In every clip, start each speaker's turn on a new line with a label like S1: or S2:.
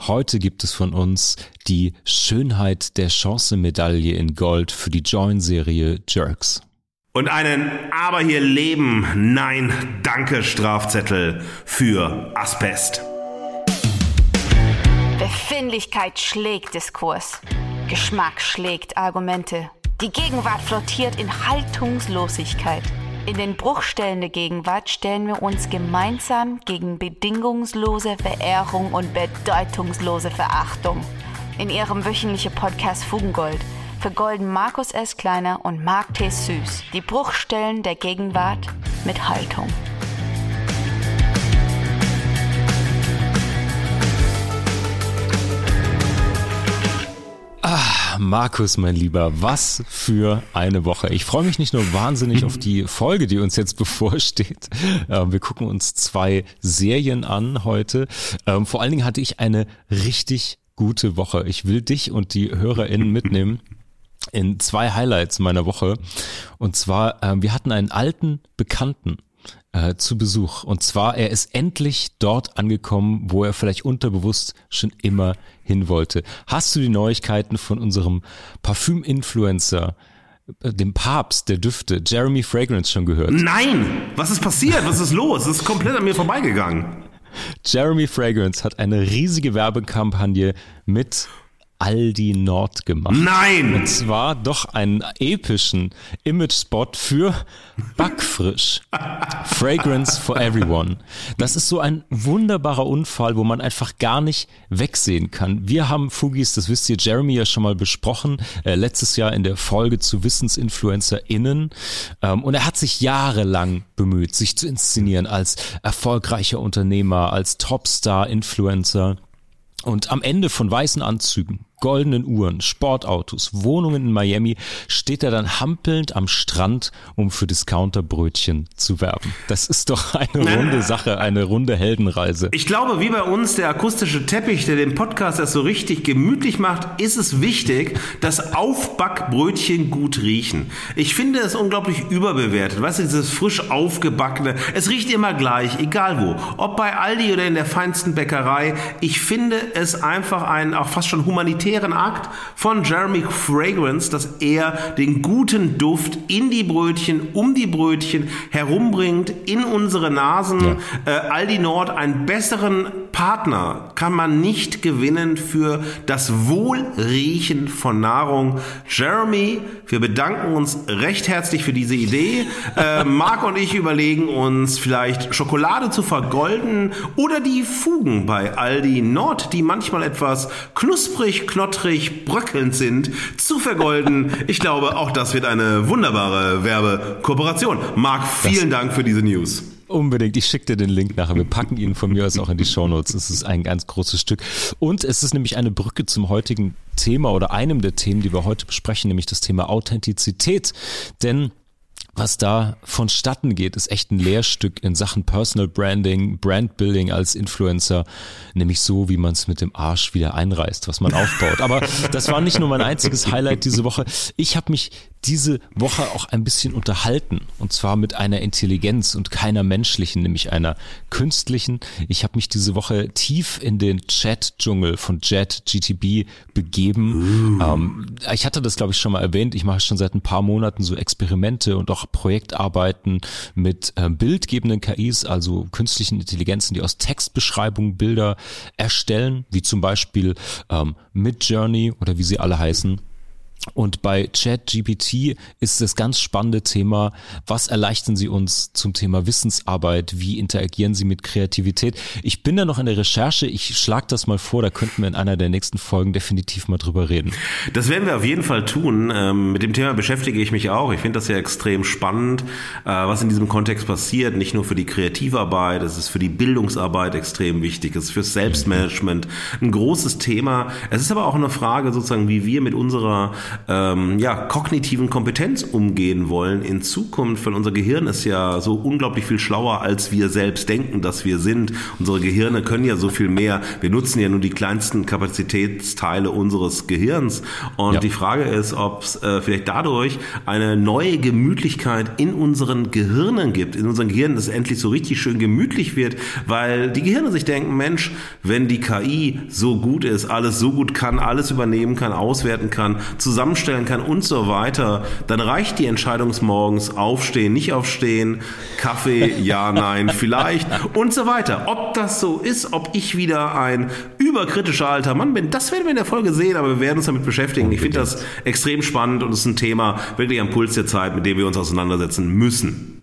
S1: Heute gibt es von uns die Schönheit der Chance-Medaille in Gold für die Join-Serie Jerks.
S2: Und einen Aber hier Leben, nein, danke Strafzettel für Asbest.
S3: Befindlichkeit schlägt Diskurs. Geschmack schlägt Argumente. Die Gegenwart flottiert in Haltungslosigkeit. In den Bruchstellen der Gegenwart stellen wir uns gemeinsam gegen bedingungslose Verehrung und bedeutungslose Verachtung. In ihrem wöchentlichen Podcast Fugengold vergolden Markus S. Kleiner und Mark T. Süß die Bruchstellen der Gegenwart mit Haltung.
S1: Ah, Markus, mein Lieber, was für eine Woche. Ich freue mich nicht nur wahnsinnig auf die Folge, die uns jetzt bevorsteht. Ähm, wir gucken uns zwei Serien an heute. Ähm, vor allen Dingen hatte ich eine richtig gute Woche. Ich will dich und die HörerInnen mitnehmen in zwei Highlights meiner Woche. Und zwar, ähm, wir hatten einen alten Bekannten äh, zu Besuch. Und zwar, er ist endlich dort angekommen, wo er vielleicht unterbewusst schon immer hin wollte. Hast du die Neuigkeiten von unserem Parfüm-Influencer, äh, dem Papst der Düfte, Jeremy Fragrance, schon gehört?
S2: Nein! Was ist passiert? Was ist los? Das ist komplett an mir vorbeigegangen.
S1: Jeremy Fragrance hat eine riesige Werbekampagne mit Aldi Nord gemacht.
S2: Nein!
S1: Und zwar doch einen epischen Image-Spot für Backfrisch. Fragrance for Everyone. Das ist so ein wunderbarer Unfall, wo man einfach gar nicht wegsehen kann. Wir haben Fugis, das wisst ihr, Jeremy ja schon mal besprochen, äh, letztes Jahr in der Folge zu WissensinfluencerInnen. Ähm, und er hat sich jahrelang bemüht, sich zu inszenieren als erfolgreicher Unternehmer, als Topstar-Influencer. Und am Ende von weißen Anzügen, goldenen Uhren, Sportautos, Wohnungen in Miami steht er dann hampelnd am Strand, um für Discounterbrötchen zu werben. Das ist doch eine runde Sache, eine runde Heldenreise.
S2: Ich glaube, wie bei uns der akustische Teppich, der den Podcast erst so richtig gemütlich macht, ist es wichtig, dass Aufbackbrötchen gut riechen. Ich finde es unglaublich überbewertet. Weißt du, dieses frisch aufgebackene, es riecht immer gleich, egal wo. Ob bei Aldi oder in der feinsten Bäckerei. Ich finde es einfach ein auch fast schon humanitären Akt von Jeremy Fragrance, dass er den guten Duft in die Brötchen, um die Brötchen herumbringt, in unsere Nasen. Ja. Äh, Aldi Nord, einen besseren Partner kann man nicht gewinnen für das Wohlriechen von Nahrung. Jeremy, wir bedanken uns recht herzlich für diese Idee. Äh, Marc und ich überlegen uns vielleicht Schokolade zu vergolden oder die Fugen bei Aldi Nord, die manchmal etwas knusprig, knottrig, bröckelnd sind, zu vergolden. Ich glaube, auch das wird eine wunderbare Werbekooperation. Marc, vielen das Dank für diese News.
S1: Unbedingt. Ich schicke dir den Link nachher. Wir packen ihn von mir aus auch in die Shownotes. Es ist ein ganz großes Stück. Und es ist nämlich eine Brücke zum heutigen Thema oder einem der Themen, die wir heute besprechen, nämlich das Thema Authentizität. Denn was da vonstatten geht, ist echt ein Lehrstück in Sachen Personal Branding, Brandbuilding als Influencer, nämlich so, wie man es mit dem Arsch wieder einreißt, was man aufbaut. Aber das war nicht nur mein einziges Highlight diese Woche. Ich habe mich diese Woche auch ein bisschen unterhalten und zwar mit einer Intelligenz und keiner menschlichen, nämlich einer künstlichen. Ich habe mich diese Woche tief in den Chat-Dschungel von Jet GTB begeben. Ähm, ich hatte das, glaube ich, schon mal erwähnt. Ich mache schon seit ein paar Monaten so Experimente und auch Projektarbeiten mit äh, bildgebenden KIs, also künstlichen Intelligenzen, die aus Textbeschreibungen Bilder erstellen, wie zum Beispiel ähm, Midjourney oder wie sie alle heißen. Und bei ChatGPT ist das ganz spannende Thema, was erleichtern Sie uns zum Thema Wissensarbeit? Wie interagieren Sie mit Kreativität? Ich bin da noch in der Recherche. Ich schlage das mal vor. Da könnten wir in einer der nächsten Folgen definitiv mal drüber reden.
S2: Das werden wir auf jeden Fall tun. Ähm, mit dem Thema beschäftige ich mich auch. Ich finde das ja extrem spannend, äh, was in diesem Kontext passiert. Nicht nur für die Kreativarbeit, es ist für die Bildungsarbeit extrem wichtig. Es ist fürs Selbstmanagement ein großes Thema. Es ist aber auch eine Frage sozusagen, wie wir mit unserer ähm, ja, kognitiven Kompetenz umgehen wollen in Zukunft, weil unser Gehirn ist ja so unglaublich viel schlauer, als wir selbst denken, dass wir sind. Unsere Gehirne können ja so viel mehr. Wir nutzen ja nur die kleinsten Kapazitätsteile unseres Gehirns. Und ja. die Frage ist, ob es äh, vielleicht dadurch eine neue Gemütlichkeit in unseren Gehirnen gibt, in unseren Gehirnen, dass es endlich so richtig schön gemütlich wird, weil die Gehirne sich denken, Mensch, wenn die KI so gut ist, alles so gut kann, alles übernehmen kann, auswerten kann, zusammenstellen kann und so weiter, dann reicht die Entscheidung morgens aufstehen, nicht aufstehen, Kaffee, ja, nein, vielleicht und so weiter. Ob das so ist, ob ich wieder ein überkritischer alter Mann bin, das werden wir in der Folge sehen, aber wir werden uns damit beschäftigen. Ich finde das extrem spannend und es ist ein Thema wirklich am Puls der Zeit, mit dem wir uns auseinandersetzen müssen.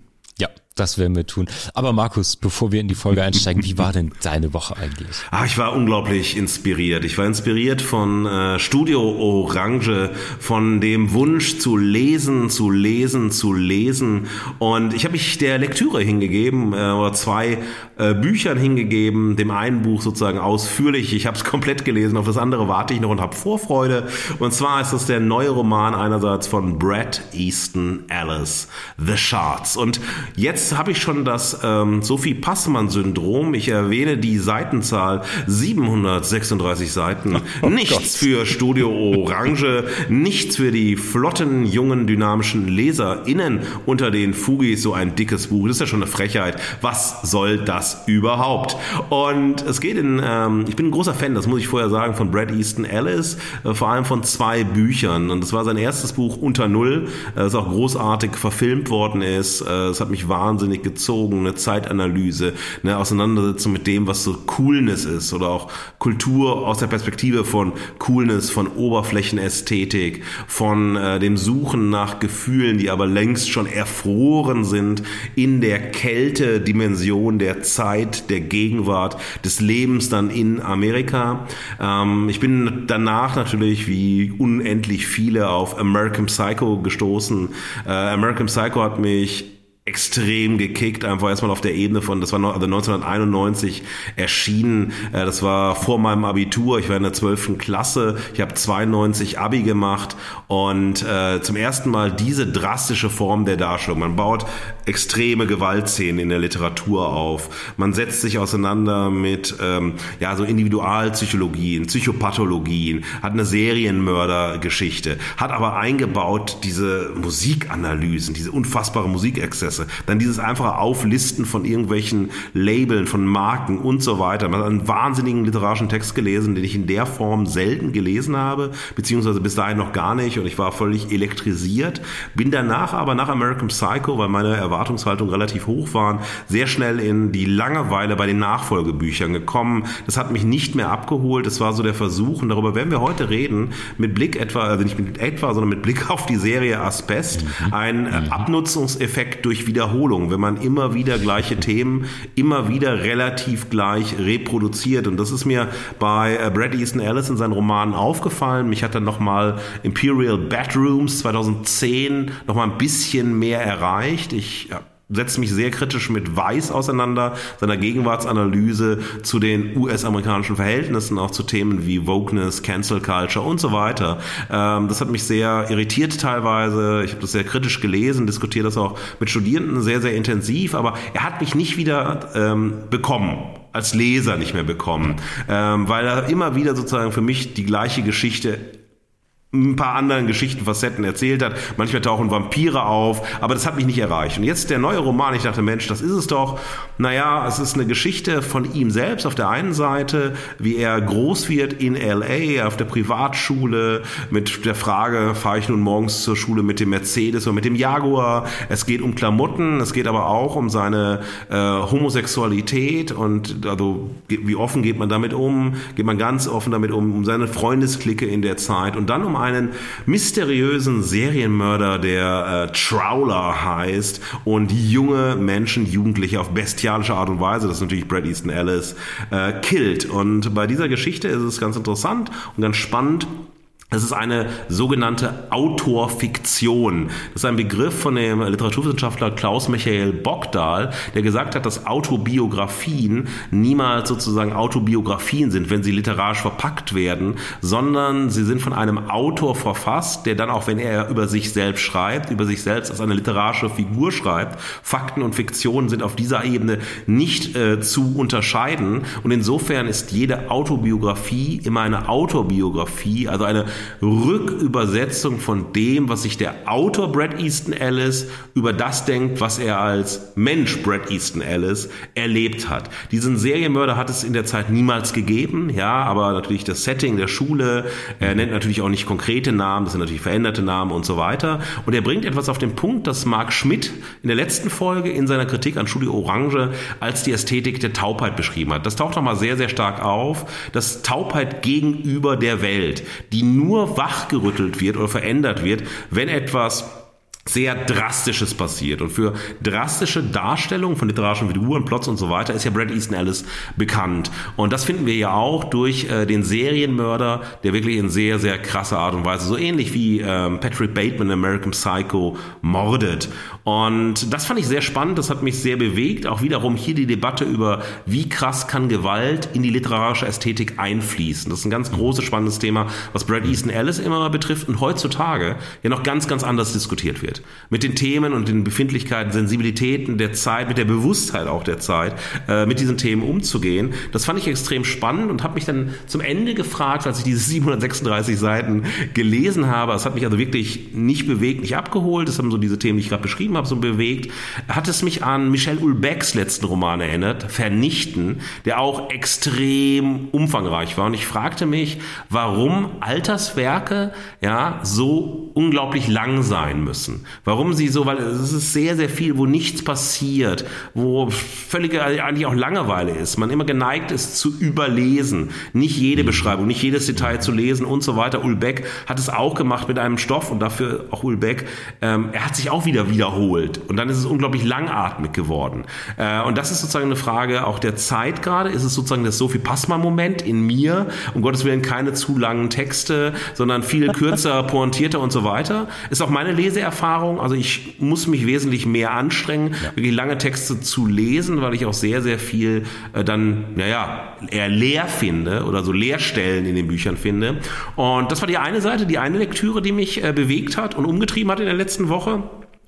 S1: Das werden wir tun. Aber Markus, bevor wir in die Folge einsteigen, wie war denn deine Woche eigentlich?
S2: Ah, ich war unglaublich inspiriert. Ich war inspiriert von äh, Studio Orange, von dem Wunsch zu lesen, zu lesen, zu lesen. Und ich habe mich der Lektüre hingegeben, äh, oder zwei äh, Büchern hingegeben. Dem einen Buch sozusagen ausführlich. Ich habe es komplett gelesen. Auf das andere warte ich noch und habe Vorfreude. Und zwar ist das der neue Roman einerseits von Brad Easton Ellis, The Shards. Und jetzt Jetzt habe ich schon das ähm, Sophie Passmann-Syndrom. Ich erwähne die Seitenzahl 736 Seiten. Oh nichts Gott. für Studio Orange, nichts für die flotten, jungen, dynamischen LeserInnen unter den Fugis. So ein dickes Buch. Das ist ja schon eine Frechheit. Was soll das überhaupt? Und es geht in, ähm, ich bin ein großer Fan, das muss ich vorher sagen, von Brad Easton Ellis, äh, vor allem von zwei Büchern. Und das war sein erstes Buch Unter Null, äh, das auch großartig verfilmt worden ist. Äh, es hat mich wahnsinnig wahnsinnig gezogen, eine Zeitanalyse, eine Auseinandersetzung mit dem, was so Coolness ist oder auch Kultur aus der Perspektive von Coolness, von Oberflächenästhetik, von äh, dem Suchen nach Gefühlen, die aber längst schon erfroren sind in der Kälte-Dimension der Zeit, der Gegenwart, des Lebens dann in Amerika. Ähm, ich bin danach natürlich wie unendlich viele auf American Psycho gestoßen. Äh, American Psycho hat mich extrem gekickt, einfach erstmal auf der Ebene von, das war also 1991 erschienen, äh, das war vor meinem Abitur, ich war in der 12. Klasse, ich habe 92 Abi gemacht und äh, zum ersten Mal diese drastische Form der Darstellung. Man baut extreme Gewaltszenen in der Literatur auf, man setzt sich auseinander mit ähm, ja so Individualpsychologien, Psychopathologien, hat eine Serienmördergeschichte, hat aber eingebaut diese Musikanalysen, diese unfassbare Musikexzesse Prozesse. Dann dieses einfache Auflisten von irgendwelchen Labeln, von Marken und so weiter. Man hat einen wahnsinnigen literarischen Text gelesen, den ich in der Form selten gelesen habe, beziehungsweise bis dahin noch gar nicht und ich war völlig elektrisiert. Bin danach aber nach American Psycho, weil meine Erwartungshaltung relativ hoch waren, sehr schnell in die Langeweile bei den Nachfolgebüchern gekommen. Das hat mich nicht mehr abgeholt. Es war so der Versuch, und darüber werden wir heute reden, mit Blick etwa, also nicht mit etwa, sondern mit Blick auf die Serie Asbest, mhm. ein mhm. Abnutzungseffekt durch durch Wiederholung, wenn man immer wieder gleiche Themen immer wieder relativ gleich reproduziert. Und das ist mir bei äh, Brad Easton Ellis in seinen Romanen aufgefallen. Mich hat dann nochmal Imperial Bedrooms 2010 nochmal ein bisschen mehr erreicht. Ich setzt mich sehr kritisch mit Weiß auseinander, seiner Gegenwartsanalyse zu den US-amerikanischen Verhältnissen, auch zu Themen wie Wokeness, Cancel Culture und so weiter. Ähm, das hat mich sehr irritiert teilweise. Ich habe das sehr kritisch gelesen, diskutiere das auch mit Studierenden sehr, sehr intensiv, aber er hat mich nicht wieder ähm, bekommen als Leser nicht mehr bekommen, ähm, weil er immer wieder sozusagen für mich die gleiche Geschichte ein paar anderen Geschichten, Facetten erzählt hat. Manchmal tauchen Vampire auf, aber das hat mich nicht erreicht. Und jetzt der neue Roman, ich dachte, Mensch, das ist es doch. Naja, es ist eine Geschichte von ihm selbst auf der einen Seite, wie er groß wird in LA auf der Privatschule mit der Frage, fahre ich nun morgens zur Schule mit dem Mercedes oder mit dem Jaguar. Es geht um Klamotten, es geht aber auch um seine äh, Homosexualität und also wie offen geht man damit um? Geht man ganz offen damit um, um seine Freundesklicke in der Zeit und dann um einen mysteriösen Serienmörder, der äh, Trawler heißt und junge Menschen, Jugendliche auf bestialische Art und Weise, das ist natürlich Brad Easton Ellis, äh, killt. Und bei dieser Geschichte ist es ganz interessant und ganz spannend, Das ist eine sogenannte Autorfiktion. Das ist ein Begriff von dem Literaturwissenschaftler Klaus Michael Bockdahl, der gesagt hat, dass Autobiografien niemals sozusagen Autobiografien sind, wenn sie literarisch verpackt werden, sondern sie sind von einem Autor verfasst, der dann auch, wenn er über sich selbst schreibt, über sich selbst als eine literarische Figur schreibt, Fakten und Fiktionen sind auf dieser Ebene nicht äh, zu unterscheiden. Und insofern ist jede Autobiografie immer eine Autobiografie, also eine Rückübersetzung von dem, was sich der Autor Brad Easton Ellis über das denkt, was er als Mensch Brad Easton Ellis erlebt hat. Diesen Serienmörder hat es in der Zeit niemals gegeben, ja, aber natürlich das Setting der Schule, er nennt natürlich auch nicht konkrete Namen, das sind natürlich veränderte Namen und so weiter. Und er bringt etwas auf den Punkt, das Marc Schmidt in der letzten Folge in seiner Kritik an Studio Orange als die Ästhetik der Taubheit beschrieben hat. Das taucht nochmal sehr, sehr stark auf, dass Taubheit gegenüber der Welt, die nur nur wachgerüttelt wird oder verändert wird, wenn etwas sehr Drastisches passiert. Und für drastische Darstellungen von literarischen Figuren, Plots und so weiter ist ja Brad Easton Ellis bekannt. Und das finden wir ja auch durch äh, den Serienmörder, der wirklich in sehr, sehr krasser Art und Weise, so ähnlich wie ähm, Patrick Bateman in American Psycho, mordet. Und das fand ich sehr spannend, das hat mich sehr bewegt. Auch wiederum hier die Debatte über, wie krass kann Gewalt in die literarische Ästhetik einfließen. Das ist ein ganz großes, spannendes Thema, was Brad Easton Ellis immer betrifft und heutzutage ja noch ganz, ganz anders diskutiert wird wird. Mit den Themen und den Befindlichkeiten, Sensibilitäten der Zeit, mit der Bewusstheit auch der Zeit, äh, mit diesen Themen umzugehen. Das fand ich extrem spannend und habe mich dann zum Ende gefragt, als ich diese 736 Seiten gelesen habe. Es hat mich also wirklich nicht bewegt, nicht abgeholt. Das haben so diese Themen, die ich gerade beschrieben habe, so bewegt. Hat es mich an Michel Ulbecks letzten Roman erinnert, Vernichten, der auch extrem umfangreich war. Und ich fragte mich, warum Alterswerke ja so unglaublich lang sein müssen. Warum sie so, weil es ist sehr, sehr viel, wo nichts passiert, wo völlige, eigentlich auch Langeweile ist, man immer geneigt ist zu überlesen, nicht jede Beschreibung, nicht jedes Detail zu lesen und so weiter. Ulbeck hat es auch gemacht mit einem Stoff und dafür auch Ulbeck, ähm, er hat sich auch wieder wiederholt. Und dann ist es unglaublich langatmig geworden. Äh, und das ist sozusagen eine Frage auch der Zeit gerade, ist es sozusagen das Sophie Passmann-Moment in mir, um Gottes Willen keine zu langen Texte, sondern viel kürzer, pointierter und so weiter. Ist auch meine Leseerfahrung Erfahrung. Also ich muss mich wesentlich mehr anstrengen, ja. wirklich lange Texte zu lesen, weil ich auch sehr, sehr viel äh, dann, naja, eher leer finde oder so Leerstellen in den Büchern finde. Und das war die eine Seite, die eine Lektüre, die mich äh, bewegt hat und umgetrieben hat in der letzten Woche.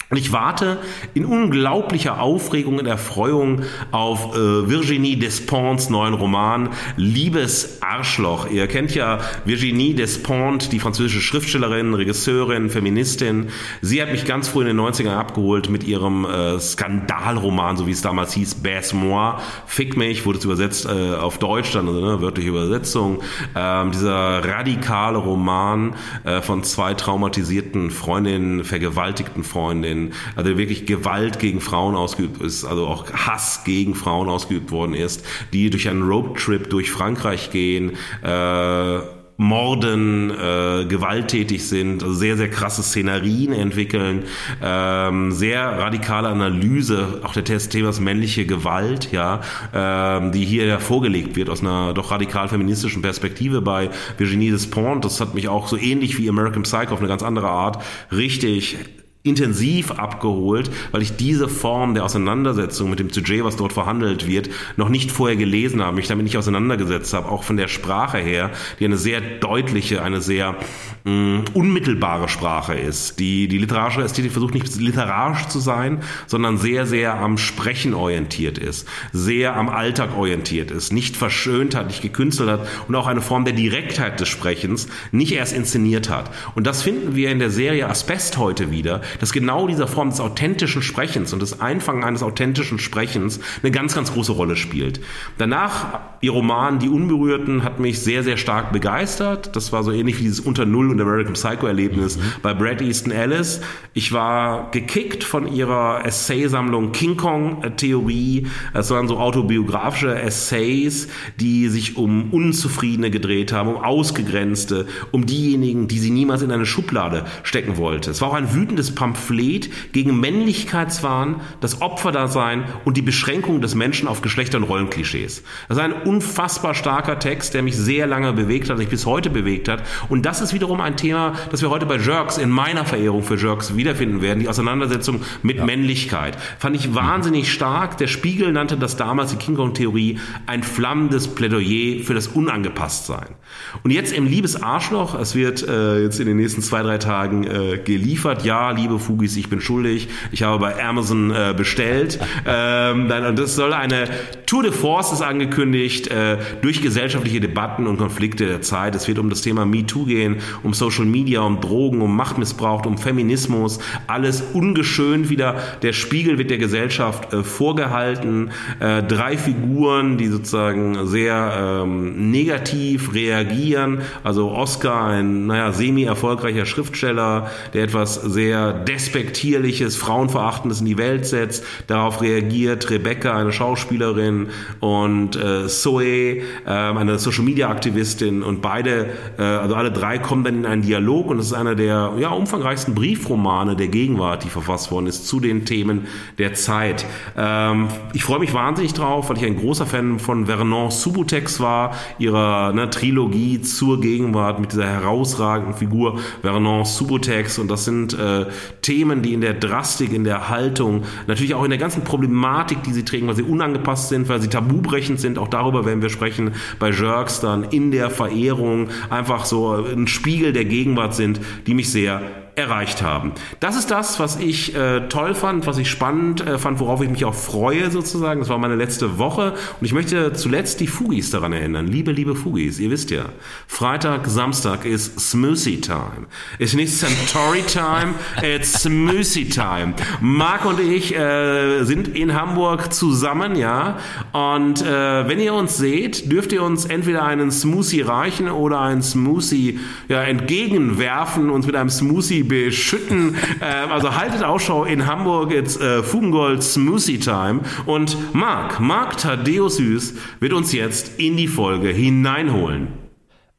S2: Und ich warte in unglaublicher Aufregung und Erfreuung auf äh, Virginie Despentes neuen Roman Liebes Arschloch. Ihr kennt ja Virginie Despentes, die französische Schriftstellerin, Regisseurin, Feministin. Sie hat mich ganz früh in den 90ern abgeholt mit ihrem äh, Skandalroman, so wie es damals hieß, Baisse-moi, Fick mich, wurde es übersetzt äh, auf Deutsch, dann also ne, wörtliche Übersetzung. Ähm, dieser radikale Roman äh, von zwei traumatisierten Freundinnen, vergewaltigten Freundinnen, also wirklich Gewalt gegen Frauen ausgeübt ist, also auch Hass gegen Frauen ausgeübt worden ist, die durch einen Roadtrip durch Frankreich gehen, äh, morden, äh, gewalttätig sind, also sehr, sehr krasse Szenarien entwickeln, ähm, sehr radikale Analyse auch des Themas männliche Gewalt, ja, ähm, die hier vorgelegt wird aus einer doch radikal feministischen Perspektive bei Virginie Despont. Das hat mich auch so ähnlich wie American Psycho auf eine ganz andere Art richtig intensiv abgeholt, weil ich diese Form der Auseinandersetzung mit dem Sujet, was dort verhandelt wird, noch nicht vorher gelesen habe, mich damit nicht auseinandergesetzt habe, auch von der Sprache her, die eine sehr deutliche, eine sehr mh, mm, unmittelbare Sprache ist. Die, die literarische Ästhetik versucht nicht literarisch zu sein, sondern sehr, sehr am Sprechen orientiert ist, sehr am Alltag orientiert ist, nicht verschönt hat, nicht gekünstelt hat und auch eine Form der Direktheit des Sprechens nicht erst inszeniert hat. Und das finden wir in der Serie Asbest heute wieder, dass genau dieser Form des authentischen Sprechens und des Einfangen eines authentischen Sprechens eine ganz, ganz große Rolle spielt. Danach, ihr Roman Die Unberührten hat mich sehr, sehr stark begeistert. Das war so ähnlich wie dieses Unter Null und American Psycho Erlebnis mhm. bei Brad Easton Ellis. Ich war gekickt von ihrer Essaysammlung King Kong Theorie. Es waren so autobiografische Essays, die sich um Unzufriedene gedreht haben, um Ausgegrenzte, um diejenigen, die sie niemals in eine Schublade stecken wollte. Es war auch ein wütendes Pamphlet gegen Männlichkeitswahn, das Opferdasein und die Beschränkung des Menschen auf Geschlechter- und Rollenklischees. Das ist ein unfassbar starker Text, der mich sehr lange bewegt hat, sich bis heute bewegt hat. Und das ist wiederum ein Thema, das wir heute bei Jerks in meiner Verehrung für Jerks wiederfinden werden, die Auseinandersetzung mit ja. Männlichkeit. Fand ich wahnsinnig stark. Der Spiegel nannte das damals die King Kong-Theorie ein flammendes Plädoyer für das Unangepasstsein. Und jetzt im Liebes Arschloch, es wird äh, jetzt in den nächsten zwei, drei Tagen äh, geliefert. Ja, liebe Fugis, ich bin schuldig. Ich habe bei Amazon äh, bestellt. Ähm, dann, das soll eine Tour de Force ist angekündigt äh, durch gesellschaftliche Debatten und Konflikte der Zeit. Es wird um das Thema MeToo gehen, um Social Media, um Drogen, um Machtmissbrauch, um Feminismus. Alles ungeschönt wieder. Der Spiegel wird der Gesellschaft äh, vorgehalten. Äh, drei Figuren, die sozusagen sehr ähm, negativ reagieren. Also Oscar, ein naja, semi-erfolgreicher Schriftsteller, der etwas sehr despektierliches, frauenverachtendes in die Welt setzt. Darauf reagiert Rebecca, eine Schauspielerin, und äh, Zoe, äh, eine Social-Media-Aktivistin. Und beide, äh, also alle drei kommen dann in einen Dialog. Und es ist einer der ja, umfangreichsten Briefromane der Gegenwart, die verfasst worden ist, zu den Themen der Zeit. Ähm, ich freue mich wahnsinnig drauf, weil ich ein großer Fan von Vernon Subutex war, ihrer ne, Trilogie zur Gegenwart mit dieser herausragenden Figur Vernon Subutex. Und das sind äh, Themen, die in der Drastik, in der Haltung, natürlich auch in der ganzen Problematik, die sie trägen, weil sie unangepasst sind, weil sie tabubrechend sind. Auch darüber werden wir sprechen bei Jerks dann in der Verehrung einfach so ein Spiegel der Gegenwart sind, die mich sehr erreicht haben. Das ist das, was ich äh, toll fand, was ich spannend äh, fand, worauf ich mich auch freue sozusagen. Das war meine letzte Woche und ich möchte zuletzt die Fugis daran erinnern. Liebe, liebe Fugis, ihr wisst ja, Freitag, Samstag ist Smoothie Time. Ist nicht Centauri Time, it's Smoothie Time. Marc und ich äh, sind in Hamburg zusammen, ja, und äh, wenn ihr uns seht, dürft ihr uns entweder einen Smoothie reichen oder einen Smoothie ja, entgegenwerfen, uns mit einem Smoothie beschütten. Äh, also haltet Ausschau in Hamburg, jetzt äh, Fugengold Smoothie Time. Und Marc, Marc Thaddeus Süß wird uns jetzt in die Folge hineinholen.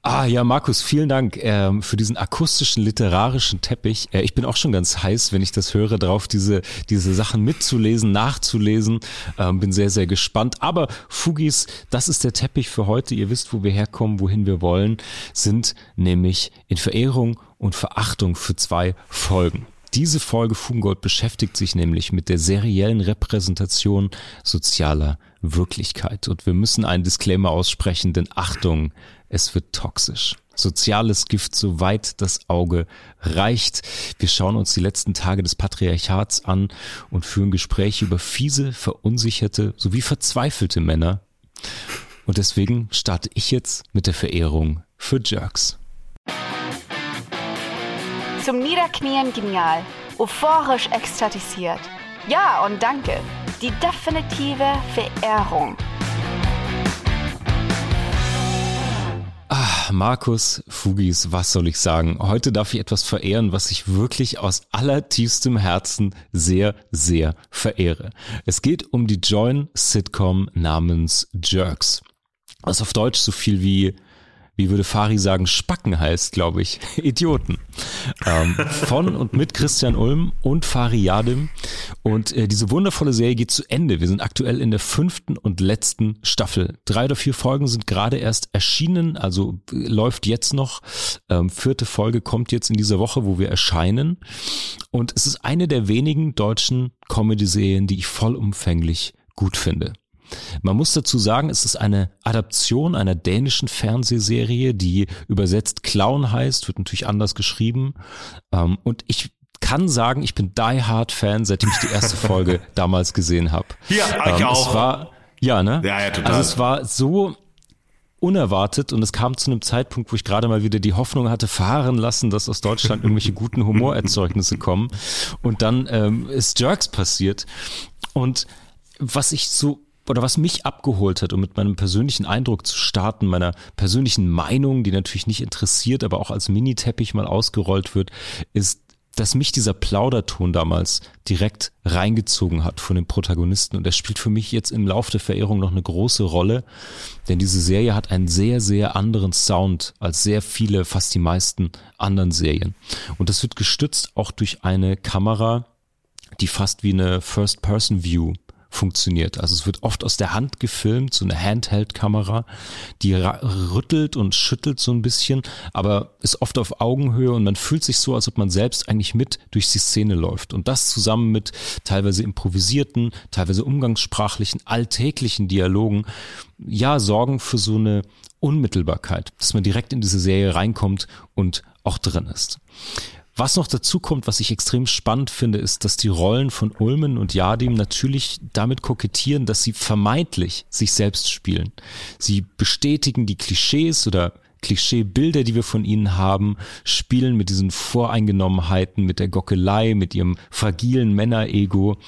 S1: Ah ja, Markus, vielen Dank ähm, für diesen akustischen literarischen Teppich. Äh, ich bin auch schon ganz heiß, wenn ich das höre, drauf diese diese Sachen mitzulesen, nachzulesen. Ähm, bin sehr sehr gespannt. Aber Fugis, das ist der Teppich für heute. Ihr wisst, wo wir herkommen, wohin wir wollen, sind nämlich in Verehrung und Verachtung für zwei Folgen. Diese Folge Fugengold beschäftigt sich nämlich mit der seriellen Repräsentation sozialer Wirklichkeit. Und wir müssen einen Disclaimer aussprechen, denn Achtung, es wird toxisch. Soziales Gift, soweit das Auge reicht. Wir schauen uns die letzten Tage des Patriarchats an und führen Gespräche über fiese, verunsicherte sowie verzweifelte Männer. Und deswegen starte ich jetzt mit der Verehrung für Jerks.
S3: Zum Niederknien genial, euphorisch ekstatisiert. Ja und danke. Die definitive Verehrung.
S1: Ah, Markus Fugis, was soll ich sagen? Heute darf ich etwas verehren, was ich wirklich aus allertiefstem Herzen sehr, sehr verehre. Es geht um die Join-Sitcom namens Jerks. Was auf Deutsch so viel wie wie würde Fari sagen, Spacken heißt, glaube ich, Idioten. Ähm, von und mit Christian Ulm und Fari Yadim. Und äh, diese wundervolle Serie geht zu Ende. Wir sind aktuell in der fünften und letzten Staffel. Drei oder vier Folgen sind gerade erst erschienen, also äh, läuft jetzt noch. Ähm, vierte Folge kommt jetzt in dieser Woche, wo wir erscheinen. Und es ist eine der wenigen deutschen Comedy-Serien, die ich vollumfänglich gut finde. Man muss dazu sagen, es ist eine Adaption einer dänischen Fernsehserie, die übersetzt Clown heißt, wird natürlich anders geschrieben. Ähm, und ich kann sagen, ich bin Die Hard Fan, seitdem ich die erste Folge damals gesehen habe.
S2: Ja, ich ähm, auch.
S1: Es war, ja, ne?
S2: Ja, ja, total.
S1: Also es war so unerwartet und es kam zu einem Zeitpunkt, wo ich gerade mal wieder die Hoffnung hatte, fahren lassen, dass aus Deutschland irgendwelche guten Humorerzeugnisse kommen. Und dann ähm, ist Jerks passiert. Und was ich so oder was mich abgeholt hat, um mit meinem persönlichen Eindruck zu starten, meiner persönlichen Meinung, die natürlich nicht interessiert, aber auch als Mini-Teppich mal ausgerollt wird, ist dass mich dieser Plauderton damals direkt reingezogen hat von den Protagonisten. Und er spielt für mich jetzt im Lauf der Verehrung noch eine große Rolle, denn diese Serie hat einen sehr, sehr anderen Sound als sehr viele, fast die meisten anderen Serien. Und das wird gestützt auch durch eine Kamera, die fast wie eine First-Person-View funktioniert. Also es wird oft aus der Hand gefilmt, so eine Handheld-Kamera, die rüttelt und schüttelt so ein bisschen, aber ist oft auf Augenhöhe und man fühlt sich so, als ob man selbst eigentlich mit durch die Szene läuft. Und das zusammen mit teilweise improvisierten, teilweise umgangssprachlichen, alltäglichen Dialogen, ja, sorgen für so eine Unmittelbarkeit, dass man direkt in diese Serie reinkommt und auch drin ist. Was noch dazu kommt, was ich extrem spannend finde, ist, dass die Rollen von Ulmen und Yadim natürlich damit kokettieren, dass sie vermeintlich sich selbst spielen. Sie bestätigen die Klischees oder Klischeebilder, die wir von ihnen haben, spielen mit diesen Voreingenommenheiten, mit der Gockelei, mit ihrem fragilen Männerego.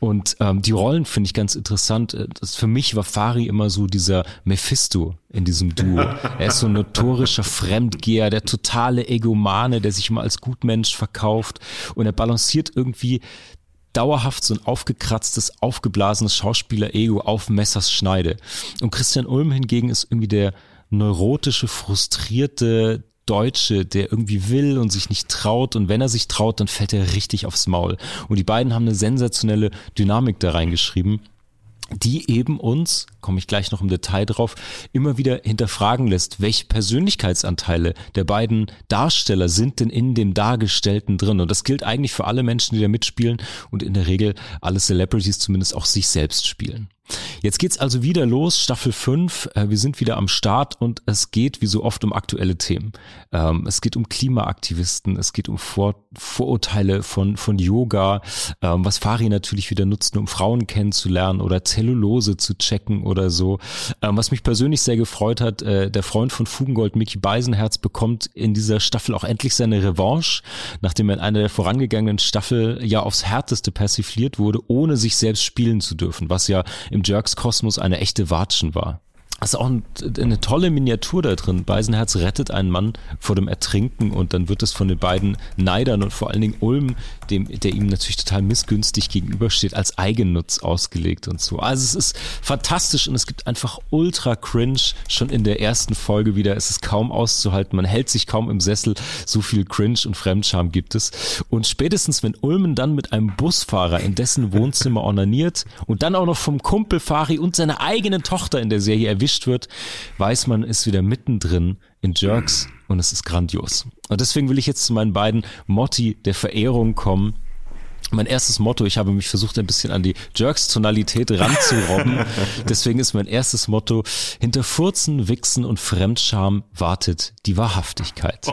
S1: Und ähm, die Rollen finde ich ganz interessant. Äh, das, für mich war Fari immer so dieser Mephisto in diesem Duo. Er ist so ein notorischer Fremdgeher, der totale Egomane, der sich immer als Gutmensch verkauft und er balanciert irgendwie dauerhaft so ein aufgekratztes, aufgeblasenes Schauspieler-Ego auf Messers Schneide. Und Christian Ulm hingegen ist irgendwie der neurotische, frustrierte Deutsche, der irgendwie will und sich nicht traut und wenn er sich traut, dann fällt er richtig aufs Maul. Und die beiden haben eine sensationelle Dynamik da reingeschrieben die eben uns, komme ich gleich noch im Detail drauf, immer wieder hinterfragen lässt, welche Persönlichkeitsanteile der beiden Darsteller sind denn in dem Dargestellten drin. Und das gilt eigentlich für alle Menschen, die da mitspielen und in der Regel alle Celebrities zumindest auch sich selbst spielen. Jetzt geht's also wieder los, Staffel 5. Äh, wir sind wieder am Start und es geht wie so oft um aktuelle Themen. Ähm, es geht um Klimaaktivisten, es geht um Vor Vorurteile von, von Yoga, ähm, was Fari natürlich wieder nutzt, um Frauen kennenzulernen oder Zellulose zu checken oder so. Ähm, was mich persönlich sehr gefreut hat, äh, der Freund von Fugengold, Mickey Beisenherz, bekommt in dieser Staffel auch endlich seine Revanche, nachdem er in einer der vorangegangenen Staffel ja aufs Härteste persifliert wurde, ohne sich selbst spielen zu dürfen, was ja im Jerks-Kosmos eine echte Watschen war. Das ist auch eine tolle Miniatur da drin. Beisenherz rettet einen Mann vor dem Ertrinken und dann wird es von den beiden Neidern und vor allen Dingen Ulm, dem, der ihm natürlich total missgünstig gegenübersteht, als Eigennutz ausgelegt und so. Also es ist fantastisch und es gibt einfach ultra cringe. Schon in der ersten Folge wieder ist es kaum auszuhalten. Man hält sich kaum im Sessel. So viel Cringe und Fremdscham gibt es. Und spätestens, wenn Ulmen dann mit einem Busfahrer in dessen Wohnzimmer ornaniert und dann auch noch vom Kumpel Fari und seiner eigenen Tochter in der Serie erwischt erwischt wird, weiß man, ist wieder mittendrin in Jerks und es ist grandios. Und deswegen will ich jetzt zu meinen beiden Motti der Verehrung kommen. Mein erstes Motto, ich habe mich versucht, ein bisschen an die Jerks-Tonalität ranzurobben. Deswegen ist mein erstes Motto, hinter Furzen, Wichsen und Fremdscham wartet die Wahrhaftigkeit.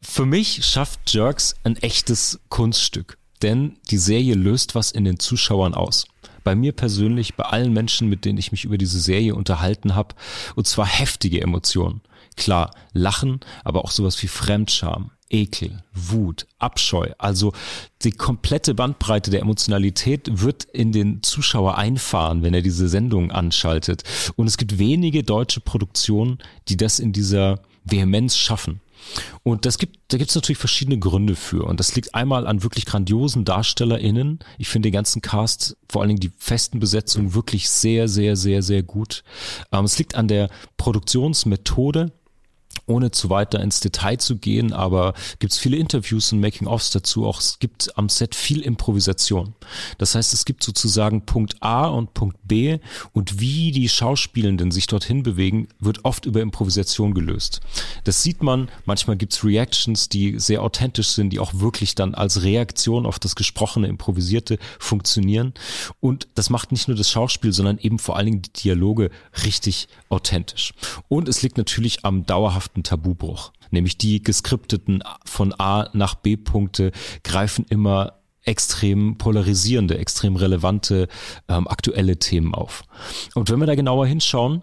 S1: Für mich schafft Jerks ein echtes Kunststück, denn die Serie löst was in den Zuschauern aus bei mir persönlich, bei allen Menschen, mit denen ich mich über diese Serie unterhalten habe, und zwar heftige Emotionen. Klar, Lachen, aber auch sowas wie Fremdscham, Ekel, Wut, Abscheu. Also die komplette Bandbreite der Emotionalität wird in den Zuschauer einfahren, wenn er diese Sendung anschaltet. Und es gibt wenige deutsche Produktionen, die das in dieser Vehemenz schaffen. Und das gibt, da gibt es natürlich verschiedene Gründe für. Und das liegt einmal an wirklich grandiosen DarstellerInnen. Ich finde den ganzen Cast, vor allen Dingen die festen Besetzungen, wirklich sehr, sehr, sehr, sehr gut. Ähm, es liegt an der Produktionsmethode ohne zu weiter ins Detail zu gehen, aber gibt es viele Interviews und Making-ofs dazu. Auch es gibt am Set viel Improvisation. Das heißt, es gibt sozusagen Punkt A und Punkt B und wie die Schauspielenden sich dorthin bewegen, wird oft über Improvisation gelöst. Das sieht man. Manchmal gibt es Reactions, die sehr authentisch sind, die auch wirklich dann als Reaktion auf das gesprochene, improvisierte funktionieren. Und das macht nicht nur das Schauspiel, sondern eben vor allen Dingen die Dialoge richtig authentisch. Und es liegt natürlich am dauerhaften einen Tabubruch. Nämlich die geskripteten von A nach B Punkte greifen immer extrem polarisierende, extrem relevante, ähm, aktuelle Themen auf. Und wenn wir da genauer hinschauen,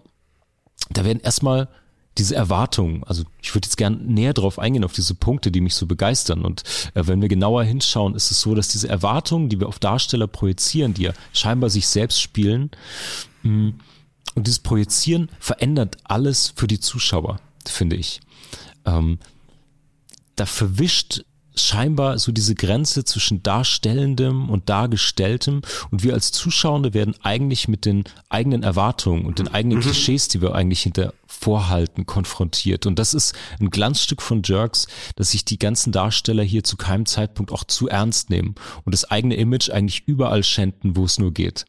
S1: da werden erstmal diese Erwartungen, also ich würde jetzt gern näher drauf eingehen, auf diese Punkte, die mich so begeistern. Und äh, wenn wir genauer hinschauen, ist es so, dass diese Erwartungen, die wir auf Darsteller projizieren, die ja scheinbar sich selbst spielen, mh, mm, und dieses Projizieren verändert alles für die Zuschauer finde ich. Ähm, da verwischt scheinbar so diese Grenze zwischen Darstellendem und Dargestelltem und wir als Zuschauende werden eigentlich mit den eigenen Erwartungen und den eigenen mhm. Klischees, die wir eigentlich hinter vorhalten, konfrontiert. Und das ist ein Glanzstück von Jerks, dass sich die ganzen Darsteller hier zu keinem Zeitpunkt auch zu ernst nehmen und das eigene Image eigentlich überall schänden, wo es nur geht.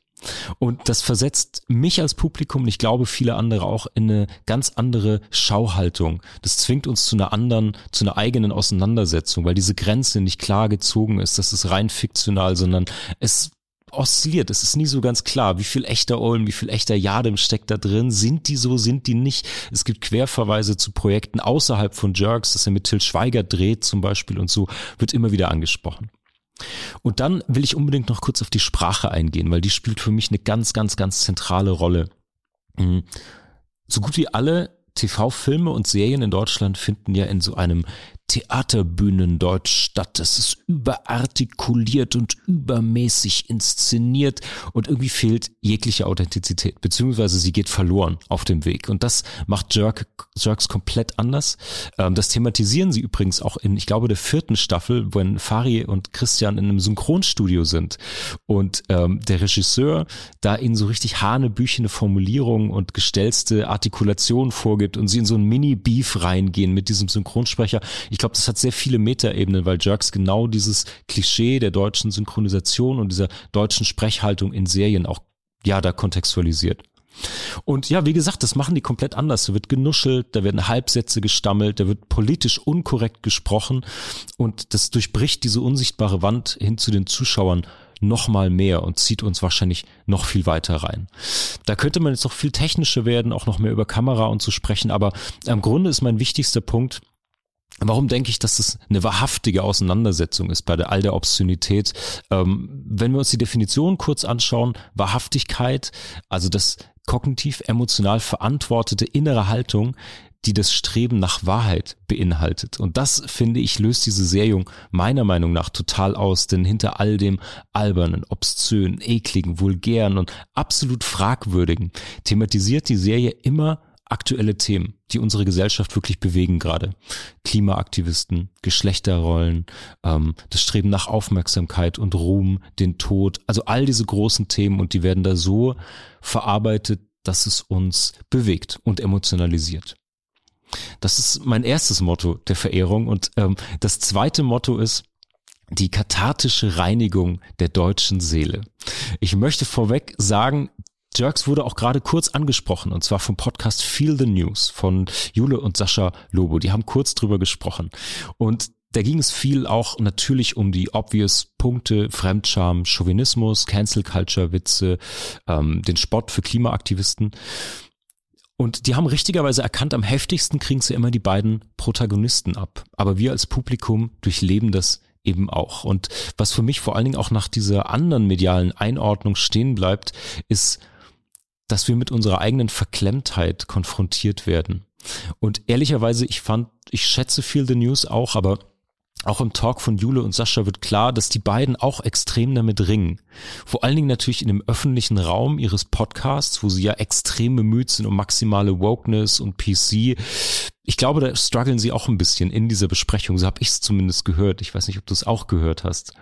S1: Und das versetzt mich als Publikum und ich glaube viele andere auch in eine ganz andere Schauhaltung. Das zwingt uns zu einer anderen, zu einer eigenen Auseinandersetzung, weil diese Grenze nicht klar gezogen ist. Das ist rein fiktional, sondern es oszilliert. Es ist nie so ganz klar, wie viel echter Olm, wie viel echter Jadem steckt da drin. Sind die so, sind die nicht? Es gibt Querverweise zu Projekten außerhalb von Jerks, dass er mit Till Schweiger dreht zum Beispiel und so, wird immer wieder angesprochen. Und dann will ich unbedingt noch kurz auf die Sprache eingehen, weil die spielt für mich eine ganz, ganz, ganz zentrale Rolle. Mhm. So gut wie alle TV-Filme und Serien in Deutschland finden ja in so einem Theaterbühnendeutsch statt. Es ist überartikuliert und übermäßig inszeniert und irgendwie fehlt jegliche Authentizität, beziehungsweise sie geht verloren auf dem Weg. Und das macht Jerk, Jerks komplett anders. Ähm, das thematisieren sie übrigens auch in, ich glaube, der vierten Staffel, wenn Fari und Christian in einem Synchronstudio sind und ähm, der Regisseur da ihnen so richtig hanebüchene Formulierungen und gestellste Artikulationen vorgibt und sie in so ein Mini-Beef reingehen mit diesem Synchronsprecher. Ich glaube, das hat sehr viele Metaebenen, weil Jerks genau dieses Klischee der deutschen Synchronisation und dieser deutschen Sprechhaltung in Serien auch, ja, da kontextualisiert. Und ja, wie gesagt, das machen die komplett anders. Da wird genuschelt, da werden Halbsätze gestammelt, da wird politisch unkorrekt gesprochen und das durchbricht diese unsichtbare Wand hin zu den Zuschauern noch mal mehr und zieht uns wahrscheinlich noch viel weiter rein. Da könnte man jetzt noch viel technischer werden, auch noch mehr über Kamera und zu sprechen, aber im Grunde ist mein wichtigster Punkt, Warum denke ich, dass das eine wahrhaftige Auseinandersetzung ist bei der all der Obszönität? Ähm, wenn wir uns die Definition kurz anschauen, Wahrhaftigkeit, also das kognitiv emotional verantwortete innere Haltung, die das Streben nach Wahrheit beinhaltet. Und das, finde ich, löst diese Serie meiner Meinung nach total aus, denn hinter all dem albernen, obszönen, ekligen, vulgären und absolut fragwürdigen thematisiert die Serie immer aktuelle Themen, die unsere Gesellschaft wirklich bewegen gerade. Klimaaktivisten, Geschlechterrollen, ähm, das Streben nach Aufmerksamkeit und Ruhm, den Tod, also all diese großen Themen und die werden da so verarbeitet, dass es uns bewegt und emotionalisiert. Das ist mein erstes Motto der Verehrung und ähm, das zweite Motto ist, die kathartische Reinigung der deutschen Seele. Ich möchte vorweg sagen, Jerks wurde auch gerade kurz angesprochen und zwar vom Podcast Feel the News von Jule und Sascha Lobo. Die haben kurz drüber gesprochen und da ging es viel auch natürlich um die obvious Punkte, Fremdscham, Chauvinismus, Cancel Culture Witze, ähm, den Spott für Klimaaktivisten. Und die haben richtigerweise erkannt, am heftigsten kriegen sie immer die beiden Protagonisten ab. Aber wir als Publikum durchleben das eben auch. Und was für mich vor allen Dingen auch nach dieser anderen medialen Einordnung stehen bleibt, ist, dass wir mit unserer eigenen Verklemmtheit konfrontiert werden. Und ehrlicherweise, ich fand, ich schätze viel The News auch, aber auch im Talk von Jule und Sascha wird klar, dass die beiden auch extrem damit ringen. Vor allen Dingen natürlich in dem öffentlichen Raum ihres Podcasts, wo sie ja extrem bemüht sind um maximale Wokeness und PC. Ich glaube, da strugglen sie auch ein bisschen in dieser Besprechung. So habe ich es zumindest gehört. Ich weiß nicht, ob du es auch gehört hast.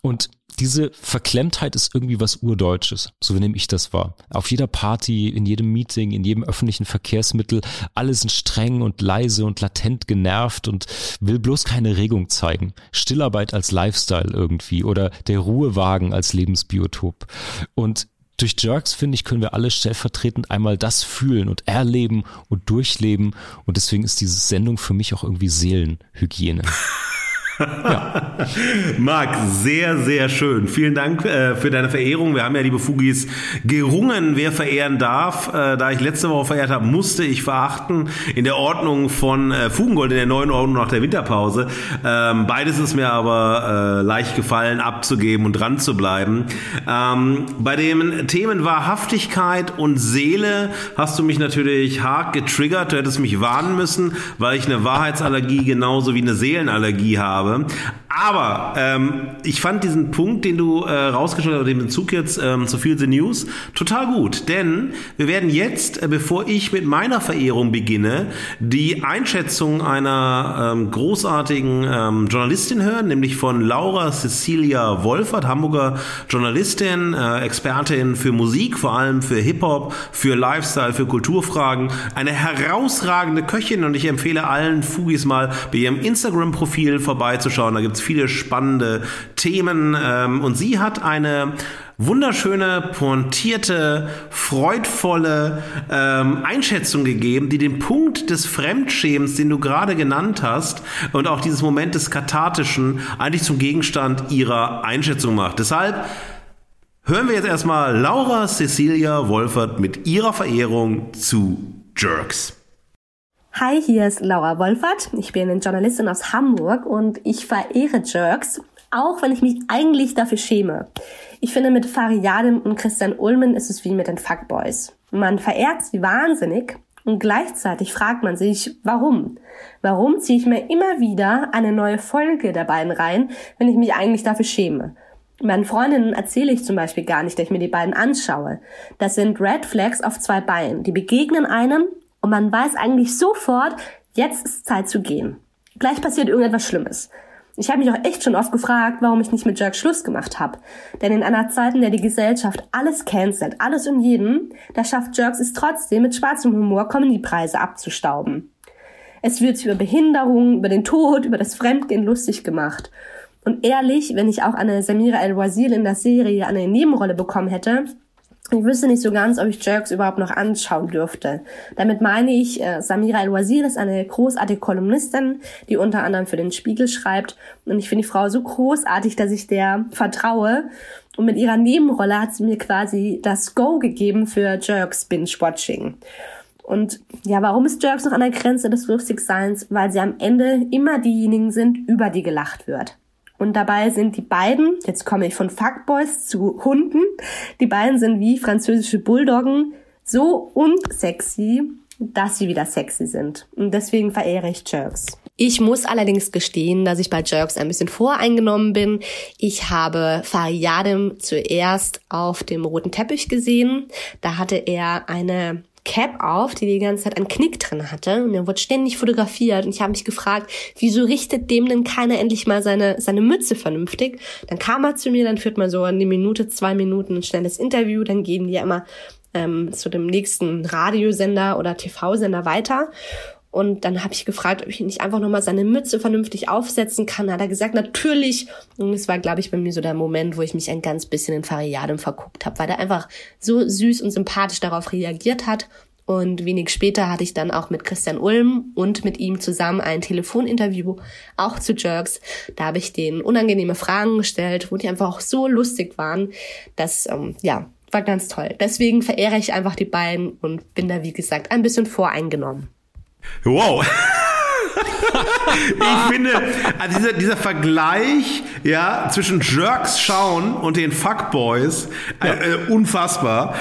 S1: Und diese Verklemmtheit ist irgendwie was Urdeutsches, so nehme ich das wahr. Auf jeder Party, in jedem Meeting, in jedem öffentlichen Verkehrsmittel, alle sind streng und leise und latent genervt und will bloß keine Regung zeigen. Stillarbeit als Lifestyle irgendwie oder der Ruhewagen als Lebensbiotop. Und durch Jerks, finde ich, können wir alle stellvertretend einmal das fühlen und erleben und durchleben. Und deswegen ist diese Sendung für mich auch irgendwie Seelenhygiene.
S2: Ja. Marc, sehr, sehr schön. Vielen Dank äh, für deine Verehrung. Wir haben ja, liebe Fugis, gerungen, wer verehren darf. Äh, da ich letzte Woche verehrt habe, musste ich verachten. In der Ordnung von äh, Fugengold, in der neuen Ordnung nach der Winterpause. Ähm, beides ist mir aber äh, leicht gefallen, abzugeben und dran zu bleiben. Ähm, bei den Themen Wahrhaftigkeit und Seele hast du mich natürlich hart getriggert. Du hättest mich warnen müssen, weil ich eine Wahrheitsallergie genauso wie eine Seelenallergie habe habe. Aber ähm, ich fand diesen Punkt, den du äh, rausgestellt hast, den Bezug jetzt ähm, zu Feel the News, total gut. Denn wir werden jetzt, äh, bevor ich mit meiner Verehrung beginne, die Einschätzung einer ähm, großartigen ähm, Journalistin hören, nämlich von Laura Cecilia Wolfert, Hamburger Journalistin, äh, Expertin für Musik, vor allem für Hip-Hop, für Lifestyle, für Kulturfragen. Eine herausragende Köchin und ich empfehle allen Fugis mal bei ihrem Instagram-Profil vorbeizuschauen. Da gibt's viele spannende Themen. Ähm, und sie hat eine wunderschöne, pointierte, freudvolle ähm, Einschätzung gegeben, die den Punkt des Fremdschämens, den du gerade genannt hast, und auch dieses Moment des Kathartischen eigentlich zum Gegenstand ihrer Einschätzung macht. Deshalb hören wir jetzt erstmal Laura Cecilia Wolfert mit ihrer Verehrung zu Jerks.
S4: Hi, hier ist Laura Wolfert. Ich bin eine Journalistin aus Hamburg und ich verehre Jerks, auch wenn ich mich eigentlich dafür schäme. Ich finde, mit Fariadim und Christian Ulmen ist es wie mit den Fuckboys. Man verehrt sie wahnsinnig und gleichzeitig fragt man sich, warum? Warum ziehe ich mir immer wieder eine neue Folge der beiden rein, wenn ich mich eigentlich dafür schäme? Meinen Freundinnen erzähle ich zum Beispiel gar nicht, dass ich mir die beiden anschaue. Das sind Red Flags auf zwei Beinen. Die begegnen einem und man weiß eigentlich sofort, jetzt ist Zeit zu gehen. Gleich passiert irgendetwas Schlimmes. Ich habe mich auch echt schon oft gefragt, warum ich nicht mit Jerk Schluss gemacht habe. Denn in einer Zeit, in der die Gesellschaft alles cancelt, alles und jeden, da schafft Jerks es trotzdem, mit schwarzem Humor Comedy-Preise abzustauben. Es wird über Behinderung, über den Tod, über das Fremdgehen lustig gemacht. Und ehrlich, wenn ich auch eine Samira El-Wazir in der Serie eine Nebenrolle bekommen hätte, ich wüsste nicht so ganz, ob ich Jerks überhaupt noch anschauen dürfte. Damit meine ich, äh, Samira El-Wazir ist eine großartige Kolumnistin, die unter anderem für den Spiegel schreibt. Und ich finde die Frau so großartig, dass ich der vertraue. Und mit ihrer Nebenrolle hat sie mir quasi das Go gegeben für Jerks Binge-Watching. Und ja, warum ist Jerks noch an der Grenze des Lustigseins? Weil sie am Ende immer diejenigen sind, über die gelacht wird. Und dabei sind die beiden, jetzt komme ich von Fuckboys zu Hunden, die beiden sind wie französische Bulldoggen so unsexy, dass sie wieder sexy sind. Und deswegen verehre ich Jerks. Ich muss allerdings gestehen, dass ich bei Jerks ein bisschen voreingenommen bin. Ich habe Fariadim zuerst auf dem roten Teppich gesehen. Da hatte er eine Cap auf, die die ganze Zeit einen Knick drin hatte. Und er wurde ständig fotografiert. Und ich habe mich gefragt, wieso richtet dem denn keiner endlich mal seine, seine Mütze vernünftig? Dann kam er zu mir, dann führt man so eine Minute, zwei Minuten ein schnelles Interview, dann gehen die ja immer ähm, zu dem nächsten Radiosender oder TV-Sender weiter und dann habe ich gefragt, ob ich nicht einfach nochmal seine Mütze vernünftig aufsetzen kann. Hat er gesagt, natürlich. Und es war, glaube ich, bei mir so der Moment, wo ich mich ein ganz bisschen in Fariadem verguckt habe, weil er einfach so süß und sympathisch darauf reagiert hat. Und wenig später hatte ich dann auch mit Christian Ulm und mit ihm zusammen ein Telefoninterview, auch zu Jerks. Da habe ich denen unangenehme Fragen gestellt, wo die einfach auch so lustig waren, dass, ähm, ja, war ganz toll. Deswegen verehre ich einfach die beiden und bin da, wie gesagt, ein bisschen voreingenommen.
S2: Wow. ich finde, also dieser, dieser Vergleich ja, zwischen Jerks schauen und den Fuckboys, äh, äh, unfassbar.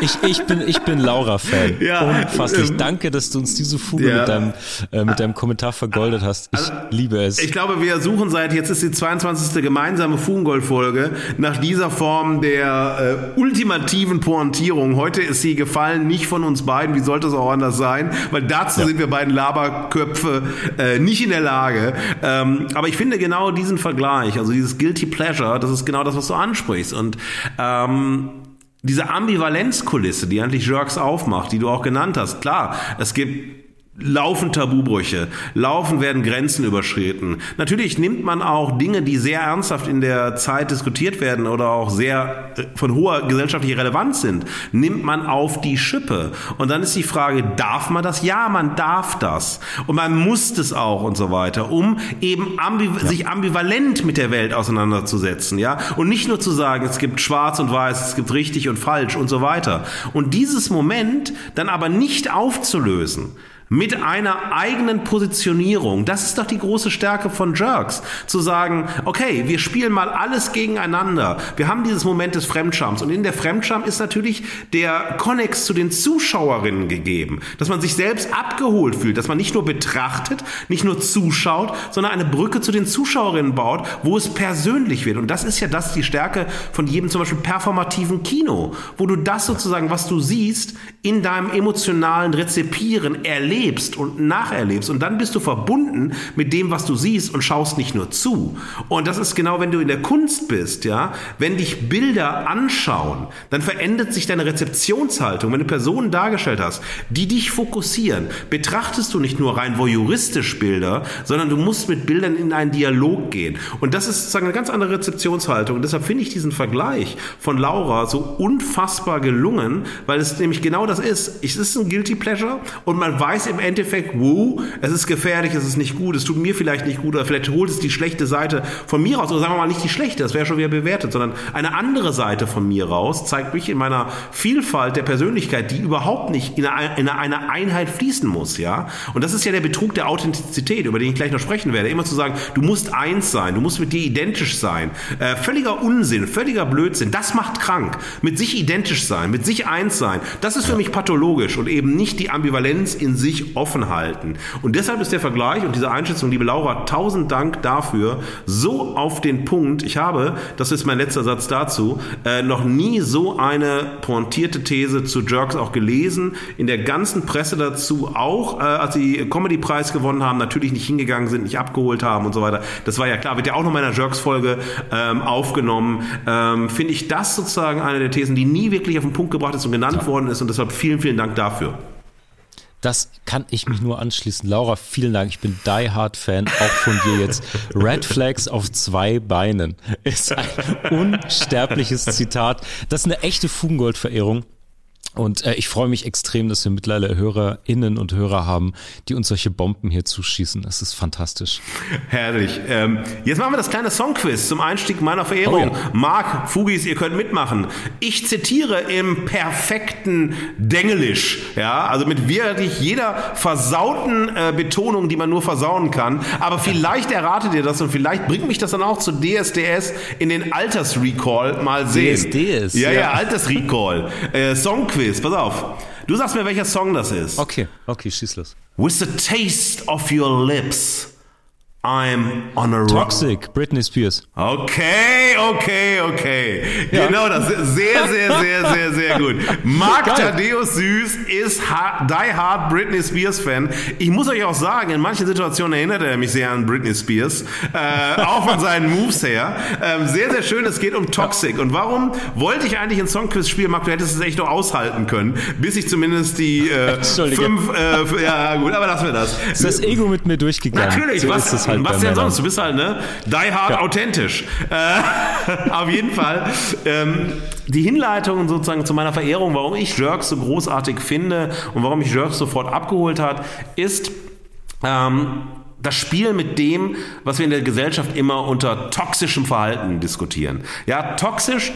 S1: Ich, ich, bin, ich bin Laura-Fan. Ja, Unfasslich. Ähm, Danke, dass du uns diese Fuge ja. mit, deinem, äh, mit deinem Kommentar vergoldet hast. Ich also, liebe es.
S2: Ich glaube, wir suchen seit, jetzt ist die 22. gemeinsame Fugengold-Folge, nach dieser Form der äh, ultimativen Pointierung. Heute ist sie gefallen, nicht von uns beiden. Wie sollte es auch anders sein? Weil dazu ja. sind wir beiden Laberköpfe äh, nicht in der Lage. Ähm, aber ich finde genau diesen Vergleich, also dieses Guilty Pleasure, das ist genau das, was du ansprichst. Und ähm, diese Ambivalenzkulisse, die eigentlich Jerks aufmacht, die du auch genannt hast. Klar, es gibt Laufen Tabubrüche, laufen werden Grenzen überschritten. Natürlich nimmt man auch Dinge, die sehr ernsthaft in der Zeit diskutiert werden oder auch sehr äh, von hoher gesellschaftlicher Relevanz sind, nimmt man auf die Schippe. Und dann ist die Frage, darf man das? Ja, man darf das. Und man muss es auch und so weiter, um eben ambiv ja. sich ambivalent mit der Welt auseinanderzusetzen, ja? Und nicht nur zu sagen, es gibt schwarz und weiß, es gibt richtig und falsch und so weiter. Und dieses Moment dann aber nicht aufzulösen, mit einer eigenen Positionierung. Das ist doch die große Stärke von Jerks. Zu sagen, okay, wir spielen mal alles gegeneinander. Wir haben dieses Moment des Fremdschams. Und in der Fremdscham ist natürlich der Konnex zu den Zuschauerinnen gegeben. Dass man sich selbst abgeholt fühlt. Dass man nicht nur betrachtet, nicht nur zuschaut, sondern eine Brücke zu den Zuschauerinnen baut, wo es persönlich wird. Und das ist ja das die Stärke von jedem zum Beispiel performativen Kino. Wo du das sozusagen, was du siehst, in deinem emotionalen Rezipieren erlebst erlebst und nacherlebst und dann bist du verbunden mit dem, was du siehst und schaust nicht nur zu. Und das ist genau, wenn du in der Kunst bist, ja, wenn dich Bilder anschauen, dann verändert sich deine Rezeptionshaltung. Wenn du Personen dargestellt hast, die dich fokussieren, betrachtest du nicht nur rein voyeuristisch Bilder, sondern du musst mit Bildern in einen Dialog gehen. Und das ist sozusagen eine ganz andere Rezeptionshaltung. Und deshalb finde ich diesen Vergleich von Laura so unfassbar gelungen, weil es nämlich genau das ist. Es ist ein Guilty Pleasure und man weiß im Endeffekt, wow, es ist gefährlich, es ist nicht gut, es tut mir vielleicht nicht gut oder vielleicht holt es die schlechte Seite von mir raus oder sagen wir mal nicht die schlechte, das wäre schon wieder bewertet, sondern eine andere Seite von mir raus zeigt mich in meiner Vielfalt der Persönlichkeit, die überhaupt nicht in eine, in eine Einheit fließen muss, ja. Und das ist ja der Betrug der Authentizität, über den ich gleich noch sprechen werde. Immer zu sagen, du musst eins sein, du musst mit dir identisch sein. Äh, völliger Unsinn, völliger Blödsinn, das macht krank. Mit sich identisch sein, mit sich eins sein, das ist für mich pathologisch und eben nicht die Ambivalenz in sich sich offen halten. Und deshalb ist der Vergleich und diese Einschätzung, liebe Laura, tausend Dank dafür, so auf den Punkt. Ich habe, das ist mein letzter Satz dazu, äh, noch nie so eine pointierte These zu Jerks auch gelesen. In der ganzen Presse dazu auch, äh, als sie Comedy-Preis gewonnen haben, natürlich nicht hingegangen sind, nicht abgeholt haben und so weiter. Das war ja klar, wird ja auch noch in meiner Jerks-Folge ähm, aufgenommen. Ähm, Finde ich das sozusagen eine der Thesen, die nie wirklich auf den Punkt gebracht ist und genannt ja. worden ist. Und deshalb vielen, vielen Dank dafür.
S1: Das kann ich mich nur anschließen. Laura, vielen Dank. Ich bin Die Hard Fan, auch von dir jetzt. Red Flags auf zwei Beinen ist ein unsterbliches Zitat. Das ist eine echte Fugengold-Verehrung. Und äh, ich freue mich extrem, dass wir mittlerweile HörerInnen und Hörer haben, die uns solche Bomben hier zuschießen. Das ist fantastisch.
S2: Herrlich. Ähm, jetzt machen wir das kleine Songquiz zum Einstieg meiner Verehrung. Oh ja. Marc, Fugis, ihr könnt mitmachen. Ich zitiere im perfekten Dengelisch. Ja, also mit wirklich jeder versauten äh, Betonung, die man nur versauen kann. Aber vielleicht erratet ihr das und vielleicht bringt mich das dann auch zu DSDS in den Altersrecall mal sehen.
S1: DSDS?
S2: Ja, ja, ja Altersrecall. äh, Songquiz. Quiz. Pass auf. Du sagst mir, welcher Song das ist.
S1: Okay, okay, schieß los.
S2: With the taste of your lips. I'm on a rock.
S1: Toxic, Britney Spears.
S2: Okay, okay, okay. Ja. Genau, das ist sehr, sehr, sehr, sehr, sehr gut. Marc Thaddeus Süß ist Die Hard Britney Spears Fan. Ich muss euch auch sagen, in manchen Situationen erinnert er mich sehr an Britney Spears. Äh, auch von seinen Moves her. Ähm, sehr, sehr schön. Es geht um Toxic. Und warum wollte ich eigentlich ein Songquiz spielen? Marc, du hättest es echt noch aushalten können, bis ich zumindest die äh, fünf, äh, ja gut, aber lassen wir das.
S1: Ist das Ego mit mir durchgegangen?
S2: Natürlich, so was, halt was denn sonst? Du bist halt, ne? Die hard ja. authentisch. Äh, auf jeden Fall. Ähm, die Hinleitung sozusagen zu meiner Verehrung, warum ich Jerks so großartig finde und warum mich Jerks sofort abgeholt hat, ist, ähm, das Spiel mit dem, was wir in der Gesellschaft immer unter toxischem Verhalten diskutieren. Ja, toxisch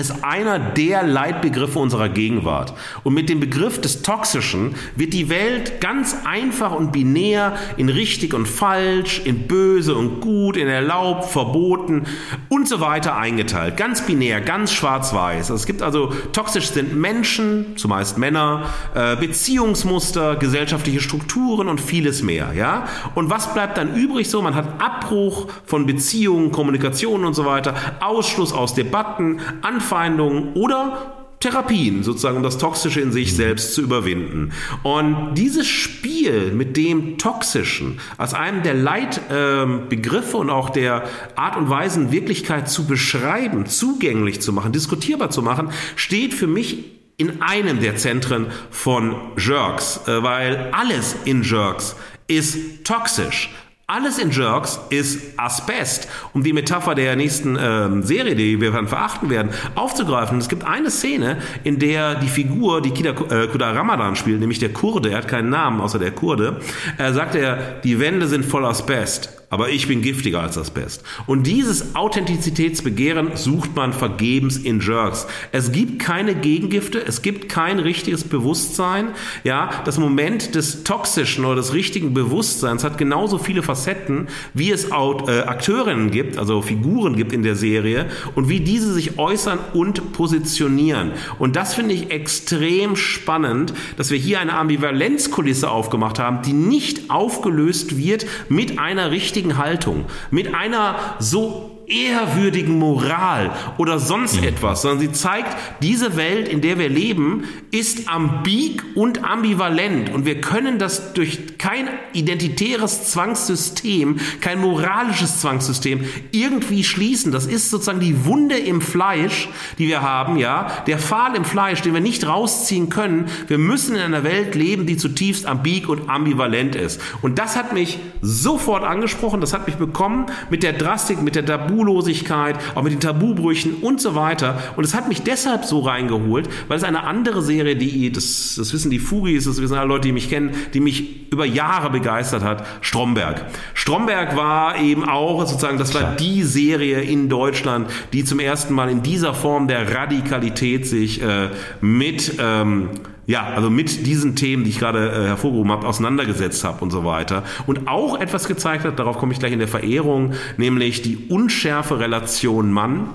S2: ist einer der Leitbegriffe unserer Gegenwart. Und mit dem Begriff des Toxischen wird die Welt ganz einfach und binär in richtig und falsch, in böse und gut, in erlaubt, verboten und so weiter eingeteilt. Ganz binär, ganz schwarz-weiß. Es gibt also, toxisch sind Menschen, zumeist Männer, äh, Beziehungsmuster, gesellschaftliche Strukturen und vieles mehr. Ja? Und was bleibt dann übrig so? Man hat Abbruch von Beziehungen, Kommunikation und so weiter, Ausschluss aus Debatten, Anfang Anfeindungen oder Therapien, sozusagen, um das Toxische in sich selbst zu überwinden. Und dieses Spiel mit dem Toxischen als einem der Leitbegriffe ähm, und auch der Art und Weisen, Wirklichkeit zu beschreiben, zugänglich zu machen, diskutierbar zu machen, steht für mich in einem der Zentren von Jerks, äh, weil alles in Jerks ist toxisch. Alles in Jerks ist Asbest. Um die Metapher der nächsten ähm, Serie, die wir dann verachten werden, aufzugreifen. Es gibt eine Szene, in der die Figur, die Kida äh, Kuda Ramadan spielt, nämlich der Kurde, er hat keinen Namen außer der Kurde, äh, sagt er, die Wände sind voll Asbest. Aber ich bin giftiger als Asbest. Und dieses Authentizitätsbegehren sucht man vergebens in Jerks. Es gibt keine Gegengifte, es gibt kein richtiges Bewusstsein. Ja, das Moment des toxischen oder des richtigen Bewusstseins hat genauso viele Facetten, wie es auch, äh, Akteurinnen gibt, also Figuren gibt in der Serie und wie diese sich äußern und positionieren. Und das finde ich extrem spannend, dass wir hier eine Ambivalenzkulisse aufgemacht haben, die nicht aufgelöst wird mit einer richtigen Haltung, mit einer so ehrwürdigen Moral oder sonst mhm. etwas, sondern sie zeigt, diese Welt, in der wir leben, ist ambig und ambivalent und wir können das durch kein identitäres Zwangssystem, kein moralisches Zwangssystem irgendwie schließen. Das ist sozusagen die Wunde im Fleisch, die wir haben, ja, der Pfahl im Fleisch, den wir nicht rausziehen können. Wir müssen in einer Welt leben, die zutiefst ambig und ambivalent ist. Und das hat mich sofort angesprochen, das hat mich bekommen mit der Drastik, mit der Tabu Tabulosigkeit, auch mit den Tabubrüchen und so weiter. Und es hat mich deshalb so reingeholt, weil es eine andere Serie, die, das, das wissen die Fugis, das wissen alle Leute, die mich kennen, die mich über Jahre begeistert hat, Stromberg. Stromberg war eben auch sozusagen, das war die Serie in Deutschland, die zum ersten Mal in dieser Form der Radikalität sich äh, mit ähm, ja, also mit diesen Themen, die ich gerade äh, hervorgehoben habe, auseinandergesetzt habe und so weiter. Und auch etwas gezeigt hat, darauf komme ich gleich in der Verehrung, nämlich die unschärfe Relation Mann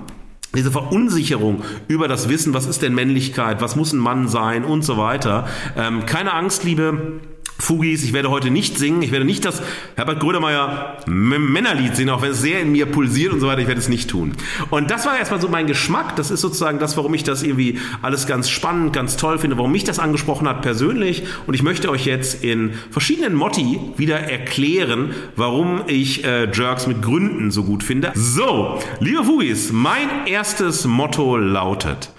S2: diese Verunsicherung über das Wissen, was ist denn Männlichkeit, was muss ein Mann sein und so weiter. Ähm, keine Angst, liebe Fugis, ich werde heute nicht singen, ich werde nicht das Herbert Grönemeyer Männerlied singen, auch wenn es sehr in mir pulsiert und so weiter, ich werde es nicht tun. Und das war erstmal so mein Geschmack, das ist sozusagen das, warum ich das irgendwie alles ganz spannend, ganz toll finde, warum mich das angesprochen hat persönlich. Und ich möchte euch jetzt in verschiedenen Motti wieder erklären, warum ich äh, Jerks mit Gründen so gut finde. So, liebe Fugis, mein erstes Motto lautet,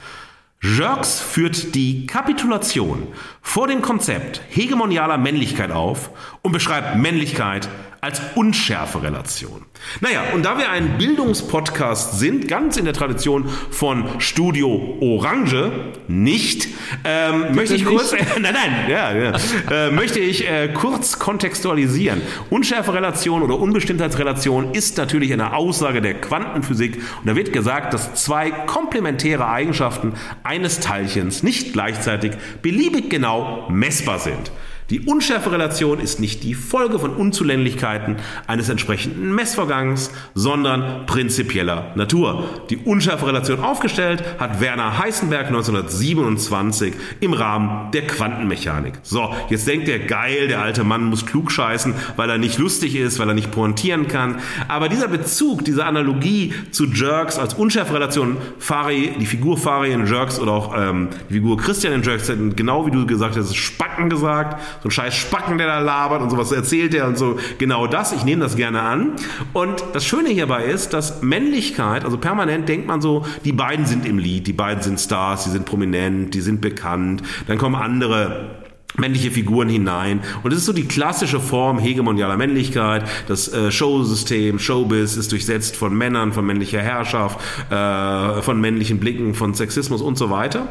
S2: Jerks führt die Kapitulation vor dem Konzept hegemonialer Männlichkeit auf und beschreibt Männlichkeit als unschärfe Relation. Naja, und da wir ein Bildungspodcast sind, ganz in der Tradition von Studio Orange, nicht, ähm, möchte ich nicht. kurz, äh, nein, nein, ja, ja, äh, möchte ich äh, kurz kontextualisieren. Unschärfe Relation oder Unbestimmtheitsrelation ist natürlich eine Aussage der Quantenphysik und da wird gesagt, dass zwei komplementäre Eigenschaften eines Teilchens nicht gleichzeitig beliebig genau messbar sind. Die Unschärferelation ist nicht die Folge von Unzulänglichkeiten eines entsprechenden Messvorgangs, sondern prinzipieller Natur. Die Unschärferelation aufgestellt hat Werner Heisenberg 1927 im Rahmen der Quantenmechanik. So, jetzt denkt der geil, der alte Mann muss klug scheißen, weil er nicht lustig ist, weil er nicht pointieren kann. Aber dieser Bezug, diese Analogie zu Jerks als Unschärferelation, Fari, die Figur Fari in Jerks oder auch ähm, die Figur Christian in Jerks, genau wie du gesagt hast, Spacken gesagt so ein scheiß Spacken, der da labert und sowas erzählt er und so. Genau das, ich nehme das gerne an. Und das Schöne hierbei ist, dass Männlichkeit, also permanent denkt man so, die beiden sind im Lied, die beiden sind Stars, die sind prominent, die sind bekannt. Dann kommen andere männliche Figuren hinein. Und es ist so die klassische Form hegemonialer Männlichkeit. Das äh, Showsystem, Showbiz ist durchsetzt von Männern, von männlicher Herrschaft, äh, von männlichen Blicken, von Sexismus und so weiter.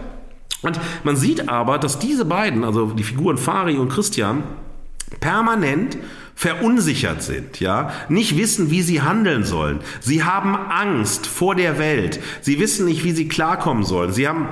S2: Und man sieht aber, dass diese beiden, also die Figuren Fari und Christian, permanent verunsichert sind, ja, nicht wissen, wie sie handeln sollen. Sie haben Angst vor der Welt. Sie wissen nicht, wie sie klarkommen sollen. Sie haben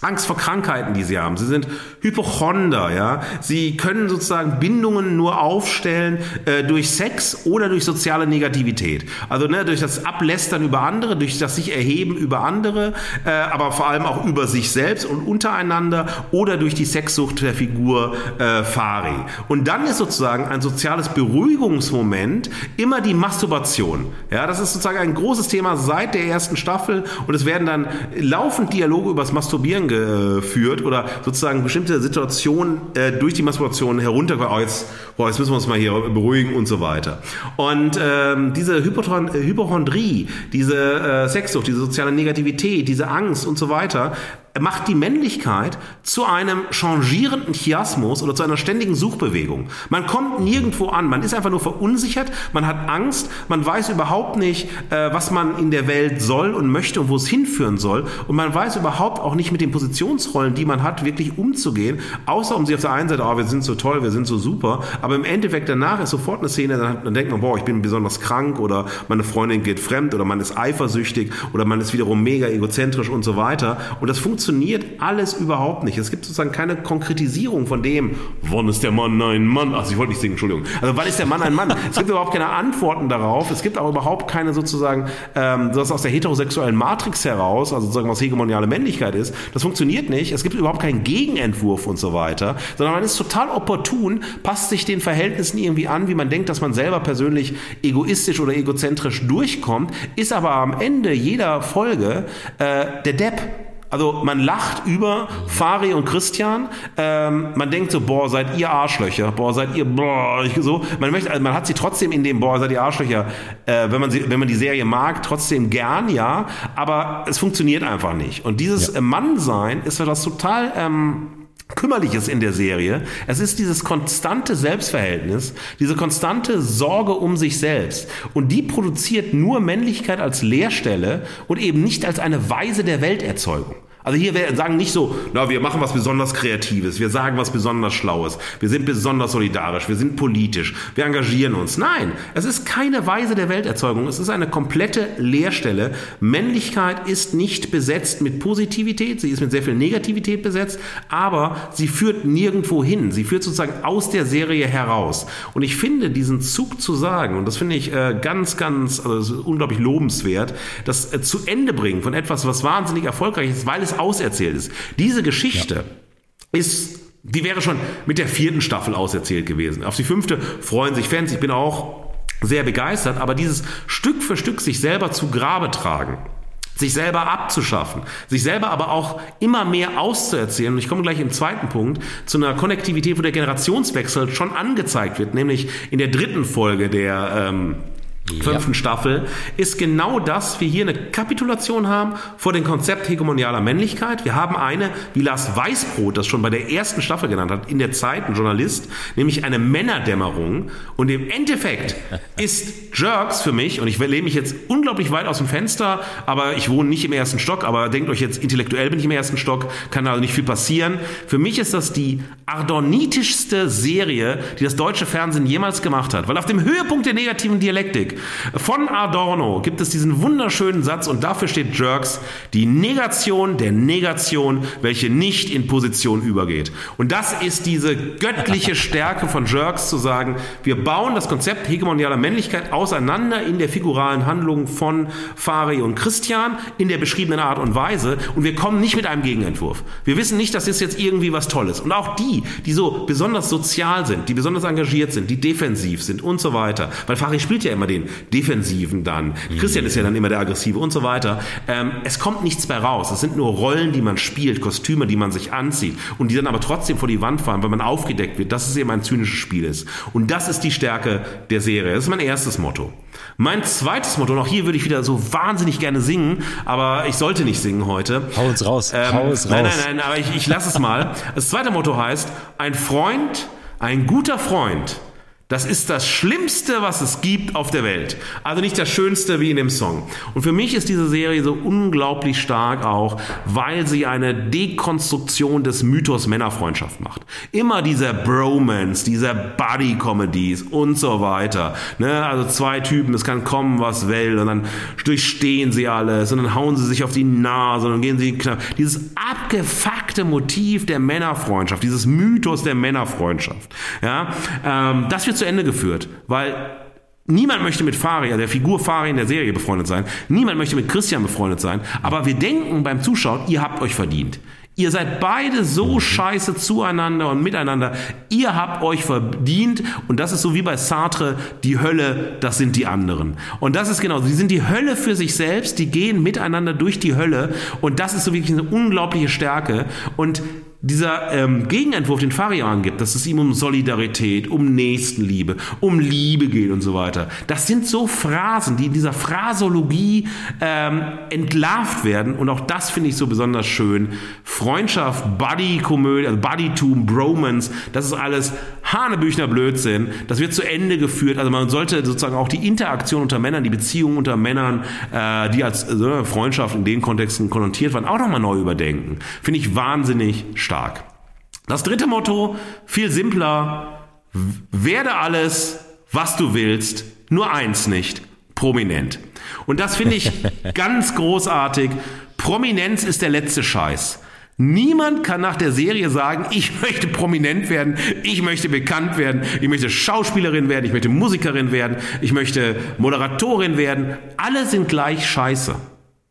S2: Angst vor Krankheiten, die sie haben. Sie sind Hypochonder, ja. Sie können sozusagen Bindungen nur aufstellen äh, durch Sex oder durch soziale Negativität. Also ne, durch das Ablästern über andere, durch das sich erheben über andere, äh, aber vor allem auch über sich selbst und untereinander oder durch die Sexsucht der Figur äh, Fari. Und dann ist sozusagen ein soziales Beruhigungsmoment immer die Masturbation. Ja, das ist sozusagen ein großes Thema seit der ersten Staffel und es werden dann laufend Dialoge über das Masturbieren geführt oder sozusagen bestimmte Situationen äh, durch die Masturbation herunter, oh jetzt, boah, jetzt müssen wir uns mal hier beruhigen und so weiter. Und ähm, diese Hypochon Hypochondrie, diese äh, Sexsucht, diese soziale Negativität, diese Angst und so weiter, macht die Männlichkeit zu einem changierenden Chiasmus oder zu einer ständigen Suchbewegung. Man kommt nirgendwo an, man ist einfach nur verunsichert, man hat Angst, man weiß überhaupt nicht, äh, was man in der Welt soll und möchte und wo es hinführen soll. Und man weiß überhaupt auch nicht mit den Positionsrollen, die man hat, wirklich umzugehen, außer um sie auf der einen Seite, oh, wir sind so toll, wir sind so super, aber im Endeffekt danach ist sofort eine Szene, dann, dann denkt man, boah, ich bin besonders krank oder meine Freundin geht fremd oder man ist eifersüchtig oder man ist wiederum mega egozentrisch und so weiter und das funktioniert alles überhaupt nicht. Es gibt sozusagen keine Konkretisierung von dem, wann ist der Mann ein Mann? Also ich wollte nicht singen, Entschuldigung. Also wann ist der Mann ein Mann? es gibt überhaupt keine Antworten darauf. Es gibt auch überhaupt keine sozusagen, ähm, das aus der heterosexuellen Matrix heraus, also sozusagen was hegemoniale Männlichkeit ist. Das funktioniert nicht. Es gibt überhaupt keinen Gegenentwurf und so weiter, sondern man ist total opportun, passt sich den Verhältnissen irgendwie an, wie man denkt, dass man selber persönlich egoistisch oder egozentrisch durchkommt, ist aber am Ende jeder Folge äh, der Depp also man lacht über Fari und Christian. Ähm, man denkt so, boah, seid ihr Arschlöcher, boah, seid ihr, boah, so. Man möchte, also man hat sie trotzdem in dem, boah, seid ihr Arschlöcher, äh, wenn man sie, wenn man die Serie mag, trotzdem gern, ja. Aber es funktioniert einfach nicht. Und dieses ja. Mannsein ist etwas total ähm, Kümmerliches in der Serie. Es ist dieses konstante Selbstverhältnis, diese konstante Sorge um sich selbst. Und die produziert nur Männlichkeit als Leerstelle und eben nicht als eine Weise der Welterzeugung. Also hier sagen nicht so, na, wir machen was besonders Kreatives, wir sagen was besonders Schlaues, wir sind besonders solidarisch, wir sind politisch, wir engagieren uns. Nein, es ist keine Weise der Welterzeugung, es ist eine komplette Leerstelle. Männlichkeit ist nicht besetzt mit Positivität, sie ist mit sehr viel Negativität besetzt, aber sie führt nirgendwo hin. Sie führt sozusagen aus der Serie heraus. Und ich finde diesen Zug zu sagen, und das finde ich äh, ganz, ganz, also unglaublich lobenswert, das äh, zu Ende bringen von etwas, was wahnsinnig erfolgreich ist, weil es auserzählt ist. Diese Geschichte ja. ist die wäre schon mit der vierten Staffel auserzählt gewesen. Auf die fünfte freuen sich Fans. Ich bin auch sehr begeistert, aber dieses Stück für Stück sich selber zu Grabe tragen, sich selber abzuschaffen, sich selber aber auch immer mehr auszuerzählen. Und ich komme gleich im zweiten Punkt zu einer Konnektivität, wo der Generationswechsel schon angezeigt wird, nämlich in der dritten Folge der ähm, fünften ja. Staffel, ist genau das, wir hier eine Kapitulation haben vor dem Konzept hegemonialer Männlichkeit. Wir haben eine, wie Lars Weißbrot das schon bei der ersten Staffel genannt hat, in der Zeit, ein Journalist, nämlich eine Männerdämmerung. Und im Endeffekt ist Jerks für mich, und ich lehne mich jetzt unglaublich weit aus dem Fenster, aber ich wohne nicht im ersten Stock, aber denkt euch jetzt, intellektuell bin ich im ersten Stock, kann also nicht viel passieren. Für mich ist das die ardornitischste Serie, die das deutsche Fernsehen jemals gemacht hat. Weil auf dem Höhepunkt der negativen Dialektik von Adorno gibt es diesen wunderschönen Satz und dafür steht Jerks, die Negation der Negation, welche nicht in Position übergeht. Und das ist diese göttliche Stärke von Jerks zu sagen, wir bauen das Konzept hegemonialer Männlichkeit auseinander in der figuralen Handlung von Fari und Christian in der beschriebenen Art und Weise und wir kommen nicht mit einem Gegenentwurf. Wir wissen nicht, das ist jetzt irgendwie was Tolles. Und auch die, die so besonders sozial sind, die besonders engagiert sind, die defensiv sind und so weiter, weil Fari spielt ja immer den Defensiven dann. Christian ist ja dann immer der Aggressive und so weiter. Ähm, es kommt nichts mehr raus. Es sind nur Rollen, die man spielt, Kostüme, die man sich anzieht und die dann aber trotzdem vor die Wand fallen, weil man aufgedeckt wird, dass es eben ein zynisches Spiel ist. Und das ist die Stärke der Serie. Das ist mein erstes Motto. Mein zweites Motto, und auch hier würde ich wieder so wahnsinnig gerne singen, aber ich sollte nicht singen heute.
S1: Hau uns raus. Ähm, Hau uns
S2: nein, raus. Nein, nein, nein, aber ich, ich lasse es mal. Das zweite Motto heißt, ein Freund, ein guter Freund das ist das Schlimmste, was es gibt auf der Welt. Also nicht das Schönste wie in dem Song. Und für mich ist diese Serie so unglaublich stark auch, weil sie eine Dekonstruktion des Mythos Männerfreundschaft macht. Immer dieser Bromance, dieser Buddy-Comedies und so weiter. Ne? Also zwei Typen, es kann kommen, was will, und dann durchstehen sie alles, und dann hauen sie sich auf die Nase, und dann gehen sie knapp. Dieses abgefuckte Motiv der Männerfreundschaft, dieses Mythos der Männerfreundschaft. Ja? Ähm, das wird zu Ende geführt, weil Niemand möchte mit Faria, der Figur Faria in der Serie befreundet sein. Niemand möchte mit Christian befreundet sein. Aber wir denken beim Zuschauen, ihr habt euch verdient. Ihr seid beide so mhm. scheiße zueinander und miteinander. Ihr habt euch verdient. Und das ist so wie bei Sartre, die Hölle, das sind die anderen. Und das ist genau, sie sind die Hölle für sich selbst. Die gehen miteinander durch die Hölle. Und das ist so wirklich eine unglaubliche Stärke. Und dieser ähm, Gegenentwurf, den Farian gibt, dass es ihm um Solidarität, um Nächstenliebe, um Liebe geht und so weiter, das sind so Phrasen, die in dieser Phrasologie ähm, entlarvt werden und auch das finde ich so besonders schön. Freundschaft, Buddy-Komödie, also Buddytum, Bromance, das ist alles Hanebüchner Blödsinn, das wird zu Ende geführt, also man sollte sozusagen auch die Interaktion unter Männern, die Beziehungen unter Männern, äh, die als äh, Freundschaft in den Kontexten konnotiert waren, auch nochmal neu überdenken. Finde ich wahnsinnig stark. Das dritte Motto, viel simpler, werde alles, was du willst, nur eins nicht, prominent. Und das finde ich ganz großartig. Prominenz ist der letzte Scheiß. Niemand kann nach der Serie sagen, ich möchte prominent werden, ich möchte bekannt werden, ich möchte Schauspielerin werden, ich möchte Musikerin werden, ich möchte Moderatorin werden. Alle sind gleich scheiße.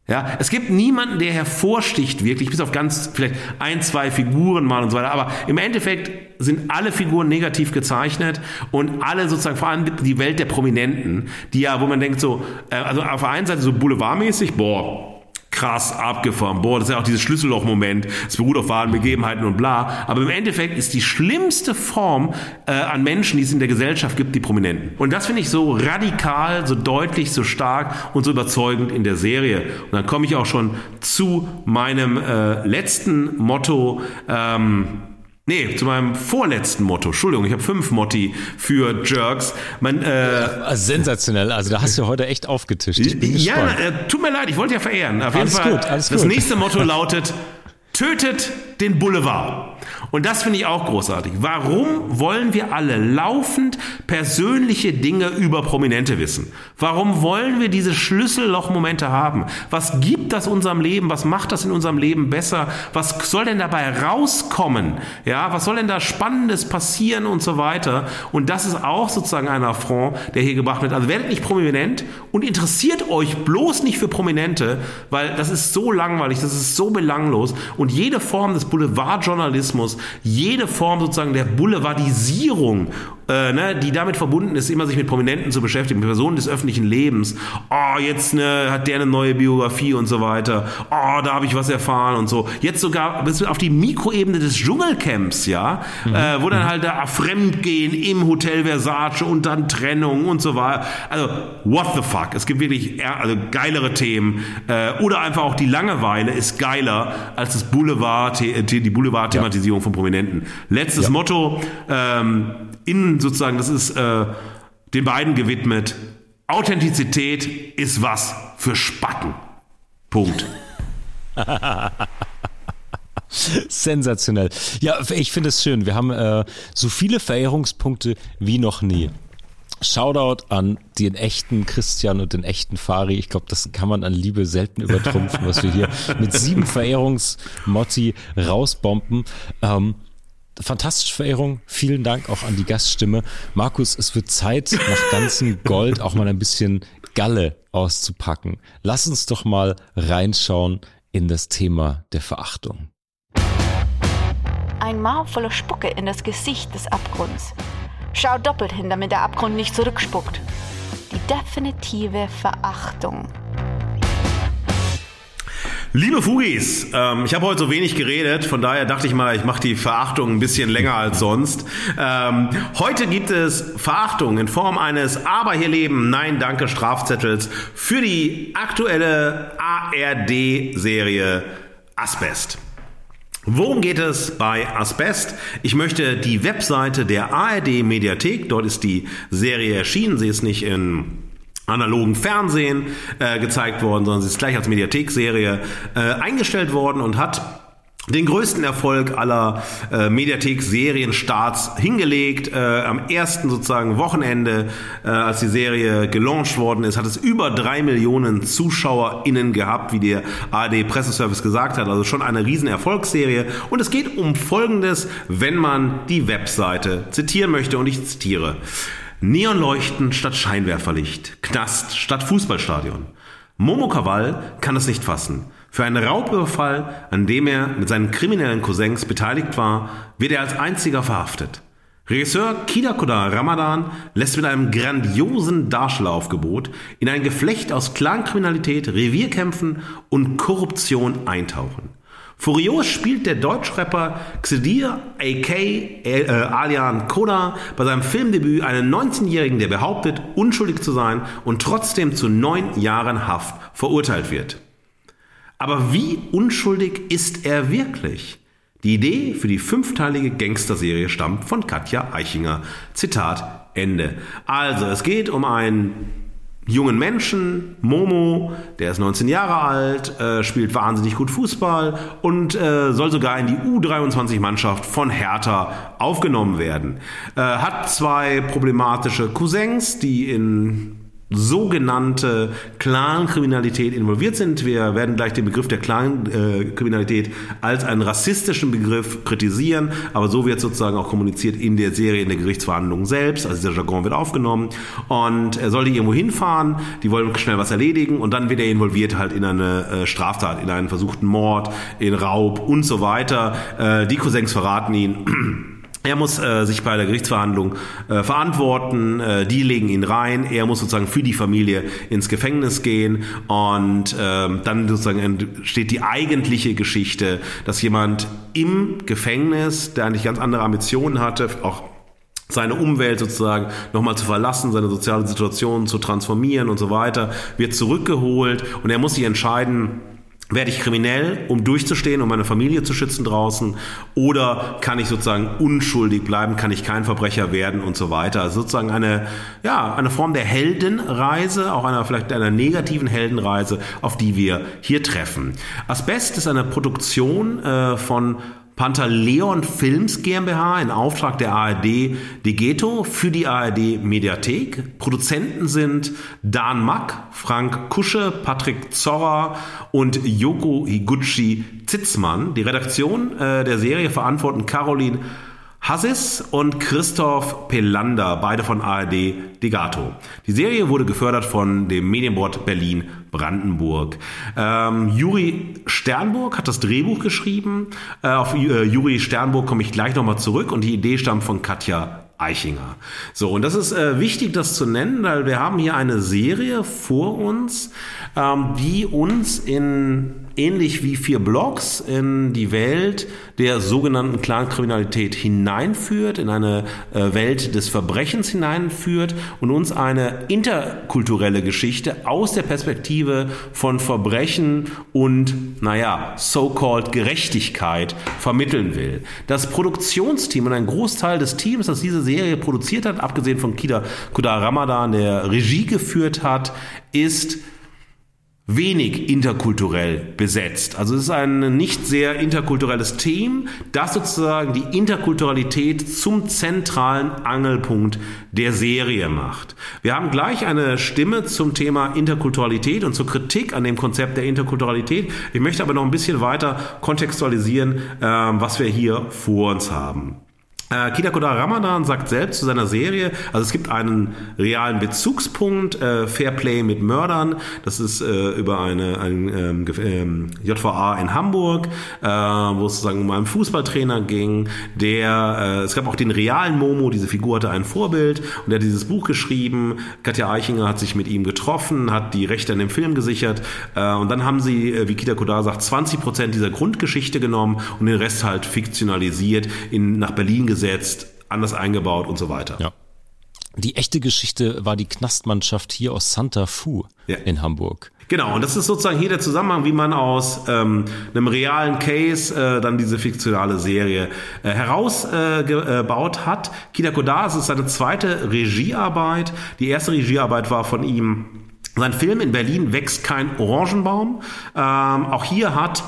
S2: Ja, es gibt niemanden, der hervorsticht wirklich, bis auf ganz vielleicht ein, zwei Figuren mal und so weiter. Aber im Endeffekt sind alle Figuren negativ gezeichnet und alle sozusagen, vor allem die Welt der Prominenten, die ja, wo man denkt so, äh, also auf der einen Seite so boulevardmäßig, boah, krass abgefahren. Boah, das ist ja auch dieses Schlüsselloch-Moment. Es beruht auf wahren Begebenheiten und bla. Aber im Endeffekt ist die schlimmste Form äh, an Menschen, die es in der Gesellschaft gibt, die Prominenten. Und das finde ich so radikal, so deutlich, so stark und so überzeugend in der Serie. Und dann komme ich auch schon zu meinem äh, letzten Motto. Ähm, Nee, zu meinem vorletzten Motto. Entschuldigung, ich habe fünf Motti für Jerks.
S1: Man, äh, also sensationell. Also da hast du heute echt aufgetischt. Ich bin
S2: ja, äh, tut mir leid, ich wollte ja verehren. Auf alles jeden Fall. Gut, alles das gut. nächste Motto lautet: Tötet den Boulevard. Und das finde ich auch großartig. Warum wollen wir alle laufend persönliche Dinge über Prominente wissen? Warum wollen wir diese Schlüssellochmomente haben? Was gibt das unserem Leben? Was macht das in unserem Leben besser? Was soll denn dabei rauskommen? Ja, was soll denn da Spannendes passieren und so weiter? Und das ist auch sozusagen ein Affront, der hier gebracht wird. Also werdet nicht prominent und interessiert euch bloß nicht für Prominente, weil das ist so langweilig, das ist so belanglos und jede Form des Boulevardjournalismus, jede Form sozusagen der Boulevardisierung äh, ne, die damit verbunden ist, immer sich mit Prominenten zu beschäftigen, mit Personen des öffentlichen Lebens. Oh, jetzt ne, hat der eine neue Biografie und so weiter. Oh, da habe ich was erfahren und so. Jetzt sogar bis auf die Mikroebene des Dschungelcamps, ja, mhm. äh, wo dann halt da Fremdgehen im Hotel Versace und dann Trennung und so weiter. Also, what the fuck? Es gibt wirklich also, geilere Themen. Äh, oder einfach auch die Langeweile ist geiler als das Boulevard, die Boulevard-Thematisierung ja. von Prominenten. Letztes ja. Motto, ähm, in sozusagen, das ist äh, den beiden gewidmet. Authentizität ist was für Spacken. Punkt.
S1: Sensationell. Ja, ich finde es schön. Wir haben äh, so viele Verehrungspunkte wie noch nie. Shoutout an den echten Christian und den echten Fari. Ich glaube, das kann man an Liebe selten übertrumpfen, was wir hier mit sieben Verehrungsmotti rausbomben. Ähm, fantastische Verehrung. Vielen Dank auch an die Gaststimme. Markus, es wird Zeit, nach ganzem Gold auch mal ein bisschen Galle auszupacken. Lass uns doch mal reinschauen in das Thema der Verachtung.
S3: Ein Maul voller Spucke in das Gesicht des Abgrunds. Schau doppelt hin, damit der Abgrund nicht zurückspuckt. Die definitive Verachtung.
S2: Liebe Fugis, ähm, ich habe heute so wenig geredet, von daher dachte ich mal, ich mache die Verachtung ein bisschen länger als sonst. Ähm, heute gibt es Verachtung in Form eines Aber hier leben, nein, danke Strafzettels für die aktuelle ARD-Serie Asbest. Worum geht es bei Asbest? Ich möchte die Webseite der ARD Mediathek, dort ist die Serie erschienen, sie ist nicht in analogen Fernsehen äh, gezeigt worden, sondern sie ist gleich als Mediathek-Serie äh, eingestellt worden und hat den größten Erfolg aller äh, Mediathek-Serienstarts hingelegt. Äh, am ersten sozusagen Wochenende, äh, als die Serie gelauncht worden ist, hat es über drei Millionen ZuschauerInnen gehabt, wie der ARD-Presseservice gesagt hat. Also schon eine riesen Erfolgsserie. Und es geht um Folgendes, wenn man die Webseite zitieren möchte. Und ich zitiere. Neonleuchten statt Scheinwerferlicht, Knast statt Fußballstadion. Momo Kawal kann es nicht fassen. Für einen Raubüberfall, an dem er mit seinen kriminellen Cousins beteiligt war, wird er als einziger verhaftet. Regisseur Kida Kodar Ramadan lässt mit einem grandiosen Darstelleraufgebot in ein Geflecht aus Clankriminalität, Revierkämpfen und Korruption eintauchen. Furios spielt der Deutschrapper Xedir A.K. Äh, Alian Koda bei seinem Filmdebüt einen 19-Jährigen, der behauptet, unschuldig zu sein und trotzdem zu neun Jahren Haft verurteilt wird. Aber wie unschuldig ist er wirklich? Die Idee für die fünfteilige Gangsterserie stammt von Katja Eichinger. Zitat Ende. Also, es geht um einen jungen Menschen, Momo, der ist 19 Jahre alt, äh, spielt wahnsinnig gut Fußball und äh, soll sogar in die U23-Mannschaft von Hertha aufgenommen werden. Äh, hat zwei problematische Cousins, die in sogenannte Clankriminalität involviert sind. Wir werden gleich den Begriff der Clankriminalität als einen rassistischen Begriff kritisieren, aber so wird sozusagen auch kommuniziert in der Serie, in der Gerichtsverhandlung selbst. Also dieser Jargon wird aufgenommen und er soll die irgendwo hinfahren, die wollen schnell was erledigen und dann wird er involviert halt in eine äh, Straftat, in einen versuchten Mord, in Raub und so weiter. Äh, die Cousins verraten ihn. Er muss äh, sich bei der Gerichtsverhandlung äh, verantworten, äh, die legen ihn rein, er muss sozusagen für die Familie ins Gefängnis gehen. Und ähm, dann sozusagen entsteht die eigentliche Geschichte, dass jemand im Gefängnis, der eigentlich ganz andere Ambitionen hatte, auch seine Umwelt sozusagen nochmal zu verlassen, seine soziale Situation zu transformieren und so weiter, wird zurückgeholt. Und er muss sich entscheiden, werde ich kriminell, um durchzustehen, um meine Familie zu schützen draußen, oder kann ich sozusagen unschuldig bleiben, kann ich kein Verbrecher werden und so weiter. Also sozusagen eine, ja, eine Form der Heldenreise, auch einer vielleicht einer negativen Heldenreise, auf die wir hier treffen. Asbest ist eine Produktion äh, von Pantaleon Films GmbH in Auftrag der ARD Degeto für die ARD Mediathek. Produzenten sind Dan Mack, Frank Kusche, Patrick Zorra und Yoko Higuchi Zitzmann. Die Redaktion äh, der Serie verantworten Caroline Hassis und Christoph Pelander, beide von ARD Degato. Die Serie wurde gefördert von dem Medienboard Berlin Brandenburg. Ähm, Juri Sternburg hat das Drehbuch geschrieben. Äh, auf äh, Juri Sternburg komme ich gleich nochmal zurück und die Idee stammt von Katja Eichinger. So, und das ist äh, wichtig, das zu nennen, weil wir haben hier eine Serie vor uns, ähm, die uns in ähnlich wie vier Blogs in die Welt der sogenannten Clankriminalität hineinführt, in eine äh, Welt des Verbrechens hineinführt und uns eine interkulturelle Geschichte aus der Perspektive von Verbrechen und, naja, so-called Gerechtigkeit vermitteln will. Das Produktionsteam und ein Großteil des Teams, das diese Serie produziert hat, abgesehen von Kida Kudar Ramadan, der Regie geführt hat, ist wenig interkulturell besetzt. Also es ist ein nicht sehr interkulturelles Team, das sozusagen die Interkulturalität zum zentralen Angelpunkt der Serie macht. Wir haben gleich eine Stimme zum Thema Interkulturalität und zur Kritik an dem Konzept der Interkulturalität. Ich möchte aber noch ein bisschen weiter kontextualisieren, äh, was wir hier vor uns haben. Äh, Kida Kodar Ramadan sagt selbst zu seiner Serie, also es gibt einen realen Bezugspunkt, äh, Fair Play mit Mördern, das ist äh, über eine, ein ähm, ähm, JVA in Hamburg, äh, wo es sozusagen um einen Fußballtrainer ging, der, äh, es gab auch den realen Momo, diese Figur hatte ein Vorbild und der hat dieses Buch geschrieben, Katja Eichinger hat sich mit ihm getroffen, hat die Rechte an dem Film gesichert äh, und dann haben sie, äh, wie Kida Kodar sagt, 20 Prozent dieser Grundgeschichte genommen und den Rest halt fiktionalisiert, in, nach Berlin gesetzt umgesetzt, anders eingebaut und so weiter.
S1: Ja. Die echte Geschichte war die Knastmannschaft hier aus Santa Fu ja. in Hamburg.
S2: Genau, und das ist sozusagen hier der Zusammenhang, wie man aus ähm, einem realen Case äh, dann diese fiktionale Serie äh, herausgebaut äh, hat. Kida Kodar, es ist seine zweite Regiearbeit. Die erste Regiearbeit war von ihm sein Film in Berlin wächst kein Orangenbaum. Ähm, auch hier hat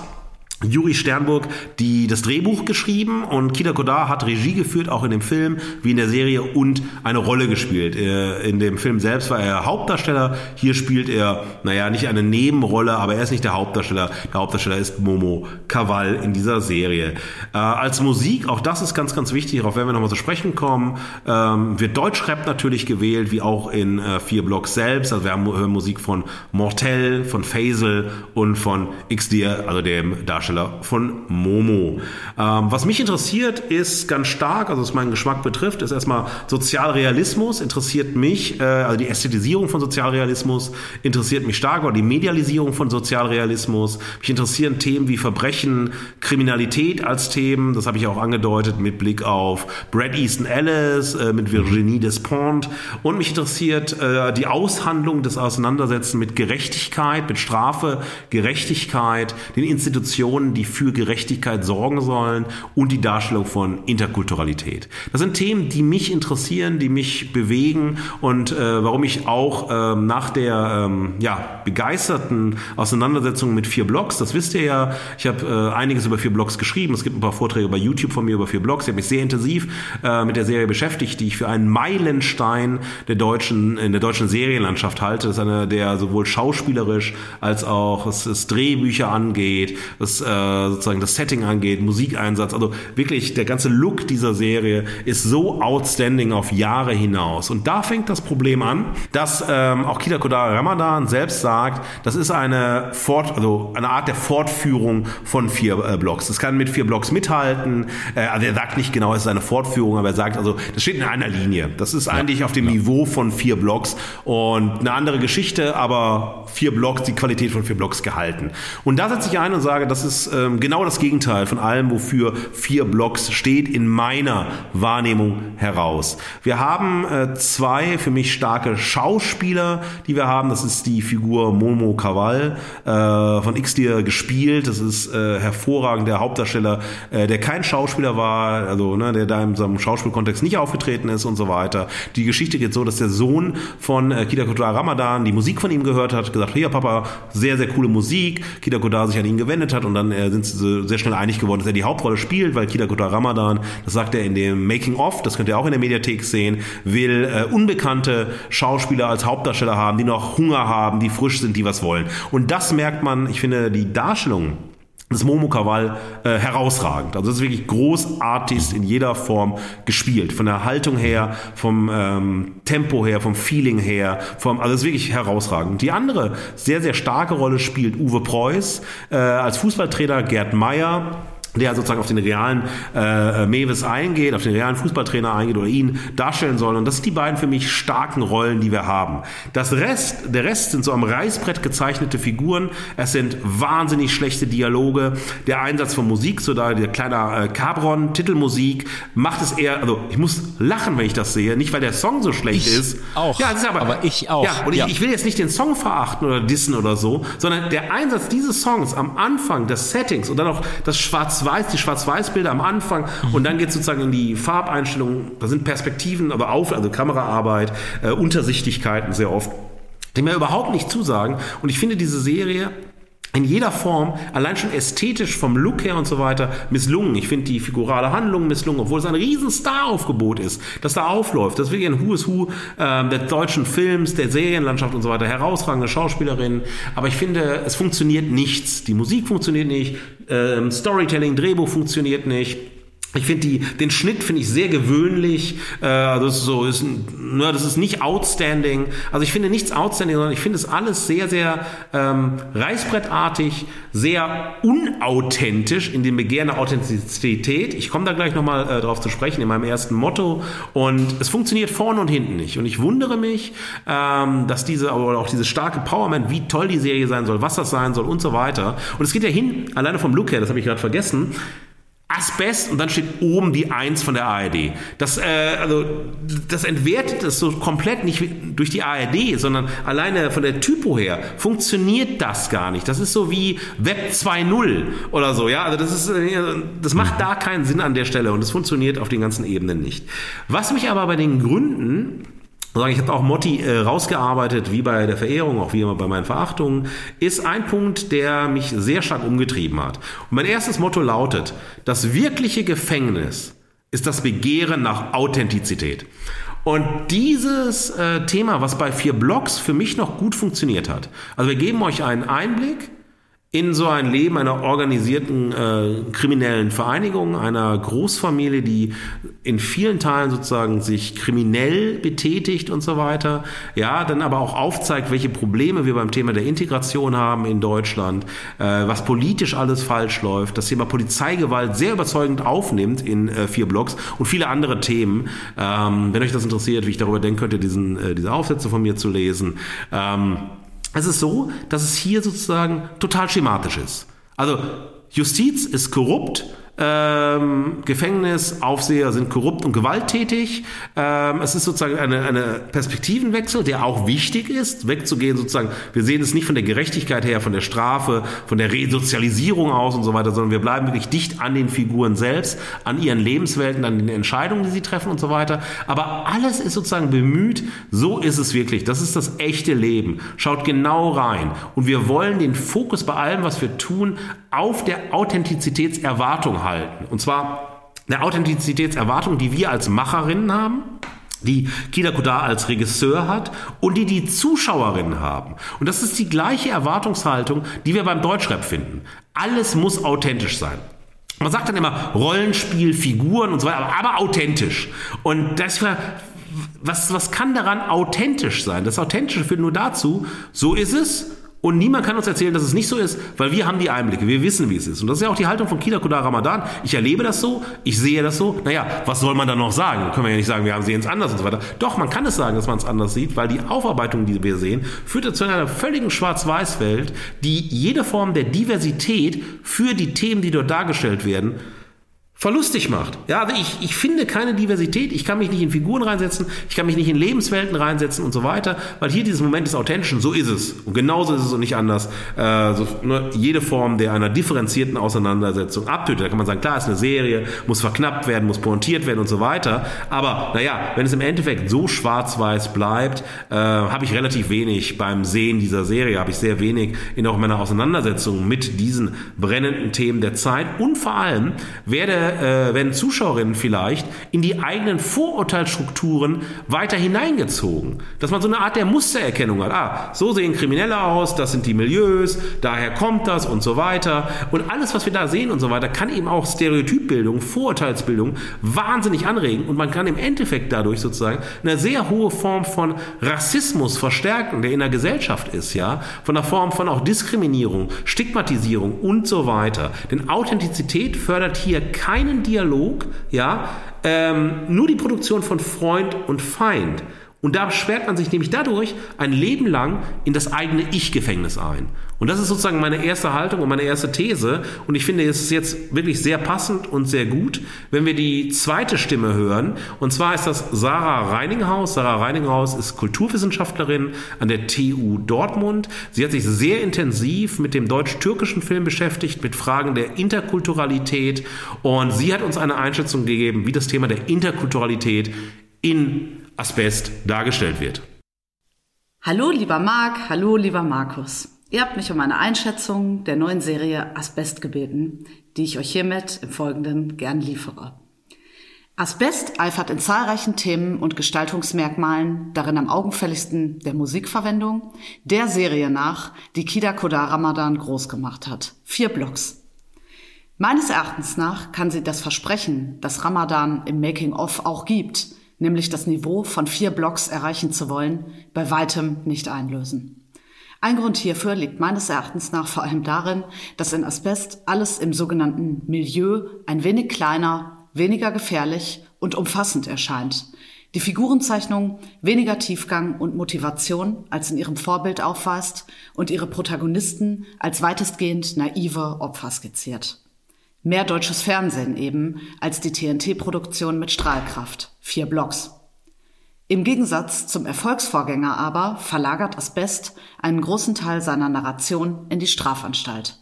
S2: Juri Sternburg die das Drehbuch geschrieben und Kida Kodar hat Regie geführt, auch in dem Film wie in der Serie und eine Rolle gespielt. Äh, in dem Film selbst war er Hauptdarsteller. Hier spielt er, naja, nicht eine Nebenrolle, aber er ist nicht der Hauptdarsteller. Der Hauptdarsteller ist Momo Kaval in dieser Serie. Äh, als Musik, auch das ist ganz, ganz wichtig, darauf werden wir nochmal zu sprechen kommen, ähm, wird Deutschrap natürlich gewählt, wie auch in äh, vier Blocks selbst. Also wir haben, Musik von Mortel, von Faisal und von XD, also dem Darsteller Hauptdarsteller von Momo. Ähm, was mich interessiert, ist ganz stark, also was meinen Geschmack betrifft, ist erstmal Sozialrealismus, interessiert mich, äh, also die Ästhetisierung von Sozialrealismus interessiert mich stark, oder die Medialisierung von Sozialrealismus. Mich interessieren Themen wie Verbrechen, Kriminalität als Themen, das habe ich auch angedeutet mit Blick auf Brad Easton Ellis, äh, mit Virginie Despont. Und mich interessiert äh, die Aushandlung des Auseinandersetzen mit Gerechtigkeit, mit Strafe, Gerechtigkeit, den Institutionen, die für Gerechtigkeit sorgen sollen und die Darstellung von Interkulturalität. Das sind Themen, die mich interessieren, die mich bewegen und äh, warum ich auch ähm, nach der ähm, ja, begeisterten Auseinandersetzung mit vier Blogs, das wisst ihr ja, ich habe äh, einiges über vier Blogs geschrieben, es gibt ein paar Vorträge bei YouTube von mir über vier Blogs, ich habe mich sehr intensiv äh, mit der Serie beschäftigt, die ich für einen Meilenstein der deutschen, in der deutschen Serienlandschaft halte. Das ist eine, der sowohl schauspielerisch als auch was, was Drehbücher angeht, was äh, sozusagen das Setting angeht, Musikeinsatz. Also wirklich der ganze Look dieser Serie ist so outstanding auf Jahre hinaus. Und da fängt das Problem an, dass ähm, auch Kida Kodar Ramadan selbst sagt, das ist eine Fort, also eine Art der Fortführung von vier äh, Blocks. Es kann mit vier Blocks mithalten. Äh, also er sagt nicht genau, es ist eine Fortführung, aber er sagt, also das steht in einer Linie. Das ist eigentlich auf dem ja. Niveau von vier Blocks und eine andere Geschichte, aber vier Blocks, die Qualität von vier Blocks gehalten. Und da setze ich ein und sage, das ist ähm, genau das Gegenteil von allem, wofür vier Blocks steht in meiner Wahrnehmung heraus. Wir haben äh, zwei für mich starke Schauspieler, die wir haben. Das ist die Figur Momo Kaval äh, von X-Dir gespielt. Das ist äh, hervorragend der Hauptdarsteller, äh, der kein Schauspieler war, also ne, der da in seinem Schauspielkontext nicht aufgetreten ist und so weiter. Die Geschichte geht so, dass der Sohn von äh, Kida Kodar Ramadan die Musik von ihm gehört hat, gesagt, hier Papa, sehr, sehr coole Musik. Kida Kodar sich an ihn gewendet hat und dann äh, sind sie sehr schnell einig geworden, dass er die Hauptrolle spielt, weil Kida Kodar Ramadan, das sagt er in dem Making of, das könnt ihr auch in der Mediathek sehen, will äh, unbekannte Schauspieler als Hauptdarsteller haben, die noch Hunger haben, die frisch sind, die was wollen. Und das merkt man, ich finde, die Darstellung das Momo Kawal äh, herausragend. Also das ist wirklich großartig in jeder Form gespielt. Von der Haltung her, vom ähm, Tempo her, vom Feeling her, vom, also das ist wirklich herausragend. Die andere sehr, sehr starke Rolle spielt Uwe Preuß äh, als Fußballtrainer Gerd Meyer der sozusagen auf den realen äh, Mewes eingeht, auf den realen Fußballtrainer eingeht oder ihn darstellen soll. Und das sind die beiden für mich starken Rollen, die wir haben. Das Rest, der Rest sind so am Reißbrett gezeichnete Figuren. Es sind wahnsinnig schlechte Dialoge. Der Einsatz von Musik, so da der kleine äh, Cabron, Titelmusik, macht es eher, also ich muss lachen, wenn ich das sehe. Nicht, weil der Song so schlecht
S1: ich
S2: ist.
S1: Auch.
S2: Ja, das ist aber,
S1: aber ich auch.
S2: Ja, und ja. Ich, ich will jetzt nicht den Song verachten oder dissen oder so, sondern der Einsatz dieses Songs am Anfang des Settings und dann auch das Schwarz Schwarz-Weiß, die Schwarz-Weiß-Bilder am Anfang und dann geht es sozusagen in die Farbeinstellungen. Da sind Perspektiven, aber auf, also Kameraarbeit, äh, Untersichtigkeiten sehr oft, die mir überhaupt nicht zusagen. Und ich finde diese Serie in jeder Form, allein schon ästhetisch vom Look her und so weiter, misslungen. Ich finde die figurale Handlung misslungen, obwohl es ein riesen Star-Aufgebot ist, das da aufläuft. Das ist wirklich ein Who is Who äh, der deutschen Films, der Serienlandschaft und so weiter. Herausragende Schauspielerinnen. Aber ich finde, es funktioniert nichts. Die Musik funktioniert nicht, äh, Storytelling, Drehbuch funktioniert nicht. Ich finde die, den Schnitt finde ich sehr gewöhnlich. Äh, das ist so, ist, ne, das ist nicht outstanding. Also ich finde nichts outstanding, sondern ich finde es alles sehr, sehr ähm, reißbrettartig, sehr unauthentisch in dem Begehren nach Authentizität. Ich komme da gleich nochmal äh, drauf zu sprechen in meinem ersten Motto. Und es funktioniert vorne und hinten nicht. Und ich wundere mich, ähm, dass diese, aber auch diese starke Powerman, wie toll die Serie sein soll, was das sein soll und so weiter. Und es geht ja hin, alleine vom Look her, das habe ich gerade vergessen Asbest und dann steht oben die Eins von der ARD. Das, äh, also, das entwertet es so komplett nicht durch die ARD, sondern alleine von der Typo her funktioniert das gar nicht. Das ist so wie Web 2.0 oder so, ja. Also das ist, äh, das macht da keinen Sinn an der Stelle und es funktioniert auf den ganzen Ebenen nicht. Was mich aber bei den Gründen ich habe auch Motti äh, rausgearbeitet, wie bei der Verehrung, auch wie immer bei meinen Verachtungen, ist ein Punkt, der mich sehr stark umgetrieben hat. Und mein erstes Motto lautet, das wirkliche Gefängnis ist das Begehren nach Authentizität. Und dieses äh, Thema, was bei vier Blogs für mich noch gut funktioniert hat, also wir geben euch einen Einblick in so ein Leben einer organisierten äh, kriminellen Vereinigung, einer Großfamilie, die in vielen Teilen sozusagen sich kriminell betätigt und so weiter. Ja, dann aber auch aufzeigt, welche Probleme wir beim Thema der Integration haben in Deutschland, äh, was politisch alles falsch läuft, das Thema Polizeigewalt sehr überzeugend aufnimmt in äh, vier Blogs und viele andere Themen. Ähm, wenn euch das interessiert, wie ich darüber denken könnte, diesen, äh, diese Aufsätze von mir zu lesen. Ähm, es ist so, dass es hier sozusagen total schematisch ist. Also Justiz ist korrupt, ähm, Gefängnisaufseher sind korrupt und gewalttätig. Ähm, es ist sozusagen eine, eine Perspektivenwechsel, der auch wichtig ist, wegzugehen sozusagen. Wir sehen es nicht von der Gerechtigkeit her, von der Strafe, von der Resozialisierung aus und so weiter, sondern wir bleiben wirklich dicht an den Figuren selbst, an ihren Lebenswelten, an den Entscheidungen, die sie treffen und so weiter. Aber alles ist sozusagen bemüht, so ist es wirklich. Das ist das echte Leben. Schaut genau rein. Und wir wollen den Fokus bei allem, was wir tun, auf der Authentizitätserwartung halten. Und zwar eine Authentizitätserwartung, die wir als Macherinnen haben, die Kida Kodar als Regisseur hat und die die Zuschauerinnen haben. Und das ist die gleiche Erwartungshaltung, die wir beim Deutschrap finden. Alles muss authentisch sein. Man sagt dann immer Rollenspiel, Figuren und so weiter, aber authentisch. Und das was, was kann daran authentisch sein? Das Authentische führt nur dazu, so ist es, und niemand kann uns erzählen, dass es nicht so ist, weil wir haben die Einblicke, wir wissen, wie es ist. Und das ist ja auch die Haltung von Kida Kudar Ramadan. Ich erlebe das so, ich sehe das so. Naja, was soll man da noch sagen? Können wir ja nicht sagen, wir sehen es anders und so weiter. Doch, man kann es sagen, dass man es anders sieht, weil die Aufarbeitung, die wir sehen, führt zu einer völligen Schwarz-Weiß-Welt, die jede Form der Diversität für die Themen, die dort dargestellt werden, verlustig macht. Ja, also ich, ich finde keine Diversität, ich kann mich nicht in Figuren reinsetzen, ich kann mich nicht in Lebenswelten reinsetzen und so weiter, weil hier dieses Moment des Authentischen, so ist es. Und genauso ist es und nicht anders. Äh, so, ne, jede Form der einer differenzierten Auseinandersetzung abtötet. Da kann man sagen, klar, ist eine Serie, muss verknappt werden, muss pointiert werden und so weiter. Aber naja, wenn es im Endeffekt so schwarz-weiß bleibt, äh, habe ich relativ wenig beim Sehen dieser Serie, habe ich sehr wenig in auch meiner Auseinandersetzung mit diesen brennenden Themen der Zeit und vor allem werde äh, werden Zuschauerinnen vielleicht in die eigenen Vorurteilsstrukturen weiter hineingezogen. Dass man so eine Art der Mustererkennung hat. Ah, so sehen Kriminelle aus, das sind die Milieus, daher kommt das und so weiter. Und alles, was wir da sehen und so weiter, kann eben auch Stereotypbildung, Vorurteilsbildung wahnsinnig anregen. Und man kann im Endeffekt dadurch sozusagen eine sehr hohe Form von Rassismus verstärken, der in der Gesellschaft ist, ja. Von einer Form von auch Diskriminierung, Stigmatisierung und so weiter. Denn Authentizität fördert hier kein keinen Dialog, ja, ähm, nur die Produktion von Freund und Feind. Und da sperrt man sich nämlich dadurch ein Leben lang in das eigene Ich-Gefängnis ein. Und das ist sozusagen meine erste Haltung und meine erste These. Und ich finde, es ist jetzt wirklich sehr passend und sehr gut, wenn wir die zweite Stimme hören. Und zwar ist das Sarah Reininghaus. Sarah Reininghaus ist Kulturwissenschaftlerin an der TU Dortmund. Sie hat sich sehr intensiv mit dem deutsch-türkischen Film beschäftigt, mit Fragen der Interkulturalität. Und sie hat uns eine Einschätzung gegeben, wie das Thema der Interkulturalität in Asbest dargestellt wird.
S5: Hallo lieber Marc, hallo lieber Markus. Ihr habt mich um eine Einschätzung der neuen Serie Asbest gebeten, die ich euch hiermit im Folgenden gern liefere. Asbest eifert in zahlreichen Themen und Gestaltungsmerkmalen, darin am augenfälligsten der Musikverwendung, der Serie nach, die Kida Kodar Ramadan groß gemacht hat. Vier Blocks. Meines Erachtens nach kann sie das Versprechen, das Ramadan im Making-of auch gibt, nämlich das Niveau von vier Blocks erreichen zu wollen, bei weitem nicht einlösen. Ein Grund hierfür liegt meines Erachtens nach vor allem darin, dass in Asbest alles im sogenannten Milieu ein wenig kleiner, weniger gefährlich und umfassend erscheint. Die Figurenzeichnung weniger Tiefgang und Motivation als in ihrem Vorbild aufweist und ihre Protagonisten als weitestgehend naive Opfer skizziert. Mehr deutsches Fernsehen eben als die TNT-Produktion mit Strahlkraft. Vier Blocks. Im Gegensatz zum Erfolgsvorgänger aber verlagert Asbest einen großen Teil seiner Narration in die Strafanstalt.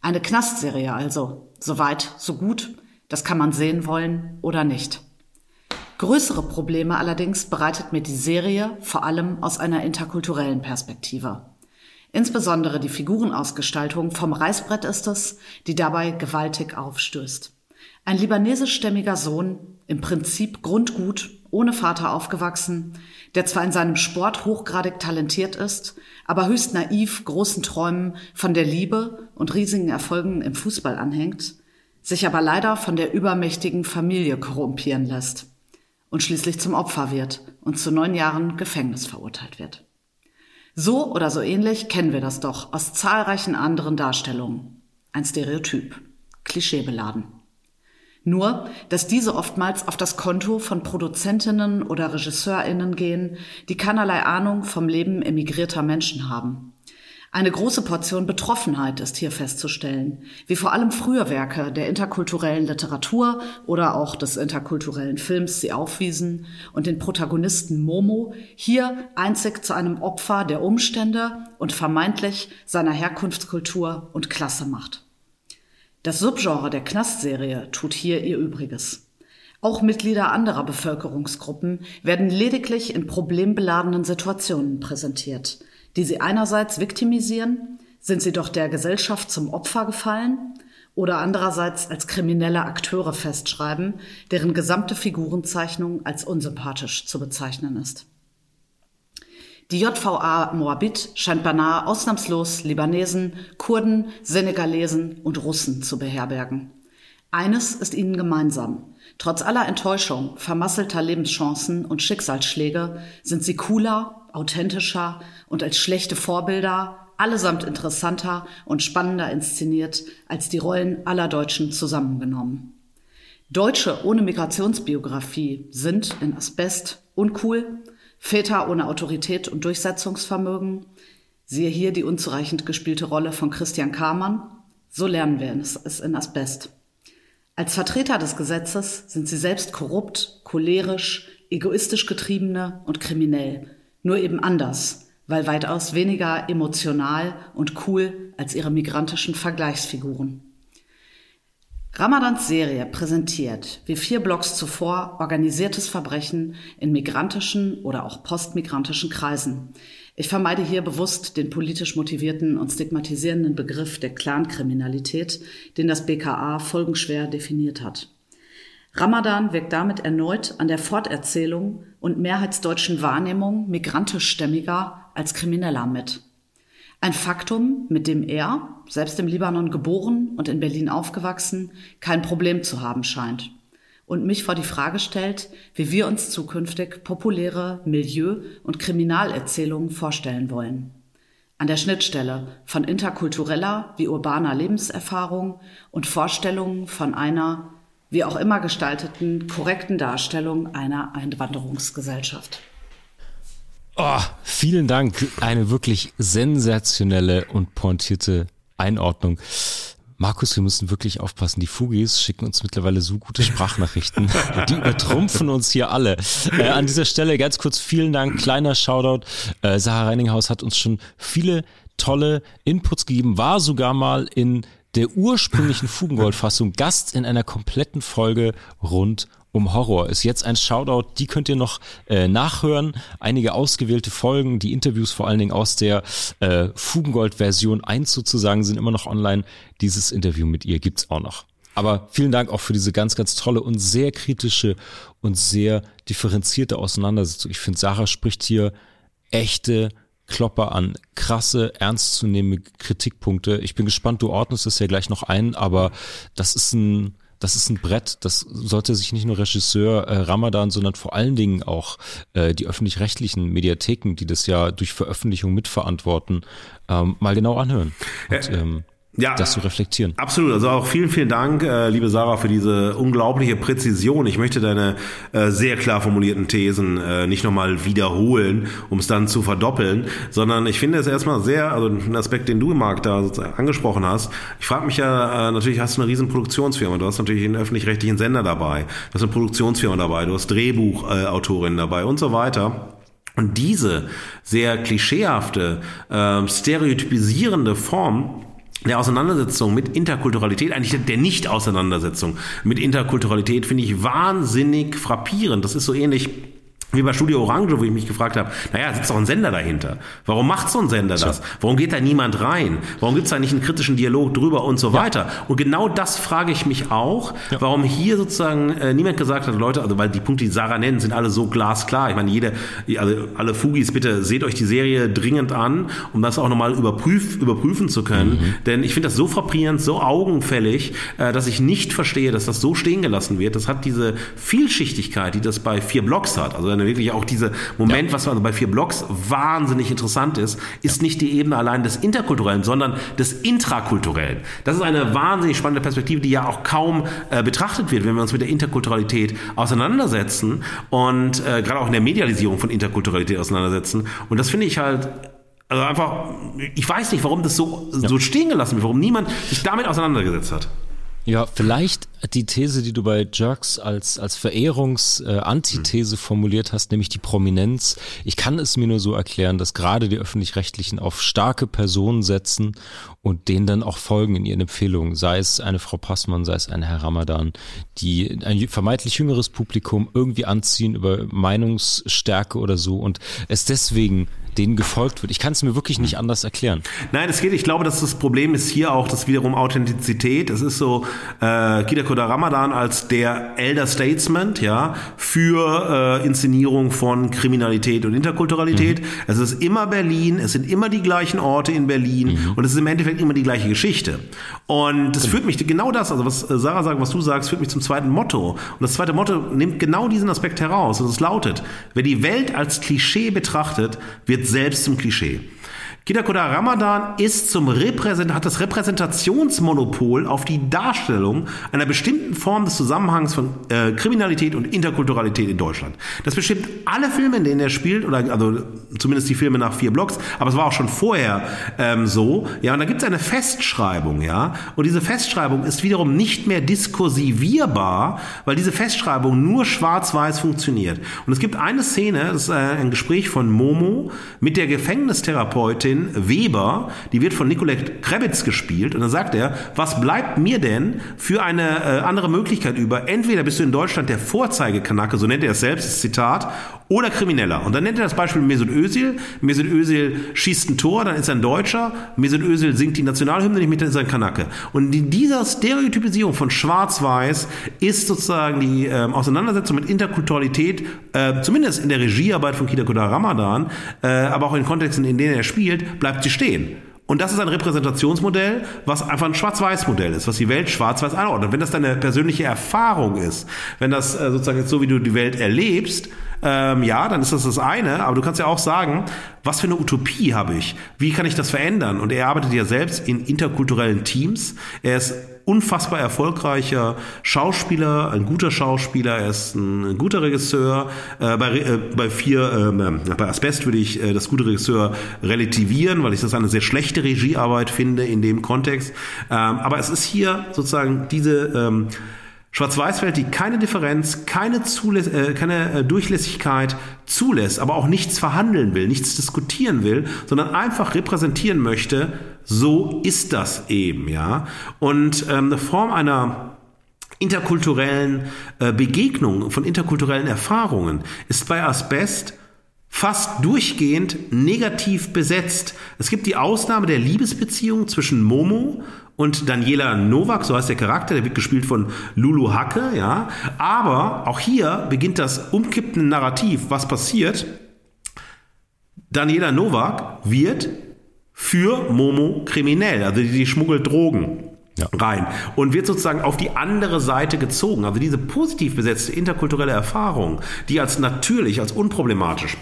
S5: Eine Knastserie also. So weit, so gut. Das kann man sehen wollen oder nicht. Größere Probleme allerdings bereitet mir die Serie vor allem aus einer interkulturellen Perspektive. Insbesondere die Figurenausgestaltung vom Reißbrett ist es, die dabei gewaltig aufstößt. Ein libanesischstämmiger Sohn, im Prinzip grundgut, ohne Vater aufgewachsen, der zwar in seinem Sport hochgradig talentiert ist, aber höchst naiv großen Träumen von der Liebe und riesigen Erfolgen im Fußball anhängt, sich aber leider von der übermächtigen Familie korrumpieren lässt und schließlich zum Opfer wird und zu neun Jahren Gefängnis verurteilt wird. So oder so ähnlich kennen wir das doch aus zahlreichen anderen Darstellungen. Ein Stereotyp, klischeebeladen. Nur, dass diese oftmals auf das Konto von Produzentinnen oder Regisseurinnen gehen, die keinerlei Ahnung vom Leben emigrierter Menschen haben. Eine große Portion Betroffenheit ist hier festzustellen, wie vor allem frühe Werke der interkulturellen Literatur oder auch des interkulturellen Films sie aufwiesen und den Protagonisten Momo hier einzig zu einem Opfer der Umstände und vermeintlich seiner Herkunftskultur und Klasse macht. Das Subgenre der Knastserie tut hier ihr Übriges. Auch Mitglieder anderer Bevölkerungsgruppen werden lediglich in problembeladenen Situationen präsentiert, die sie einerseits viktimisieren, sind sie doch der Gesellschaft zum Opfer gefallen, oder andererseits als kriminelle Akteure festschreiben, deren gesamte Figurenzeichnung als unsympathisch zu bezeichnen ist. Die JVA Moabit scheint beinahe ausnahmslos Libanesen, Kurden, Senegalesen und Russen zu beherbergen. Eines ist ihnen gemeinsam. Trotz aller Enttäuschung, vermasselter Lebenschancen und Schicksalsschläge sind sie cooler, authentischer und als schlechte Vorbilder allesamt interessanter und spannender inszeniert als die Rollen aller Deutschen zusammengenommen. Deutsche ohne Migrationsbiografie sind in Asbest uncool, Väter ohne Autorität und Durchsetzungsvermögen. Siehe hier die unzureichend gespielte Rolle von Christian Kamann. So lernen wir es in Asbest. Als Vertreter des Gesetzes sind sie selbst korrupt, cholerisch, egoistisch getriebene und kriminell. Nur eben anders, weil weitaus weniger emotional und cool als ihre migrantischen Vergleichsfiguren. Ramadans Serie präsentiert, wie vier Blocks zuvor, organisiertes Verbrechen in migrantischen oder auch postmigrantischen Kreisen. Ich vermeide hier bewusst den politisch motivierten und stigmatisierenden Begriff der Clankriminalität, den das BKA folgenschwer definiert hat. Ramadan wirkt damit erneut an der Forterzählung und mehrheitsdeutschen Wahrnehmung migrantischstämmiger als Krimineller mit. Ein Faktum, mit dem er, selbst im Libanon geboren und in Berlin aufgewachsen, kein Problem zu haben scheint. Und mich vor die Frage stellt, wie wir uns zukünftig populäre Milieu- und Kriminalerzählungen vorstellen wollen. An der Schnittstelle von interkultureller wie urbaner Lebenserfahrung und Vorstellungen von einer, wie auch immer gestalteten, korrekten Darstellung einer Einwanderungsgesellschaft.
S1: Oh, vielen Dank. Eine wirklich sensationelle und pointierte Einordnung. Markus, wir müssen wirklich aufpassen. Die Fugis schicken uns mittlerweile so gute Sprachnachrichten. Die übertrumpfen uns hier alle. Äh, an dieser Stelle ganz kurz vielen Dank. Kleiner Shoutout. Äh, Sarah Reininghaus hat uns schon viele tolle Inputs gegeben, war sogar mal in der ursprünglichen Fugengold-Fassung Gast in einer kompletten Folge rund um Horror. Ist jetzt ein Shoutout, die könnt ihr noch äh, nachhören. Einige ausgewählte Folgen, die Interviews vor allen Dingen aus der äh, Fugengold-Version 1 sozusagen sind immer noch online. Dieses Interview mit ihr gibt's auch noch. Aber vielen Dank auch für diese ganz, ganz tolle und sehr kritische und sehr differenzierte Auseinandersetzung. Ich finde, Sarah spricht hier echte Klopper an, krasse, ernstzunehmende Kritikpunkte. Ich bin gespannt, du ordnest es ja gleich noch ein, aber das ist ein, das ist ein Brett, das sollte sich nicht nur Regisseur äh, Ramadan, sondern vor allen Dingen auch äh, die öffentlich-rechtlichen Mediatheken, die das ja durch Veröffentlichung mitverantworten, ähm, mal genau anhören. Und, ähm, ja, das zu reflektieren.
S2: Absolut. Also auch vielen, vielen Dank, äh, liebe Sarah, für diese unglaubliche Präzision. Ich möchte deine äh, sehr klar formulierten Thesen äh, nicht nochmal wiederholen, um es dann zu verdoppeln, sondern ich finde es erstmal sehr, also ein Aspekt, den du, Marc, da angesprochen hast. Ich frage mich ja, äh, natürlich hast du eine riesen Produktionsfirma. Du hast natürlich einen öffentlich-rechtlichen Sender dabei. Du hast eine Produktionsfirma dabei. Du hast Drehbuchautorinnen dabei und so weiter. Und diese sehr klischeehafte, äh, stereotypisierende Form der Auseinandersetzung mit Interkulturalität, eigentlich der Nicht-Auseinandersetzung mit Interkulturalität, finde ich wahnsinnig frappierend. Das ist so ähnlich wie bei Studio Orange, wo ich mich gefragt habe, naja, sitzt doch ein Sender dahinter. Warum macht so ein Sender das? Warum geht da niemand rein? Warum gibt es da nicht einen kritischen Dialog drüber und so weiter? Und genau das frage ich mich auch, ja. warum hier sozusagen äh, niemand gesagt hat, Leute, also weil die Punkte, die Sarah nennt, sind alle so glasklar. Ich meine, jede, also alle Fugis, bitte seht euch die Serie dringend an, um das auch nochmal überprüf, überprüfen zu können. Mhm. Denn ich finde das so frappierend, so augenfällig, äh, dass ich nicht verstehe, dass das so stehen gelassen wird. Das hat diese Vielschichtigkeit, die das bei vier Blocks hat. Also eine wirklich auch dieser Moment, ja. was also bei vier Blocks wahnsinnig interessant ist, ist ja. nicht die Ebene allein des Interkulturellen, sondern des Intrakulturellen. Das ist eine wahnsinnig spannende Perspektive, die ja auch kaum äh, betrachtet wird, wenn wir uns mit der Interkulturalität auseinandersetzen und äh, gerade auch in der Medialisierung von Interkulturalität auseinandersetzen. Und das finde ich halt also einfach, ich weiß nicht, warum das so, ja. so stehen gelassen wird, warum niemand sich damit auseinandergesetzt hat.
S1: Ja, vielleicht die These, die du bei Jerks als, als Verehrungs-Antithese äh, formuliert hast, nämlich die Prominenz. Ich kann es mir nur so erklären, dass gerade die Öffentlich-Rechtlichen auf starke Personen setzen und denen dann auch folgen in ihren Empfehlungen, sei es eine Frau Passmann, sei es ein Herr Ramadan, die ein vermeintlich jüngeres Publikum irgendwie anziehen über Meinungsstärke oder so. Und es deswegen denen gefolgt wird. Ich kann es mir wirklich nicht anders erklären.
S2: Nein, es geht. Ich glaube, dass das Problem ist hier auch das wiederum Authentizität. Es ist so äh, Kida Koda Ramadan als der Elder Statesman, ja, für äh, Inszenierung von Kriminalität und Interkulturalität. Mhm. Es ist immer Berlin. Es sind immer die gleichen Orte in Berlin mhm. und es ist im Endeffekt immer die gleiche Geschichte. Und das genau. führt mich genau das, also was äh, Sarah sagt, was du sagst, führt mich zum zweiten Motto. Und das zweite Motto nimmt genau diesen Aspekt heraus. Und es lautet: Wer die Welt als Klischee betrachtet, wird selbst zum Klischee. Kidakoda Ramadan ist zum Repräsent hat das Repräsentationsmonopol auf die Darstellung einer bestimmten Form des Zusammenhangs von äh, Kriminalität und Interkulturalität in Deutschland. Das bestimmt alle Filme, in denen er spielt, oder also zumindest die Filme nach vier Blocks, aber es war auch schon vorher ähm, so. Ja, und da gibt es eine Festschreibung, ja, und diese Festschreibung ist wiederum nicht mehr diskursivierbar, weil diese Festschreibung nur schwarz-weiß funktioniert. Und es gibt eine Szene, das ist äh, ein Gespräch von Momo mit der Gefängnistherapeutin Anwältin Weber, die wird von Nicolette Krebitz gespielt. Und dann sagt er, was bleibt mir denn für eine äh, andere Möglichkeit über? Entweder bist du in Deutschland der Vorzeigekanake, so nennt er es selbst, Zitat, oder Krimineller. Und dann nennt er das Beispiel Mesut Özil. Mesut Özil schießt ein Tor, dann ist er ein Deutscher. Mesut Özil singt die Nationalhymne nicht mit, dann ist er ein Kanake. Und in dieser Stereotypisierung von Schwarz-Weiß ist sozusagen die äh, Auseinandersetzung mit Interkulturalität, äh, zumindest in der Regiearbeit von Kida Kodar Ramadan, äh, aber auch in Kontexten, in denen er spielt, bleibt sie stehen. Und das ist ein Repräsentationsmodell, was einfach ein Schwarz-Weiß-Modell ist, was die Welt schwarz-weiß einordnet. Wenn das deine persönliche Erfahrung ist, wenn das äh, sozusagen jetzt so, wie du die Welt erlebst, ähm, ja, dann ist das das eine. Aber du kannst ja auch sagen, was für eine Utopie habe ich? Wie kann ich das verändern? Und er arbeitet ja selbst in interkulturellen Teams. Er ist unfassbar erfolgreicher Schauspieler, ein guter Schauspieler, er ist ein guter Regisseur. Äh, bei, äh, bei vier, äh, bei Asbest würde ich äh, das gute Regisseur relativieren, weil ich das eine sehr schlechte Regiearbeit finde in dem Kontext. Ähm, aber es ist hier sozusagen diese ähm, Schwarz-Weiß-Welt, die keine Differenz, keine, Zuläss äh, keine äh, Durchlässigkeit zulässt, aber auch nichts verhandeln will, nichts diskutieren will, sondern einfach repräsentieren möchte, so ist das eben, ja. Und ähm, eine Form einer interkulturellen äh, Begegnung, von interkulturellen Erfahrungen ist bei Asbest fast durchgehend negativ besetzt. Es gibt die Ausnahme der Liebesbeziehung zwischen Momo und Daniela Novak, so heißt der Charakter, der wird gespielt von Lulu Hacke, ja. Aber auch hier beginnt das umkippende Narrativ. Was passiert? Daniela Novak wird für Momo kriminell, also die, die schmuggelt Drogen. Ja. rein und wird sozusagen auf die andere Seite gezogen. Also diese positiv besetzte interkulturelle Erfahrung, die als natürlich, als unproblematisch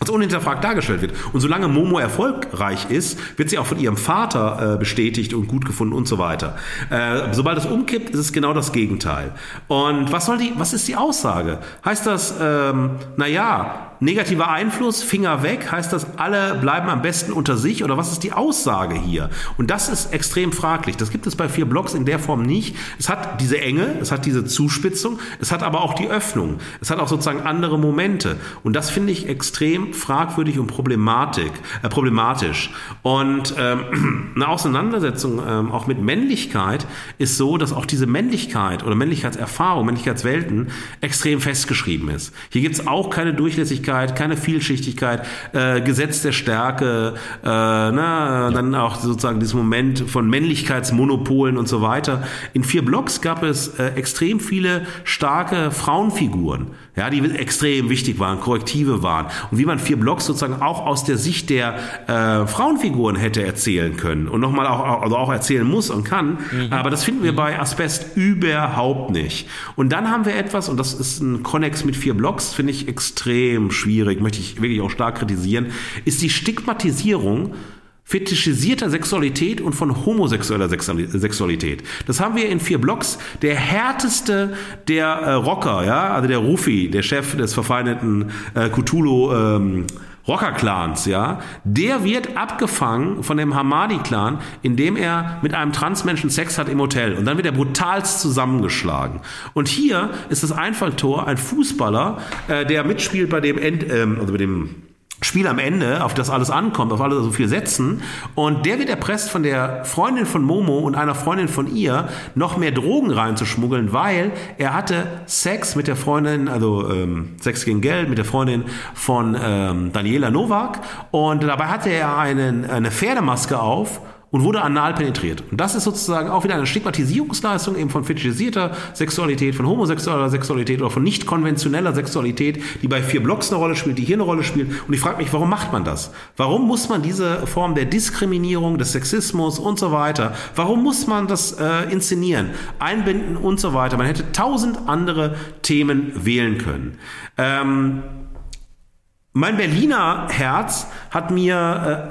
S2: als unhinterfragt dargestellt wird. Und solange Momo erfolgreich ist, wird sie auch von ihrem Vater äh, bestätigt und gut gefunden und so weiter. Äh, sobald es umkippt, ist es genau das Gegenteil. Und was soll die, was ist die Aussage? Heißt das, ähm, naja, negativer Einfluss, Finger weg, heißt das, alle bleiben am besten unter sich oder was ist die Aussage hier? Und das ist extrem fraglich. Das gibt es bei vier Blocks in der Form nicht. Es hat diese Enge, es hat diese Zuspitzung, es hat aber auch die Öffnung. Es hat auch sozusagen andere Momente. Und das finde ich extrem fragwürdig und problematik, äh, problematisch. Und ähm, eine Auseinandersetzung ähm, auch mit Männlichkeit ist so, dass auch diese Männlichkeit oder Männlichkeitserfahrung, Männlichkeitswelten extrem festgeschrieben ist. Hier gibt es auch keine Durchlässigkeit, keine Vielschichtigkeit, äh, Gesetz der Stärke, äh, na, ja. dann auch sozusagen dieses Moment von Männlichkeitsmonopolen und so weiter. In vier Blocks gab es äh, extrem viele starke Frauenfiguren ja, die extrem wichtig waren, Korrektive waren und wie man vier Blocks sozusagen auch aus der Sicht der äh, Frauenfiguren hätte erzählen können und nochmal auch, also auch erzählen muss und kann. Mhm. Aber das finden wir bei Asbest überhaupt nicht. Und dann haben wir etwas, und das ist ein Connex mit vier Blocks, finde ich extrem schwierig, möchte ich wirklich auch stark kritisieren, ist die Stigmatisierung fetischisierter Sexualität und von homosexueller Sexualität. Das haben wir in vier Blocks. Der härteste der äh, Rocker, ja, also der Rufi, der Chef des verfeindeten äh, Cthulhu ähm, Rocker-Clans, ja, der wird abgefangen von dem Hamadi-Clan, indem er mit einem Transmenschen Sex hat im Hotel. Und dann wird er brutalst zusammengeschlagen. Und hier ist das Einfalltor ein Fußballer, äh, der mitspielt bei dem End, ähm, also bei dem Spiel am Ende, auf das alles ankommt, auf alle so viel setzen. Und der wird erpresst von der Freundin von Momo und einer Freundin von ihr, noch mehr Drogen reinzuschmuggeln, weil er hatte Sex mit der Freundin, also ähm, Sex gegen Geld, mit der Freundin von ähm, Daniela Novak. Und dabei hatte er einen, eine Pferdemaske auf und wurde anal penetriert. Und das ist sozusagen auch wieder eine Stigmatisierungsleistung eben von fetischisierter Sexualität, von homosexueller Sexualität oder von nicht konventioneller Sexualität, die bei vier Blocks eine Rolle spielt, die hier eine Rolle spielt. Und ich frage mich, warum macht man das? Warum muss man diese Form der Diskriminierung, des Sexismus und so weiter, warum muss man das äh, inszenieren, einbinden und so weiter? Man hätte tausend andere Themen wählen können. Ähm, mein Berliner Herz hat mir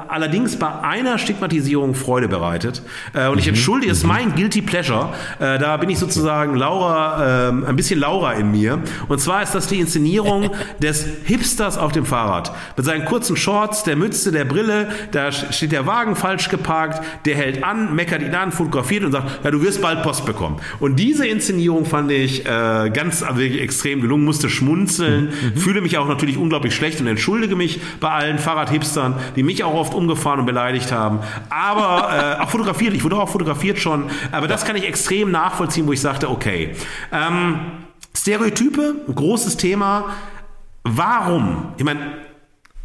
S2: äh, allerdings bei einer Stigmatisierung Freude bereitet. Äh, und ich mhm. entschuldige, es ist mhm. mein Guilty Pleasure. Äh, da bin ich sozusagen Laura, äh, ein bisschen Laura in mir. Und zwar ist das die Inszenierung des Hipsters auf dem Fahrrad. Mit seinen kurzen Shorts, der Mütze, der Brille, da steht der Wagen falsch geparkt, der hält an, meckert ihn an, fotografiert und sagt, ja, du wirst bald Post bekommen. Und diese Inszenierung fand ich äh, ganz also wirklich extrem gelungen, musste schmunzeln, mhm. fühle mich auch natürlich unglaublich schlecht und entschuldige mich bei allen Fahrradhipstern, die mich auch oft umgefahren und beleidigt haben. Aber äh, auch fotografiert, ich wurde auch fotografiert schon, aber das kann ich extrem nachvollziehen, wo ich sagte, okay. Ähm, Stereotype, großes Thema. Warum? Ich meine,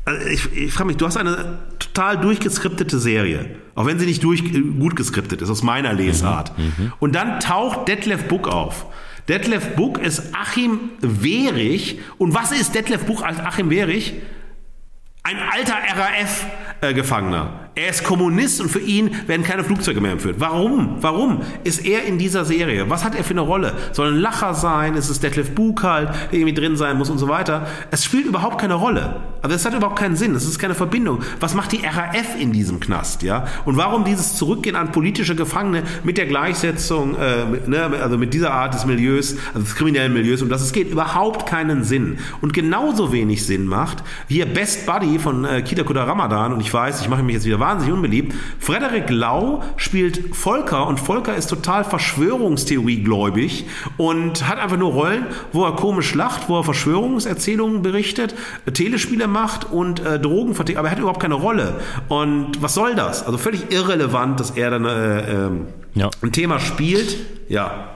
S2: äh, ich, ich frage mich, du hast eine total durchgeskriptete Serie, auch wenn sie nicht durch, äh, gut geskriptet ist, aus meiner Lesart. Mhm, mhm. Und dann taucht Detlef Book auf. Detlef Buck ist Achim Wehrich. Und was ist Detlef Buck als Achim Wehrich? Ein alter RAF-Gefangener. Er ist Kommunist und für ihn werden keine Flugzeuge mehr entführt. Warum? Warum ist er in dieser Serie? Was hat er für eine Rolle? Soll ein Lacher sein? Ist es Detlef Buch halt, der irgendwie drin sein muss und so weiter? Es spielt überhaupt keine Rolle. Also es hat überhaupt keinen Sinn. Es ist keine Verbindung. Was macht die RAF in diesem Knast? Ja? Und warum dieses Zurückgehen an politische Gefangene mit der Gleichsetzung, äh, ne, also mit dieser Art des Milieus, also des kriminellen Milieus, um das es geht, überhaupt keinen Sinn. Und genauso wenig Sinn macht hier Best Buddy von äh, Kita Kuda Ramadan und ich weiß, ich mache mich jetzt wieder wahnsinnig unbeliebt. Frederik Lau spielt Volker und Volker ist total Verschwörungstheoriegläubig und hat einfach nur Rollen, wo er komisch lacht, wo er Verschwörungserzählungen berichtet, Telespiele macht und äh, Drogen vertickt, aber er hat überhaupt keine Rolle. Und was soll das? Also völlig irrelevant, dass er dann äh, äh, ja. ein Thema spielt. Ja,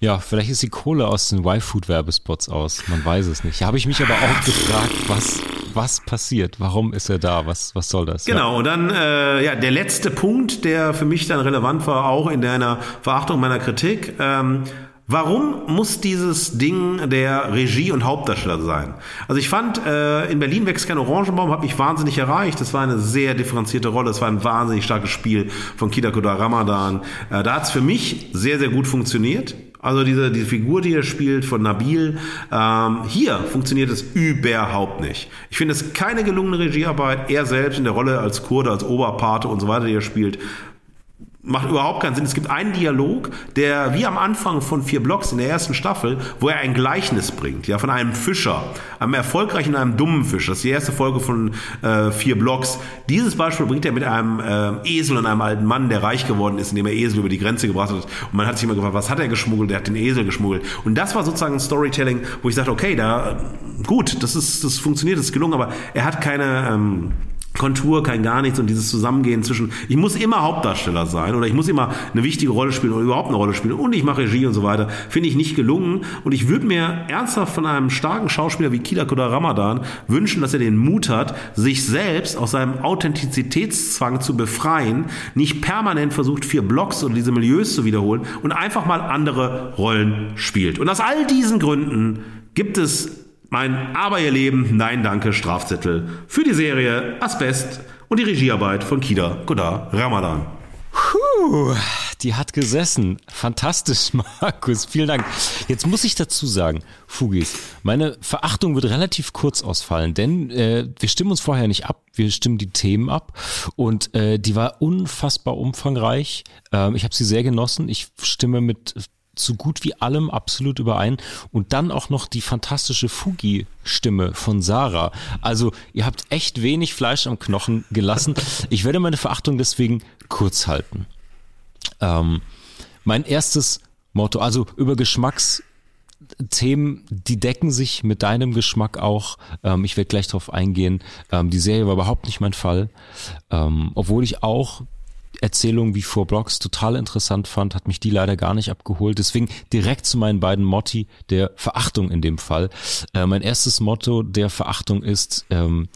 S1: ja, vielleicht ist die Kohle aus den Y-Food-Werbespots aus. Man weiß es nicht. Habe ich mich aber auch gefragt, was, was passiert? Warum ist er da? Was, was soll das?
S2: Genau, und dann äh, ja, der letzte Punkt, der für mich dann relevant war, auch in deiner Verachtung meiner Kritik. Ähm, Warum muss dieses Ding der Regie und Hauptdarsteller sein? Also ich fand, äh, in Berlin wächst kein Orangenbaum, hat mich wahnsinnig erreicht. Das war eine sehr differenzierte Rolle, es war ein wahnsinnig starkes Spiel von Kida Koda Ramadan. Äh, da hat es für mich sehr, sehr gut funktioniert. Also diese, diese Figur, die er spielt von Nabil, ähm, hier funktioniert es überhaupt nicht. Ich finde es keine gelungene Regiearbeit. Er selbst in der Rolle als Kurde, als Oberpate und so weiter, die er spielt, macht überhaupt keinen Sinn. Es gibt einen Dialog, der wie am Anfang von vier Blocks in der ersten Staffel, wo er ein Gleichnis bringt, ja, von einem Fischer, einem erfolgreichen und einem dummen Fischer. Das ist die erste Folge von äh, vier Blocks. Dieses Beispiel bringt er mit einem äh, Esel und einem alten Mann, der reich geworden ist, indem er Esel über die Grenze gebracht hat. Und man hat sich immer gefragt, was hat er geschmuggelt? Der hat den Esel geschmuggelt. Und das war sozusagen ein Storytelling, wo ich sagte, okay, da gut, das ist, das funktioniert, das ist gelungen, aber er hat keine ähm, Kontur, kein gar nichts und dieses Zusammengehen zwischen, ich muss immer Hauptdarsteller sein oder ich muss immer eine wichtige Rolle spielen oder überhaupt eine Rolle spielen und ich mache Regie und so weiter, finde ich nicht gelungen und ich würde mir ernsthaft von einem starken Schauspieler wie Kila Koda Ramadan wünschen, dass er den Mut hat, sich selbst aus seinem Authentizitätszwang zu befreien, nicht permanent versucht, vier Blocks oder diese Milieus zu wiederholen und einfach mal andere Rollen spielt. Und aus all diesen Gründen gibt es mein Aber ihr Leben, nein danke Strafzettel für die Serie Asbest und die Regiearbeit von Kida Godar Ramadan.
S1: Puh, die hat gesessen. Fantastisch, Markus. Vielen Dank. Jetzt muss ich dazu sagen, Fugis, meine Verachtung wird relativ kurz ausfallen, denn äh, wir stimmen uns vorher nicht ab. Wir stimmen die Themen ab und äh, die war unfassbar umfangreich. Ähm, ich habe sie sehr genossen. Ich stimme mit so gut wie allem absolut überein. Und dann auch noch die fantastische Fugi-Stimme von Sarah. Also ihr habt echt wenig Fleisch am Knochen gelassen. Ich werde meine Verachtung deswegen kurz halten. Ähm, mein erstes Motto, also über Geschmacks Themen, die decken sich mit deinem Geschmack auch. Ähm, ich werde gleich darauf eingehen. Ähm, die Serie war überhaupt nicht mein Fall. Ähm, obwohl ich auch Erzählung wie vor Blocks total interessant fand, hat mich die leider gar nicht abgeholt. Deswegen direkt zu meinen beiden Motti der Verachtung in dem Fall. Äh, mein erstes Motto der Verachtung ist, ähm,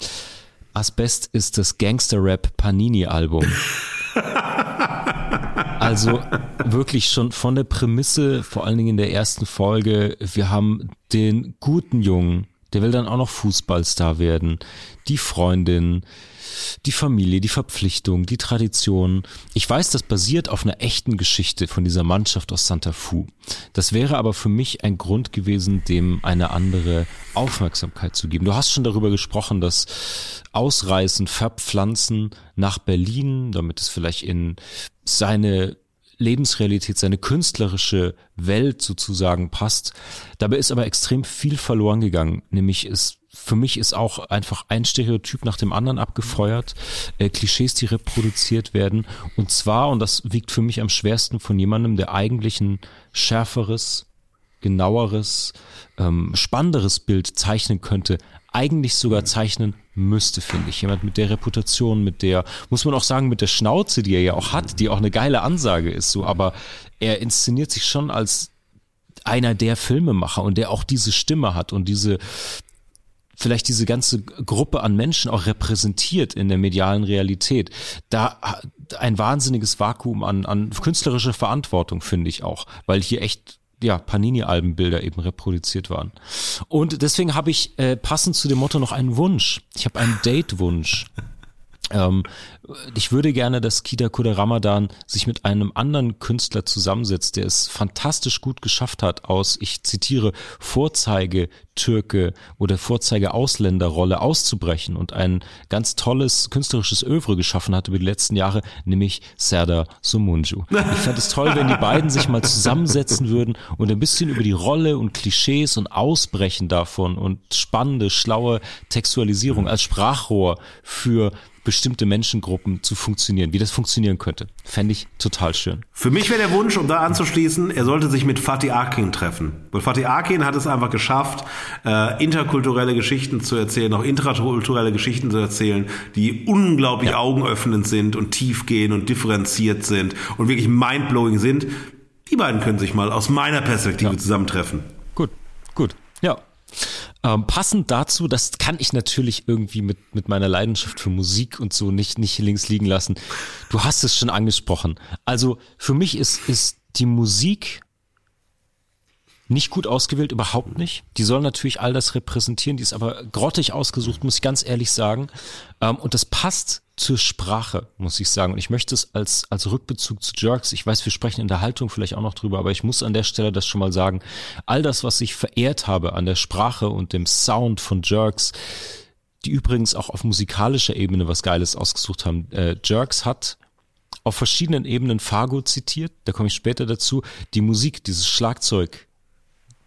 S1: Asbest ist das Gangster-Rap Panini-Album. Also wirklich schon von der Prämisse, vor allen Dingen in der ersten Folge, wir haben den guten Jungen, der will dann auch noch Fußballstar werden, die Freundin, die Familie, die Verpflichtung, die Tradition. Ich weiß, das basiert auf einer echten Geschichte von dieser Mannschaft aus Santa Fu. Das wäre aber für mich ein Grund gewesen, dem eine andere Aufmerksamkeit zu geben. Du hast schon darüber gesprochen, dass Ausreißen, Verpflanzen nach Berlin, damit es vielleicht in seine Lebensrealität, seine künstlerische Welt sozusagen passt. Dabei ist aber extrem viel verloren gegangen, nämlich es für mich ist auch einfach ein Stereotyp nach dem anderen abgefeuert, äh, Klischees, die reproduziert werden. Und zwar, und das wiegt für mich am schwersten von jemandem, der eigentlich ein schärferes, genaueres, ähm, spannenderes Bild zeichnen könnte, eigentlich sogar zeichnen müsste, finde ich. Jemand mit der Reputation, mit der, muss man auch sagen, mit der Schnauze, die er ja auch hat, die auch eine geile Ansage ist, so, aber er inszeniert sich schon als einer der Filmemacher und der auch diese Stimme hat und diese, vielleicht diese ganze Gruppe an Menschen auch repräsentiert in der medialen Realität. Da ein wahnsinniges Vakuum an, an künstlerischer Verantwortung, finde ich auch, weil hier echt ja, Panini-Albenbilder eben reproduziert waren. Und deswegen habe ich äh, passend zu dem Motto noch einen Wunsch. Ich habe einen Date-Wunsch. Ähm, ich würde gerne, dass Kida Kuda Ramadan sich mit einem anderen Künstler zusammensetzt, der es fantastisch gut geschafft hat, aus, ich zitiere, Vorzeige-Türke oder Vorzeige-Ausländerrolle auszubrechen und ein ganz tolles künstlerisches Övre geschaffen hat über die letzten Jahre, nämlich Serdar Sumunju. Ich fände es toll, wenn die beiden sich mal zusammensetzen würden und ein bisschen über die Rolle und Klischees und Ausbrechen davon und spannende, schlaue Textualisierung als Sprachrohr für bestimmte Menschengruppen zu funktionieren, wie das funktionieren könnte. Fände ich total schön.
S2: Für mich wäre der Wunsch, um da anzuschließen, er sollte sich mit Fatih Akin treffen. Weil Fatih Akin hat es einfach geschafft, äh, interkulturelle Geschichten zu erzählen, auch intrakulturelle Geschichten zu erzählen, die unglaublich ja. augenöffnend sind und tief gehen und differenziert sind und wirklich mindblowing sind. Die beiden können sich mal aus meiner Perspektive ja. zusammentreffen.
S1: Gut, gut. Ähm, passend dazu, das kann ich natürlich irgendwie mit, mit meiner Leidenschaft für Musik und so nicht, nicht links liegen lassen. Du hast es schon angesprochen. Also für mich ist, ist die Musik nicht gut ausgewählt, überhaupt nicht. Die soll natürlich all das repräsentieren, die ist aber grottig ausgesucht, muss ich ganz ehrlich sagen. Ähm, und das passt zur Sprache, muss ich sagen. Und ich möchte es als, als Rückbezug zu Jerks, ich weiß, wir sprechen in der Haltung vielleicht auch noch drüber, aber ich muss an der Stelle das schon mal sagen. All das, was ich verehrt habe an der Sprache und dem Sound von Jerks, die übrigens auch auf musikalischer Ebene was Geiles ausgesucht haben. Äh, Jerks hat auf verschiedenen Ebenen Fargo zitiert, da komme ich später dazu. Die Musik, dieses Schlagzeug,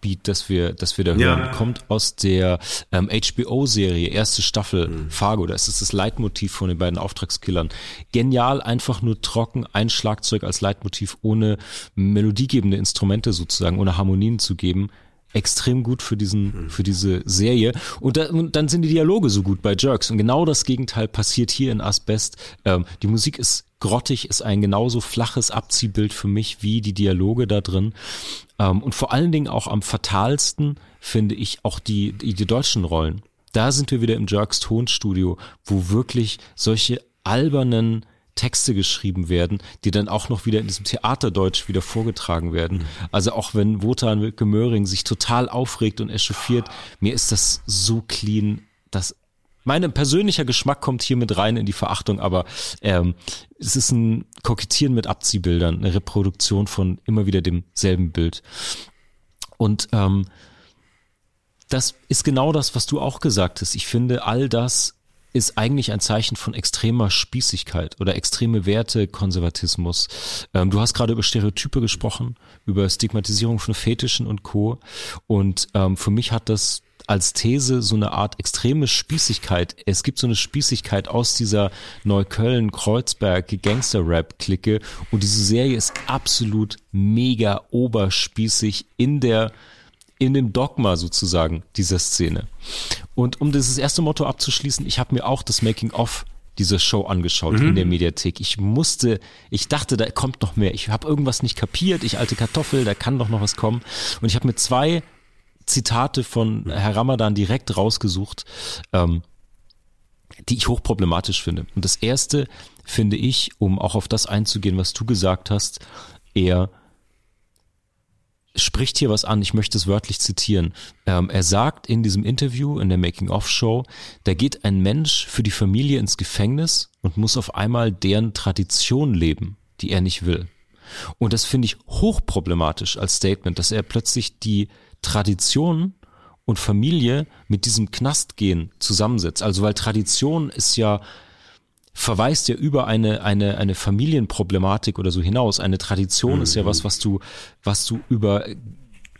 S1: Beat, das wir, das wir da hören, ja. kommt aus der ähm, HBO-Serie, erste Staffel mhm. Fargo. Das ist das Leitmotiv von den beiden Auftragskillern. Genial, einfach nur trocken, ein Schlagzeug als Leitmotiv, ohne melodiegebende Instrumente sozusagen, ohne Harmonien zu geben extrem gut für diesen, für diese Serie. Und, da, und, dann sind die Dialoge so gut bei Jerks. Und genau das Gegenteil passiert hier in Asbest. Ähm, die Musik ist grottig, ist ein genauso flaches Abziehbild für mich wie die Dialoge da drin. Ähm, und vor allen Dingen auch am fatalsten finde ich auch die, die, die deutschen Rollen. Da sind wir wieder im Jerks Tonstudio, wo wirklich solche albernen Texte geschrieben werden, die dann auch noch wieder in diesem Theaterdeutsch wieder vorgetragen werden. Mhm. Also auch wenn Wotan Gemöring sich total aufregt und echauffiert, mir ist das so clean, dass mein persönlicher Geschmack kommt hier mit rein in die Verachtung, aber ähm, es ist ein Kokettieren mit Abziehbildern, eine Reproduktion von immer wieder demselben Bild. Und ähm, das ist genau das, was du auch gesagt hast. Ich finde, all das ist eigentlich ein Zeichen von extremer Spießigkeit oder extreme Werte, Konservatismus. Ähm, du hast gerade über Stereotype gesprochen, über Stigmatisierung von Fetischen und Co. Und ähm, für mich hat das als These so eine Art extreme Spießigkeit. Es gibt so eine Spießigkeit aus dieser Neukölln-Kreuzberg-Gangster-Rap-Clique und diese Serie ist absolut mega oberspießig in der in dem Dogma sozusagen dieser Szene. Und um dieses erste Motto abzuschließen, ich habe mir auch das Making-of dieser Show angeschaut mhm. in der Mediathek. Ich musste, ich dachte, da kommt noch mehr. Ich habe irgendwas nicht kapiert. Ich alte Kartoffel, da kann doch noch was kommen. Und ich habe mir zwei Zitate von Herr Ramadan direkt rausgesucht, ähm, die ich hochproblematisch finde. Und das erste finde ich, um auch auf das einzugehen, was du gesagt hast, eher spricht hier was an, ich möchte es wörtlich zitieren. Ähm, er sagt in diesem Interview, in der Making-of-Show, da geht ein Mensch für die Familie ins Gefängnis und muss auf einmal deren Tradition leben, die er nicht will. Und das finde ich hochproblematisch als Statement, dass er plötzlich die Tradition und Familie mit diesem Knastgehen zusammensetzt. Also weil Tradition ist ja verweist ja über eine, eine, eine Familienproblematik oder so hinaus. Eine Tradition mhm. ist ja was, was du, was du über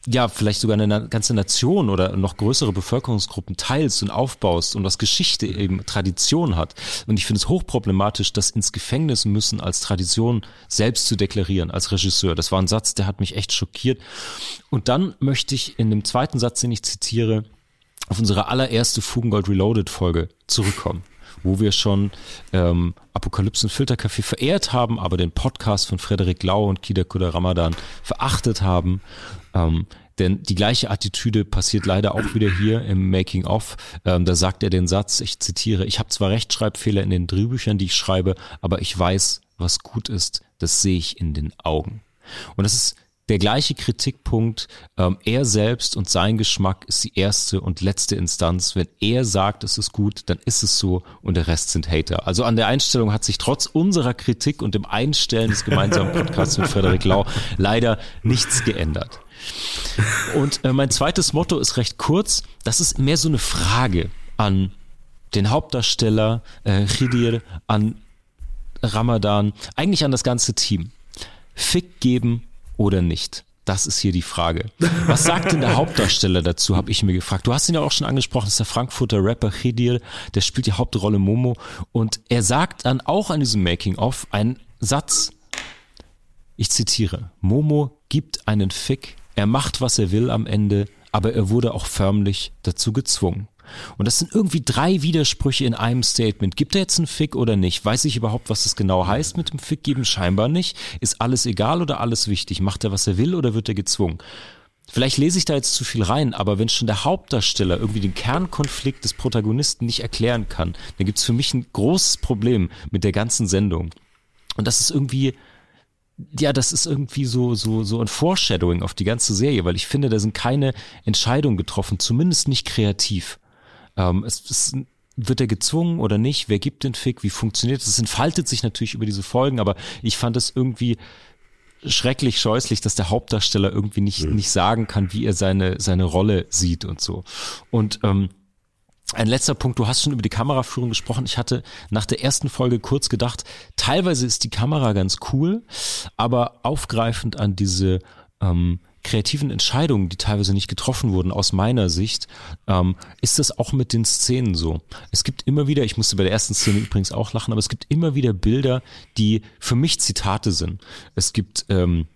S1: ja, vielleicht sogar eine ganze Nation oder noch größere Bevölkerungsgruppen teilst und aufbaust und was Geschichte eben Tradition hat. Und ich finde es hochproblematisch, das ins Gefängnis müssen als Tradition selbst zu deklarieren, als Regisseur. Das war ein Satz, der hat mich echt schockiert. Und dann möchte ich in dem zweiten Satz, den ich zitiere, auf unsere allererste Fugengold Reloaded Folge zurückkommen wo wir schon ähm, Apokalypsen Filterkaffee verehrt haben, aber den Podcast von Frederik Lau und Kida Kuda Ramadan verachtet haben. Ähm, denn die gleiche Attitüde passiert leider auch wieder hier im Making of. Ähm, da sagt er den Satz, ich zitiere, ich habe zwar Rechtschreibfehler in den Drehbüchern, die ich schreibe, aber ich weiß, was gut ist, das sehe ich in den Augen. Und das ist der gleiche Kritikpunkt. Ähm, er selbst und sein Geschmack ist die erste und letzte Instanz. Wenn er sagt, es ist gut, dann ist es so und der Rest sind Hater. Also an der Einstellung hat sich trotz unserer Kritik und dem Einstellen des gemeinsamen Podcasts mit Frederik Lau leider nichts geändert. Und äh, mein zweites Motto ist recht kurz. Das ist mehr so eine Frage an den Hauptdarsteller äh, Khidir, an Ramadan, eigentlich an das ganze Team. Fick geben oder nicht? Das ist hier die Frage. Was sagt denn der Hauptdarsteller dazu, habe ich mir gefragt. Du hast ihn ja auch schon angesprochen, das ist der Frankfurter Rapper Khidir, der spielt die Hauptrolle Momo und er sagt dann auch an diesem Making-of einen Satz, ich zitiere, Momo gibt einen Fick, er macht, was er will am Ende, aber er wurde auch förmlich dazu gezwungen. Und das sind irgendwie drei Widersprüche in einem Statement. Gibt er jetzt einen Fick oder nicht? Weiß ich überhaupt, was das genau heißt mit dem Fick geben? Scheinbar nicht. Ist alles egal oder alles wichtig? Macht er, was er will oder wird er gezwungen? Vielleicht lese ich da jetzt zu viel rein, aber wenn schon der Hauptdarsteller irgendwie den Kernkonflikt des Protagonisten nicht erklären kann, dann gibt es für mich ein großes Problem mit der ganzen Sendung. Und das ist irgendwie, ja, das ist irgendwie so, so, so ein Foreshadowing auf die ganze Serie, weil ich finde, da sind keine Entscheidungen getroffen, zumindest nicht kreativ. Ähm, es, es, wird er gezwungen oder nicht? Wer gibt den Fick? Wie funktioniert es? Es entfaltet sich natürlich über diese Folgen, aber ich fand es irgendwie schrecklich scheußlich, dass der Hauptdarsteller irgendwie nicht, mhm. nicht sagen kann, wie er seine, seine Rolle sieht und so. Und ähm, ein letzter Punkt, du hast schon über die Kameraführung gesprochen. Ich hatte nach der ersten Folge kurz gedacht, teilweise ist die Kamera ganz cool, aber aufgreifend an diese ähm, kreativen Entscheidungen, die teilweise nicht getroffen wurden, aus meiner Sicht, ähm, ist das auch mit den Szenen so. Es gibt immer wieder, ich musste bei der ersten Szene übrigens auch lachen, aber es gibt immer wieder Bilder, die für mich Zitate sind. Es gibt ähm,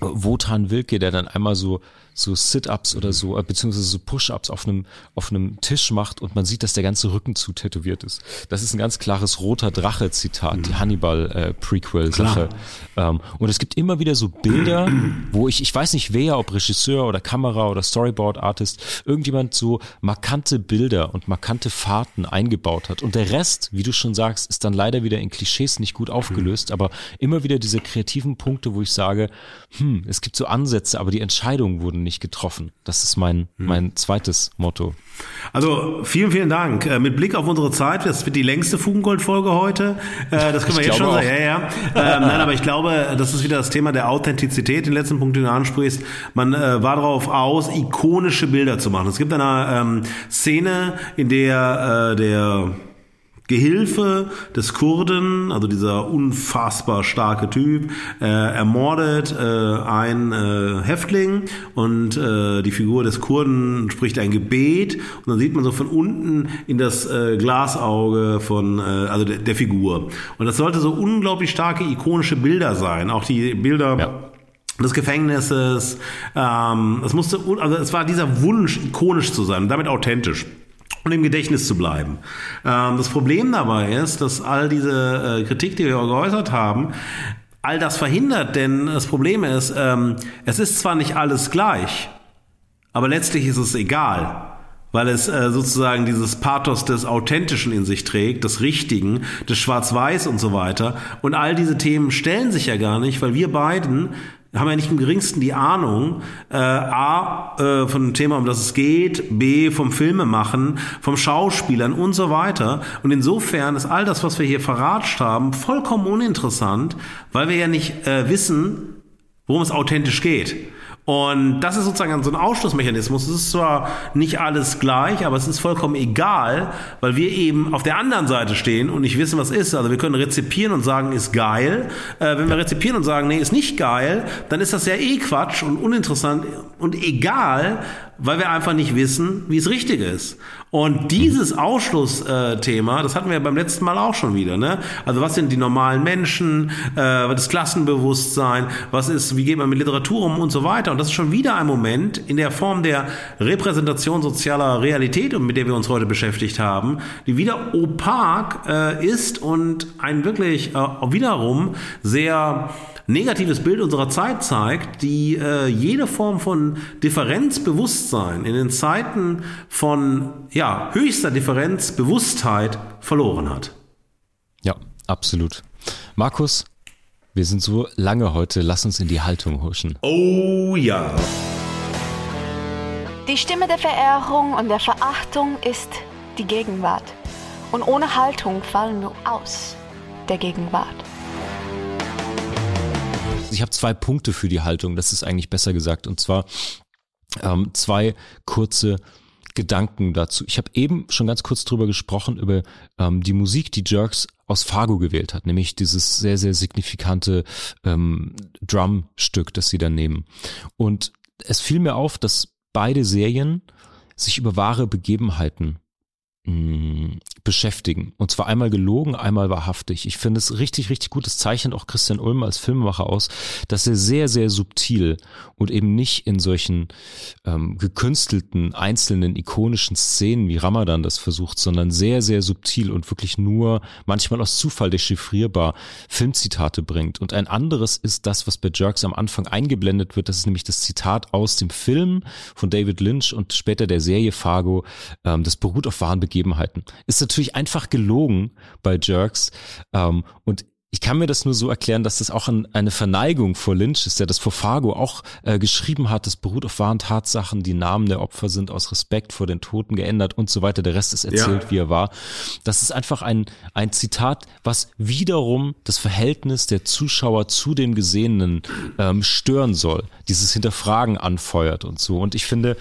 S1: Wotan Wilke, der dann einmal so so Sit-ups oder so, äh, beziehungsweise so Push-ups auf einem, auf einem Tisch macht und man sieht, dass der ganze Rücken zu tätowiert ist. Das ist ein ganz klares roter Drache-Zitat, mhm. die Hannibal-Prequel-Sache. Äh, ähm, und es gibt immer wieder so Bilder, wo ich, ich weiß nicht wer, ob Regisseur oder Kamera oder Storyboard-Artist, irgendjemand so markante Bilder und markante Fahrten eingebaut hat. Und der Rest, wie du schon sagst, ist dann leider wieder in Klischees nicht gut aufgelöst, mhm. aber immer wieder diese kreativen Punkte, wo ich sage, hm, es gibt so Ansätze, aber die Entscheidungen wurden nicht getroffen. Das ist mein, hm. mein zweites Motto.
S2: Also vielen, vielen Dank. Äh, mit Blick auf unsere Zeit, das wird die längste Fugengold-Folge heute. Äh, das können wir ich jetzt schon sagen. Ja, ja. Ähm, nein, aber ich glaube, das ist wieder das Thema der Authentizität, den letzten Punkt, den du ansprichst. Man äh, war darauf aus, ikonische Bilder zu machen. Es gibt eine ähm, Szene, in der äh, der Gehilfe des Kurden, also dieser unfassbar starke Typ, äh, ermordet äh, ein äh, Häftling und äh, die Figur des Kurden spricht ein Gebet und dann sieht man so von unten in das äh, Glasauge von äh, also der, der Figur. Und das sollte so unglaublich starke ikonische Bilder sein, auch die Bilder ja. des Gefängnisses. Ähm, es musste, also es war dieser Wunsch, ikonisch zu sein, und damit authentisch und im Gedächtnis zu bleiben. Ähm, das Problem dabei ist, dass all diese äh, Kritik, die wir geäußert haben, all das verhindert, denn das Problem ist, ähm, es ist zwar nicht alles gleich, aber letztlich ist es egal weil es äh, sozusagen dieses Pathos des Authentischen in sich trägt, des Richtigen, des Schwarz-Weiß und so weiter. Und all diese Themen stellen sich ja gar nicht, weil wir beiden haben ja nicht im geringsten die Ahnung, äh, A, äh, von dem Thema, um das es geht, B, vom Filmemachen, vom Schauspielern und so weiter. Und insofern ist all das, was wir hier verratscht haben, vollkommen uninteressant, weil wir ja nicht äh, wissen, worum es authentisch geht. Und das ist sozusagen so ein Ausschlussmechanismus. Es ist zwar nicht alles gleich, aber es ist vollkommen egal, weil wir eben auf der anderen Seite stehen und nicht wissen, was ist. Also wir können rezipieren und sagen, ist geil. Äh, wenn wir rezipieren und sagen, nee, ist nicht geil, dann ist das ja eh Quatsch und uninteressant und egal, weil wir einfach nicht wissen, wie es richtig ist. Und dieses Ausschlussthema, das hatten wir beim letzten Mal auch schon wieder. Ne? Also was sind die normalen Menschen, äh, das Klassenbewusstsein, was ist, wie geht man mit Literatur um und so weiter. Und das ist schon wieder ein Moment in der Form der Repräsentation sozialer Realität, mit der wir uns heute beschäftigt haben, die wieder opak äh, ist und ein wirklich äh, wiederum sehr negatives Bild unserer Zeit zeigt, die äh, jede Form von Differenzbewusstsein in den Zeiten von ja, höchster Differenzbewusstheit verloren hat.
S1: Ja, absolut. Markus, wir sind so lange heute, lass uns in die Haltung huschen.
S2: Oh ja.
S3: Die Stimme der Verehrung und der Verachtung ist die Gegenwart. Und ohne Haltung fallen wir aus der Gegenwart.
S1: Ich habe zwei Punkte für die Haltung, das ist eigentlich besser gesagt. Und zwar ähm, zwei kurze Gedanken dazu. Ich habe eben schon ganz kurz drüber gesprochen, über ähm, die Musik, die Jerks aus Fargo gewählt hat, nämlich dieses sehr, sehr signifikante ähm, Drumstück, das sie da nehmen. Und es fiel mir auf, dass beide Serien sich über wahre Begebenheiten beschäftigen. Und zwar einmal gelogen, einmal wahrhaftig. Ich finde es richtig, richtig gut. Das zeichnet auch Christian Ulm als Filmemacher aus, dass er sehr, sehr subtil und eben nicht in solchen ähm, gekünstelten, einzelnen, ikonischen Szenen wie Ramadan das versucht, sondern sehr, sehr subtil und wirklich nur manchmal aus Zufall dechiffrierbar Filmzitate bringt. Und ein anderes ist das, was bei Jerks am Anfang eingeblendet wird. Das ist nämlich das Zitat aus dem Film von David Lynch und später der Serie Fargo. Ähm, das beruht auf wahren Begebenheiten. Ist natürlich einfach gelogen bei Jerks. Ähm, und ich kann mir das nur so erklären, dass das auch ein, eine Verneigung vor Lynch ist, der das vor Fargo auch äh, geschrieben hat. Das beruht auf wahren Tatsachen. Die Namen der Opfer sind aus Respekt vor den Toten geändert und so weiter. Der Rest ist erzählt, ja. wie er war. Das ist einfach ein, ein Zitat, was wiederum das Verhältnis der Zuschauer zu dem Gesehenen ähm, stören soll. Dieses Hinterfragen anfeuert und so. Und ich finde,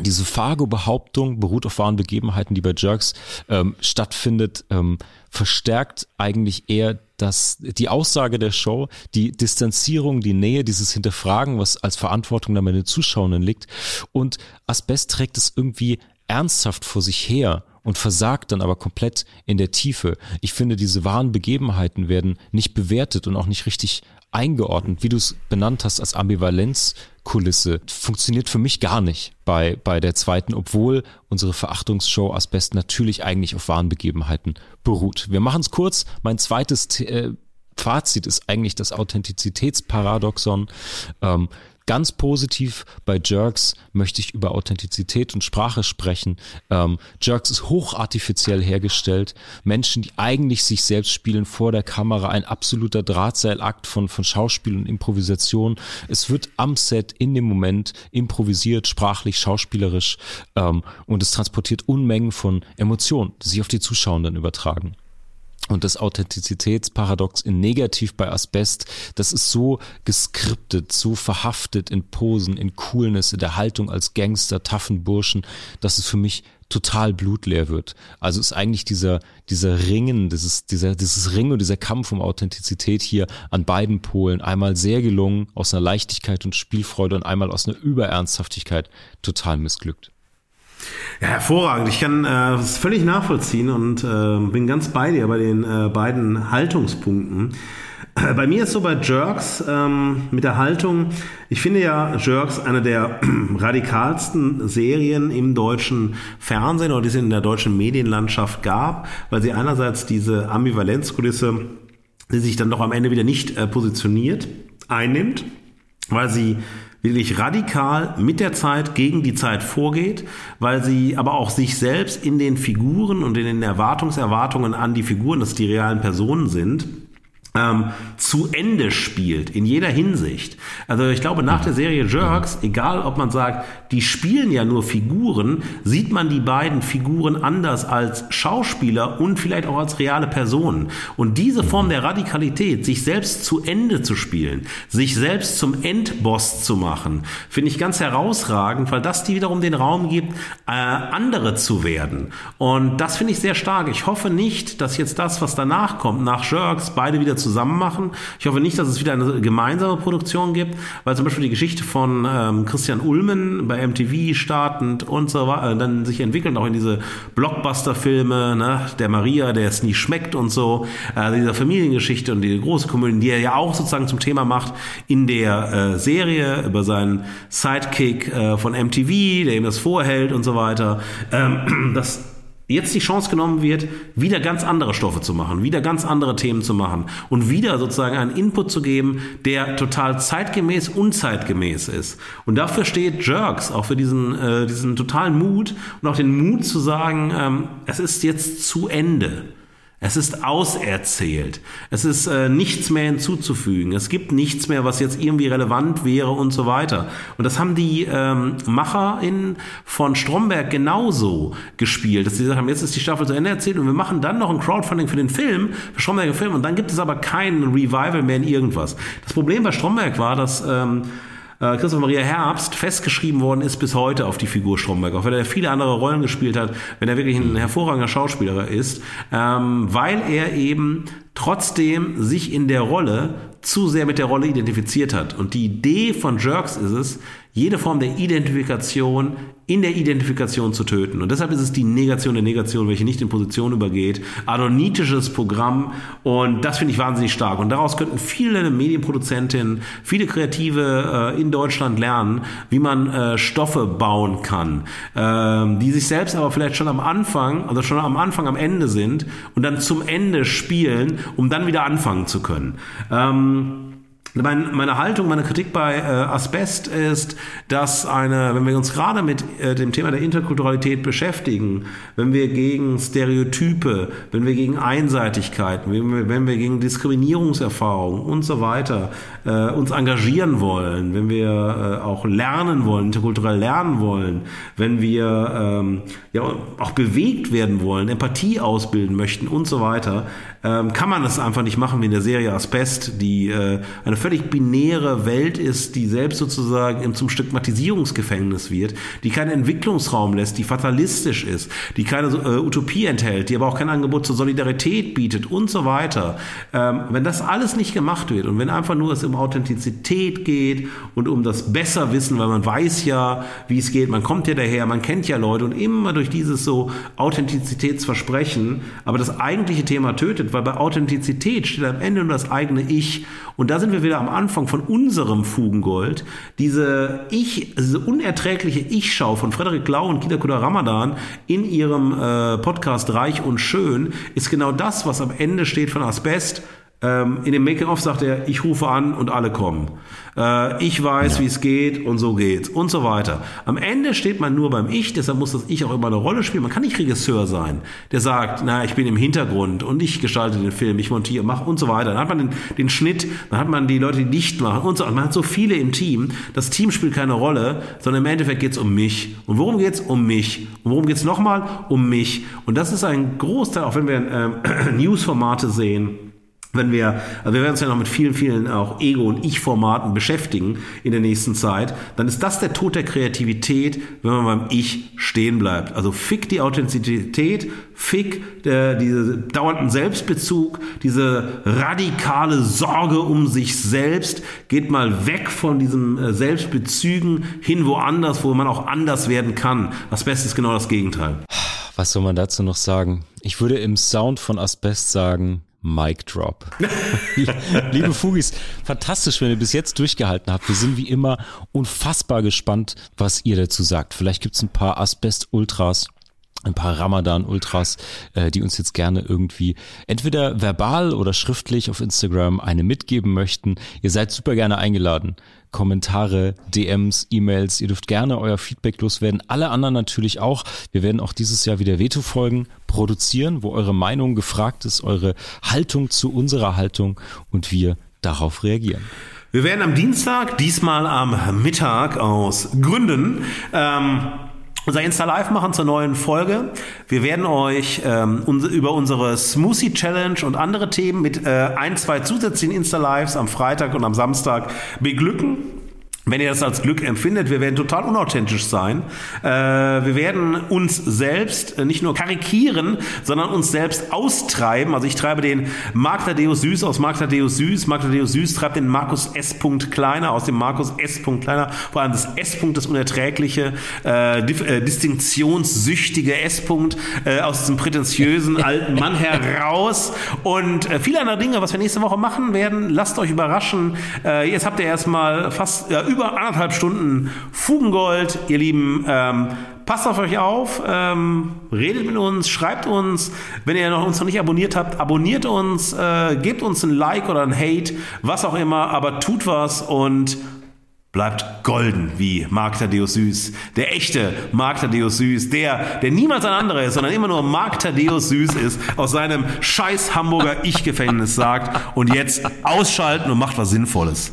S1: diese Fargo-Behauptung beruht auf wahren Begebenheiten, die bei Jerks ähm, stattfindet, ähm, verstärkt eigentlich eher das, die Aussage der Show, die Distanzierung, die Nähe, dieses Hinterfragen, was als Verantwortung dann bei den Zuschauenden liegt. Und Asbest trägt es irgendwie ernsthaft vor sich her und versagt dann aber komplett in der Tiefe. Ich finde, diese wahren Begebenheiten werden nicht bewertet und auch nicht richtig eingeordnet, wie du es benannt hast als Ambivalenzkulisse, funktioniert für mich gar nicht bei, bei der zweiten, obwohl unsere Verachtungsshow Asbest natürlich eigentlich auf wahren Begebenheiten beruht. Wir machen es kurz. Mein zweites äh, Fazit ist eigentlich das Authentizitätsparadoxon. Ähm, Ganz positiv bei Jerks möchte ich über Authentizität und Sprache sprechen. Ähm, Jerks ist hochartifiziell hergestellt. Menschen, die eigentlich sich selbst spielen vor der Kamera, ein absoluter Drahtseilakt von, von Schauspiel und Improvisation. Es wird am Set in dem Moment improvisiert, sprachlich, schauspielerisch ähm, und es transportiert Unmengen von Emotionen, die sich auf die Zuschauenden übertragen. Und das Authentizitätsparadox in negativ bei Asbest, das ist so geskriptet, so verhaftet in Posen, in Coolness, in der Haltung als Gangster, taffen Burschen, dass es für mich total blutleer wird. Also ist eigentlich dieser, dieser Ringen, dieses, dieser, dieses Ringen und dieser Kampf um Authentizität hier an beiden Polen einmal sehr gelungen, aus einer Leichtigkeit und Spielfreude und einmal aus einer Überernsthaftigkeit total missglückt.
S2: Ja, hervorragend. Ich kann äh, es völlig nachvollziehen und äh, bin ganz bei dir bei den äh, beiden Haltungspunkten. Bei mir ist so bei Jerks ähm, mit der Haltung, ich finde ja Jerks eine der radikalsten Serien im deutschen Fernsehen oder die es in der deutschen Medienlandschaft gab, weil sie einerseits diese Ambivalenzkulisse, die sich dann doch am Ende wieder nicht äh, positioniert, einnimmt, weil sie wirklich radikal mit der Zeit gegen die Zeit vorgeht, weil sie aber auch sich selbst in den Figuren und in den Erwartungserwartungen an die Figuren, dass die realen Personen sind, ähm, zu Ende spielt, in jeder Hinsicht. Also ich glaube, nach der Serie Jerks, egal ob man sagt, die spielen ja nur Figuren, sieht man die beiden Figuren anders als Schauspieler und vielleicht auch als reale Personen. Und diese Form der Radikalität, sich selbst zu Ende zu spielen, sich selbst zum Endboss zu machen, finde ich ganz herausragend, weil das die wiederum den Raum gibt, äh, andere zu werden. Und das finde ich sehr stark. Ich hoffe nicht, dass jetzt das, was danach kommt, nach Jerks, beide wieder zu zusammen machen. Ich hoffe nicht, dass es wieder eine gemeinsame Produktion gibt, weil zum Beispiel die Geschichte von ähm, Christian Ulmen bei MTV startend und so weiter, äh, dann sich entwickeln auch in diese Blockbuster-Filme, ne, der Maria, der es nie schmeckt und so, äh, dieser Familiengeschichte und die große Komödie, die er ja auch sozusagen zum Thema macht in der äh, Serie über seinen Sidekick äh, von MTV, der ihm das vorhält und so weiter. Ähm, das jetzt die Chance genommen wird, wieder ganz andere Stoffe zu machen, wieder ganz andere Themen zu machen und wieder sozusagen einen Input zu geben, der total zeitgemäß, unzeitgemäß ist. Und dafür steht Jerks, auch für diesen, äh, diesen totalen Mut und auch den Mut zu sagen, ähm, es ist jetzt zu Ende. Es ist auserzählt. Es ist äh, nichts mehr hinzuzufügen. Es gibt nichts mehr, was jetzt irgendwie relevant wäre und so weiter. Und das haben die ähm, MacherInnen von Stromberg genauso gespielt, dass sie gesagt haben, jetzt ist die Staffel zu Ende erzählt und wir machen dann noch ein Crowdfunding für den Film, für Stromberger Film und dann gibt es aber kein Revival mehr in irgendwas. Das Problem bei Stromberg war, dass ähm, äh, Christoph Maria Herbst festgeschrieben worden ist bis heute auf die Figur Stromberg, auch wenn er viele andere Rollen gespielt hat, wenn er wirklich ein hervorragender Schauspieler ist, ähm, weil er eben trotzdem sich in der Rolle zu sehr mit der Rolle identifiziert hat. Und die Idee von Jerks ist es, jede Form der Identifikation in der Identifikation zu töten. Und deshalb ist es die Negation der Negation, welche nicht in Position übergeht. Adonitisches Programm. Und das finde ich wahnsinnig stark. Und daraus könnten viele Medienproduzentinnen, viele Kreative äh, in Deutschland lernen, wie man äh, Stoffe bauen kann, äh, die sich selbst aber vielleicht schon am Anfang, also schon am Anfang, am Ende sind und dann zum Ende spielen, um dann wieder anfangen zu können. Ähm, mein, meine Haltung, meine Kritik bei äh, Asbest ist, dass eine, wenn wir uns gerade mit äh, dem Thema der Interkulturalität beschäftigen, wenn wir gegen Stereotype, wenn wir gegen Einseitigkeiten, wenn wir, wenn wir gegen Diskriminierungserfahrungen und so weiter äh, uns engagieren wollen, wenn wir äh, auch lernen wollen, interkulturell lernen wollen, wenn wir ähm, ja auch bewegt werden wollen, Empathie ausbilden möchten und so weiter, ähm, kann man das einfach nicht machen wie in der Serie Asbest, die äh, eine völlig binäre Welt ist, die selbst sozusagen zum Stigmatisierungsgefängnis wird, die keinen Entwicklungsraum lässt, die fatalistisch ist, die keine äh, Utopie enthält, die aber auch kein Angebot zur Solidarität bietet und so weiter. Ähm, wenn das alles nicht gemacht wird und wenn einfach nur es um Authentizität geht und um das Besserwissen, weil man weiß ja, wie es geht, man kommt ja daher, man kennt ja Leute und immer durch dieses so Authentizitätsversprechen, aber das eigentliche Thema tötet, weil bei Authentizität steht am Ende nur das eigene Ich und da sind wir wieder am Anfang von unserem Fugengold. Diese Ich, diese unerträgliche Ich-Schau von Frederik Lau und Kida Kuda Ramadan in ihrem äh, Podcast Reich und Schön ist genau das, was am Ende steht von Asbest ähm, in dem Making-of sagt er, ich rufe an und alle kommen. Äh, ich weiß, ja. wie es geht und so geht's und so weiter. Am Ende steht man nur beim Ich, deshalb muss das Ich auch immer eine Rolle spielen. Man kann nicht Regisseur sein, der sagt, na, ich bin im Hintergrund und ich gestalte den Film, ich montiere, mache und so weiter. Dann hat man den, den Schnitt, dann hat man die Leute, die Licht machen und so. Man hat so viele im Team. Das Team spielt keine Rolle, sondern im Endeffekt geht's um mich. Und worum geht's? Um mich. Und worum geht's nochmal? Um mich. Und das ist ein Großteil, auch wenn wir äh, Newsformate sehen, wenn wir, also wir werden uns ja noch mit vielen, vielen auch Ego- und Ich-Formaten beschäftigen in der nächsten Zeit, dann ist das der Tod der Kreativität, wenn man beim Ich stehen bleibt. Also fick die Authentizität, fick der, diese dauernden Selbstbezug, diese radikale Sorge um sich selbst, geht mal weg von diesem äh, Selbstbezügen hin woanders, wo man auch anders werden kann. Das Beste ist genau das Gegenteil.
S1: Was soll man dazu noch sagen? Ich würde im Sound von Asbest sagen, Mic Drop. Liebe Fugis, fantastisch, wenn ihr bis jetzt durchgehalten habt. Wir sind wie immer unfassbar gespannt, was ihr dazu sagt. Vielleicht gibt's ein paar Asbest-Ultras ein paar Ramadan-Ultras, äh, die uns jetzt gerne irgendwie entweder verbal oder schriftlich auf Instagram eine mitgeben möchten. Ihr seid super gerne eingeladen. Kommentare, DMs, E-Mails. Ihr dürft gerne euer Feedback loswerden. Alle anderen natürlich auch. Wir werden auch dieses Jahr wieder Veto-Folgen produzieren, wo eure Meinung gefragt ist, eure Haltung zu unserer Haltung und wir darauf reagieren.
S2: Wir werden am Dienstag, diesmal am Mittag aus Gründen, ähm, unser Insta Live machen zur neuen Folge. Wir werden euch ähm, uns, über unsere Smoothie Challenge und andere Themen mit äh, ein, zwei zusätzlichen Insta Lives am Freitag und am Samstag beglücken. Wenn ihr das als Glück empfindet, wir werden total unauthentisch sein. Äh, wir werden uns selbst nicht nur karikieren, sondern uns selbst austreiben. Also ich treibe den Mark Thaddeus Süß aus Mark Thaddeus Süß. Mark Thaddeus Süß treibt den Markus S. Kleiner aus dem Markus S. Kleiner. Vor allem das S. das unerträgliche, äh, äh, distinktionssüchtige S. Äh, aus diesem prätentiösen alten Mann heraus. Und äh, viele andere Dinge, was wir nächste Woche machen werden. Lasst euch überraschen. Äh, jetzt habt ihr erstmal fast ja, über anderthalb Stunden Fugengold. Ihr Lieben, ähm, passt auf euch auf, ähm, redet mit uns, schreibt uns. Wenn ihr noch, uns noch nicht abonniert habt, abonniert uns, äh, gebt uns ein Like oder ein Hate, was auch immer, aber tut was und bleibt golden wie Mark Thaddeus Süß. Der echte Mark Thaddeus Süß, der, der niemals ein anderer ist, sondern immer nur Mark Thaddeus Süß ist, aus seinem scheiß Hamburger Ich-Gefängnis sagt und jetzt ausschalten und macht was Sinnvolles.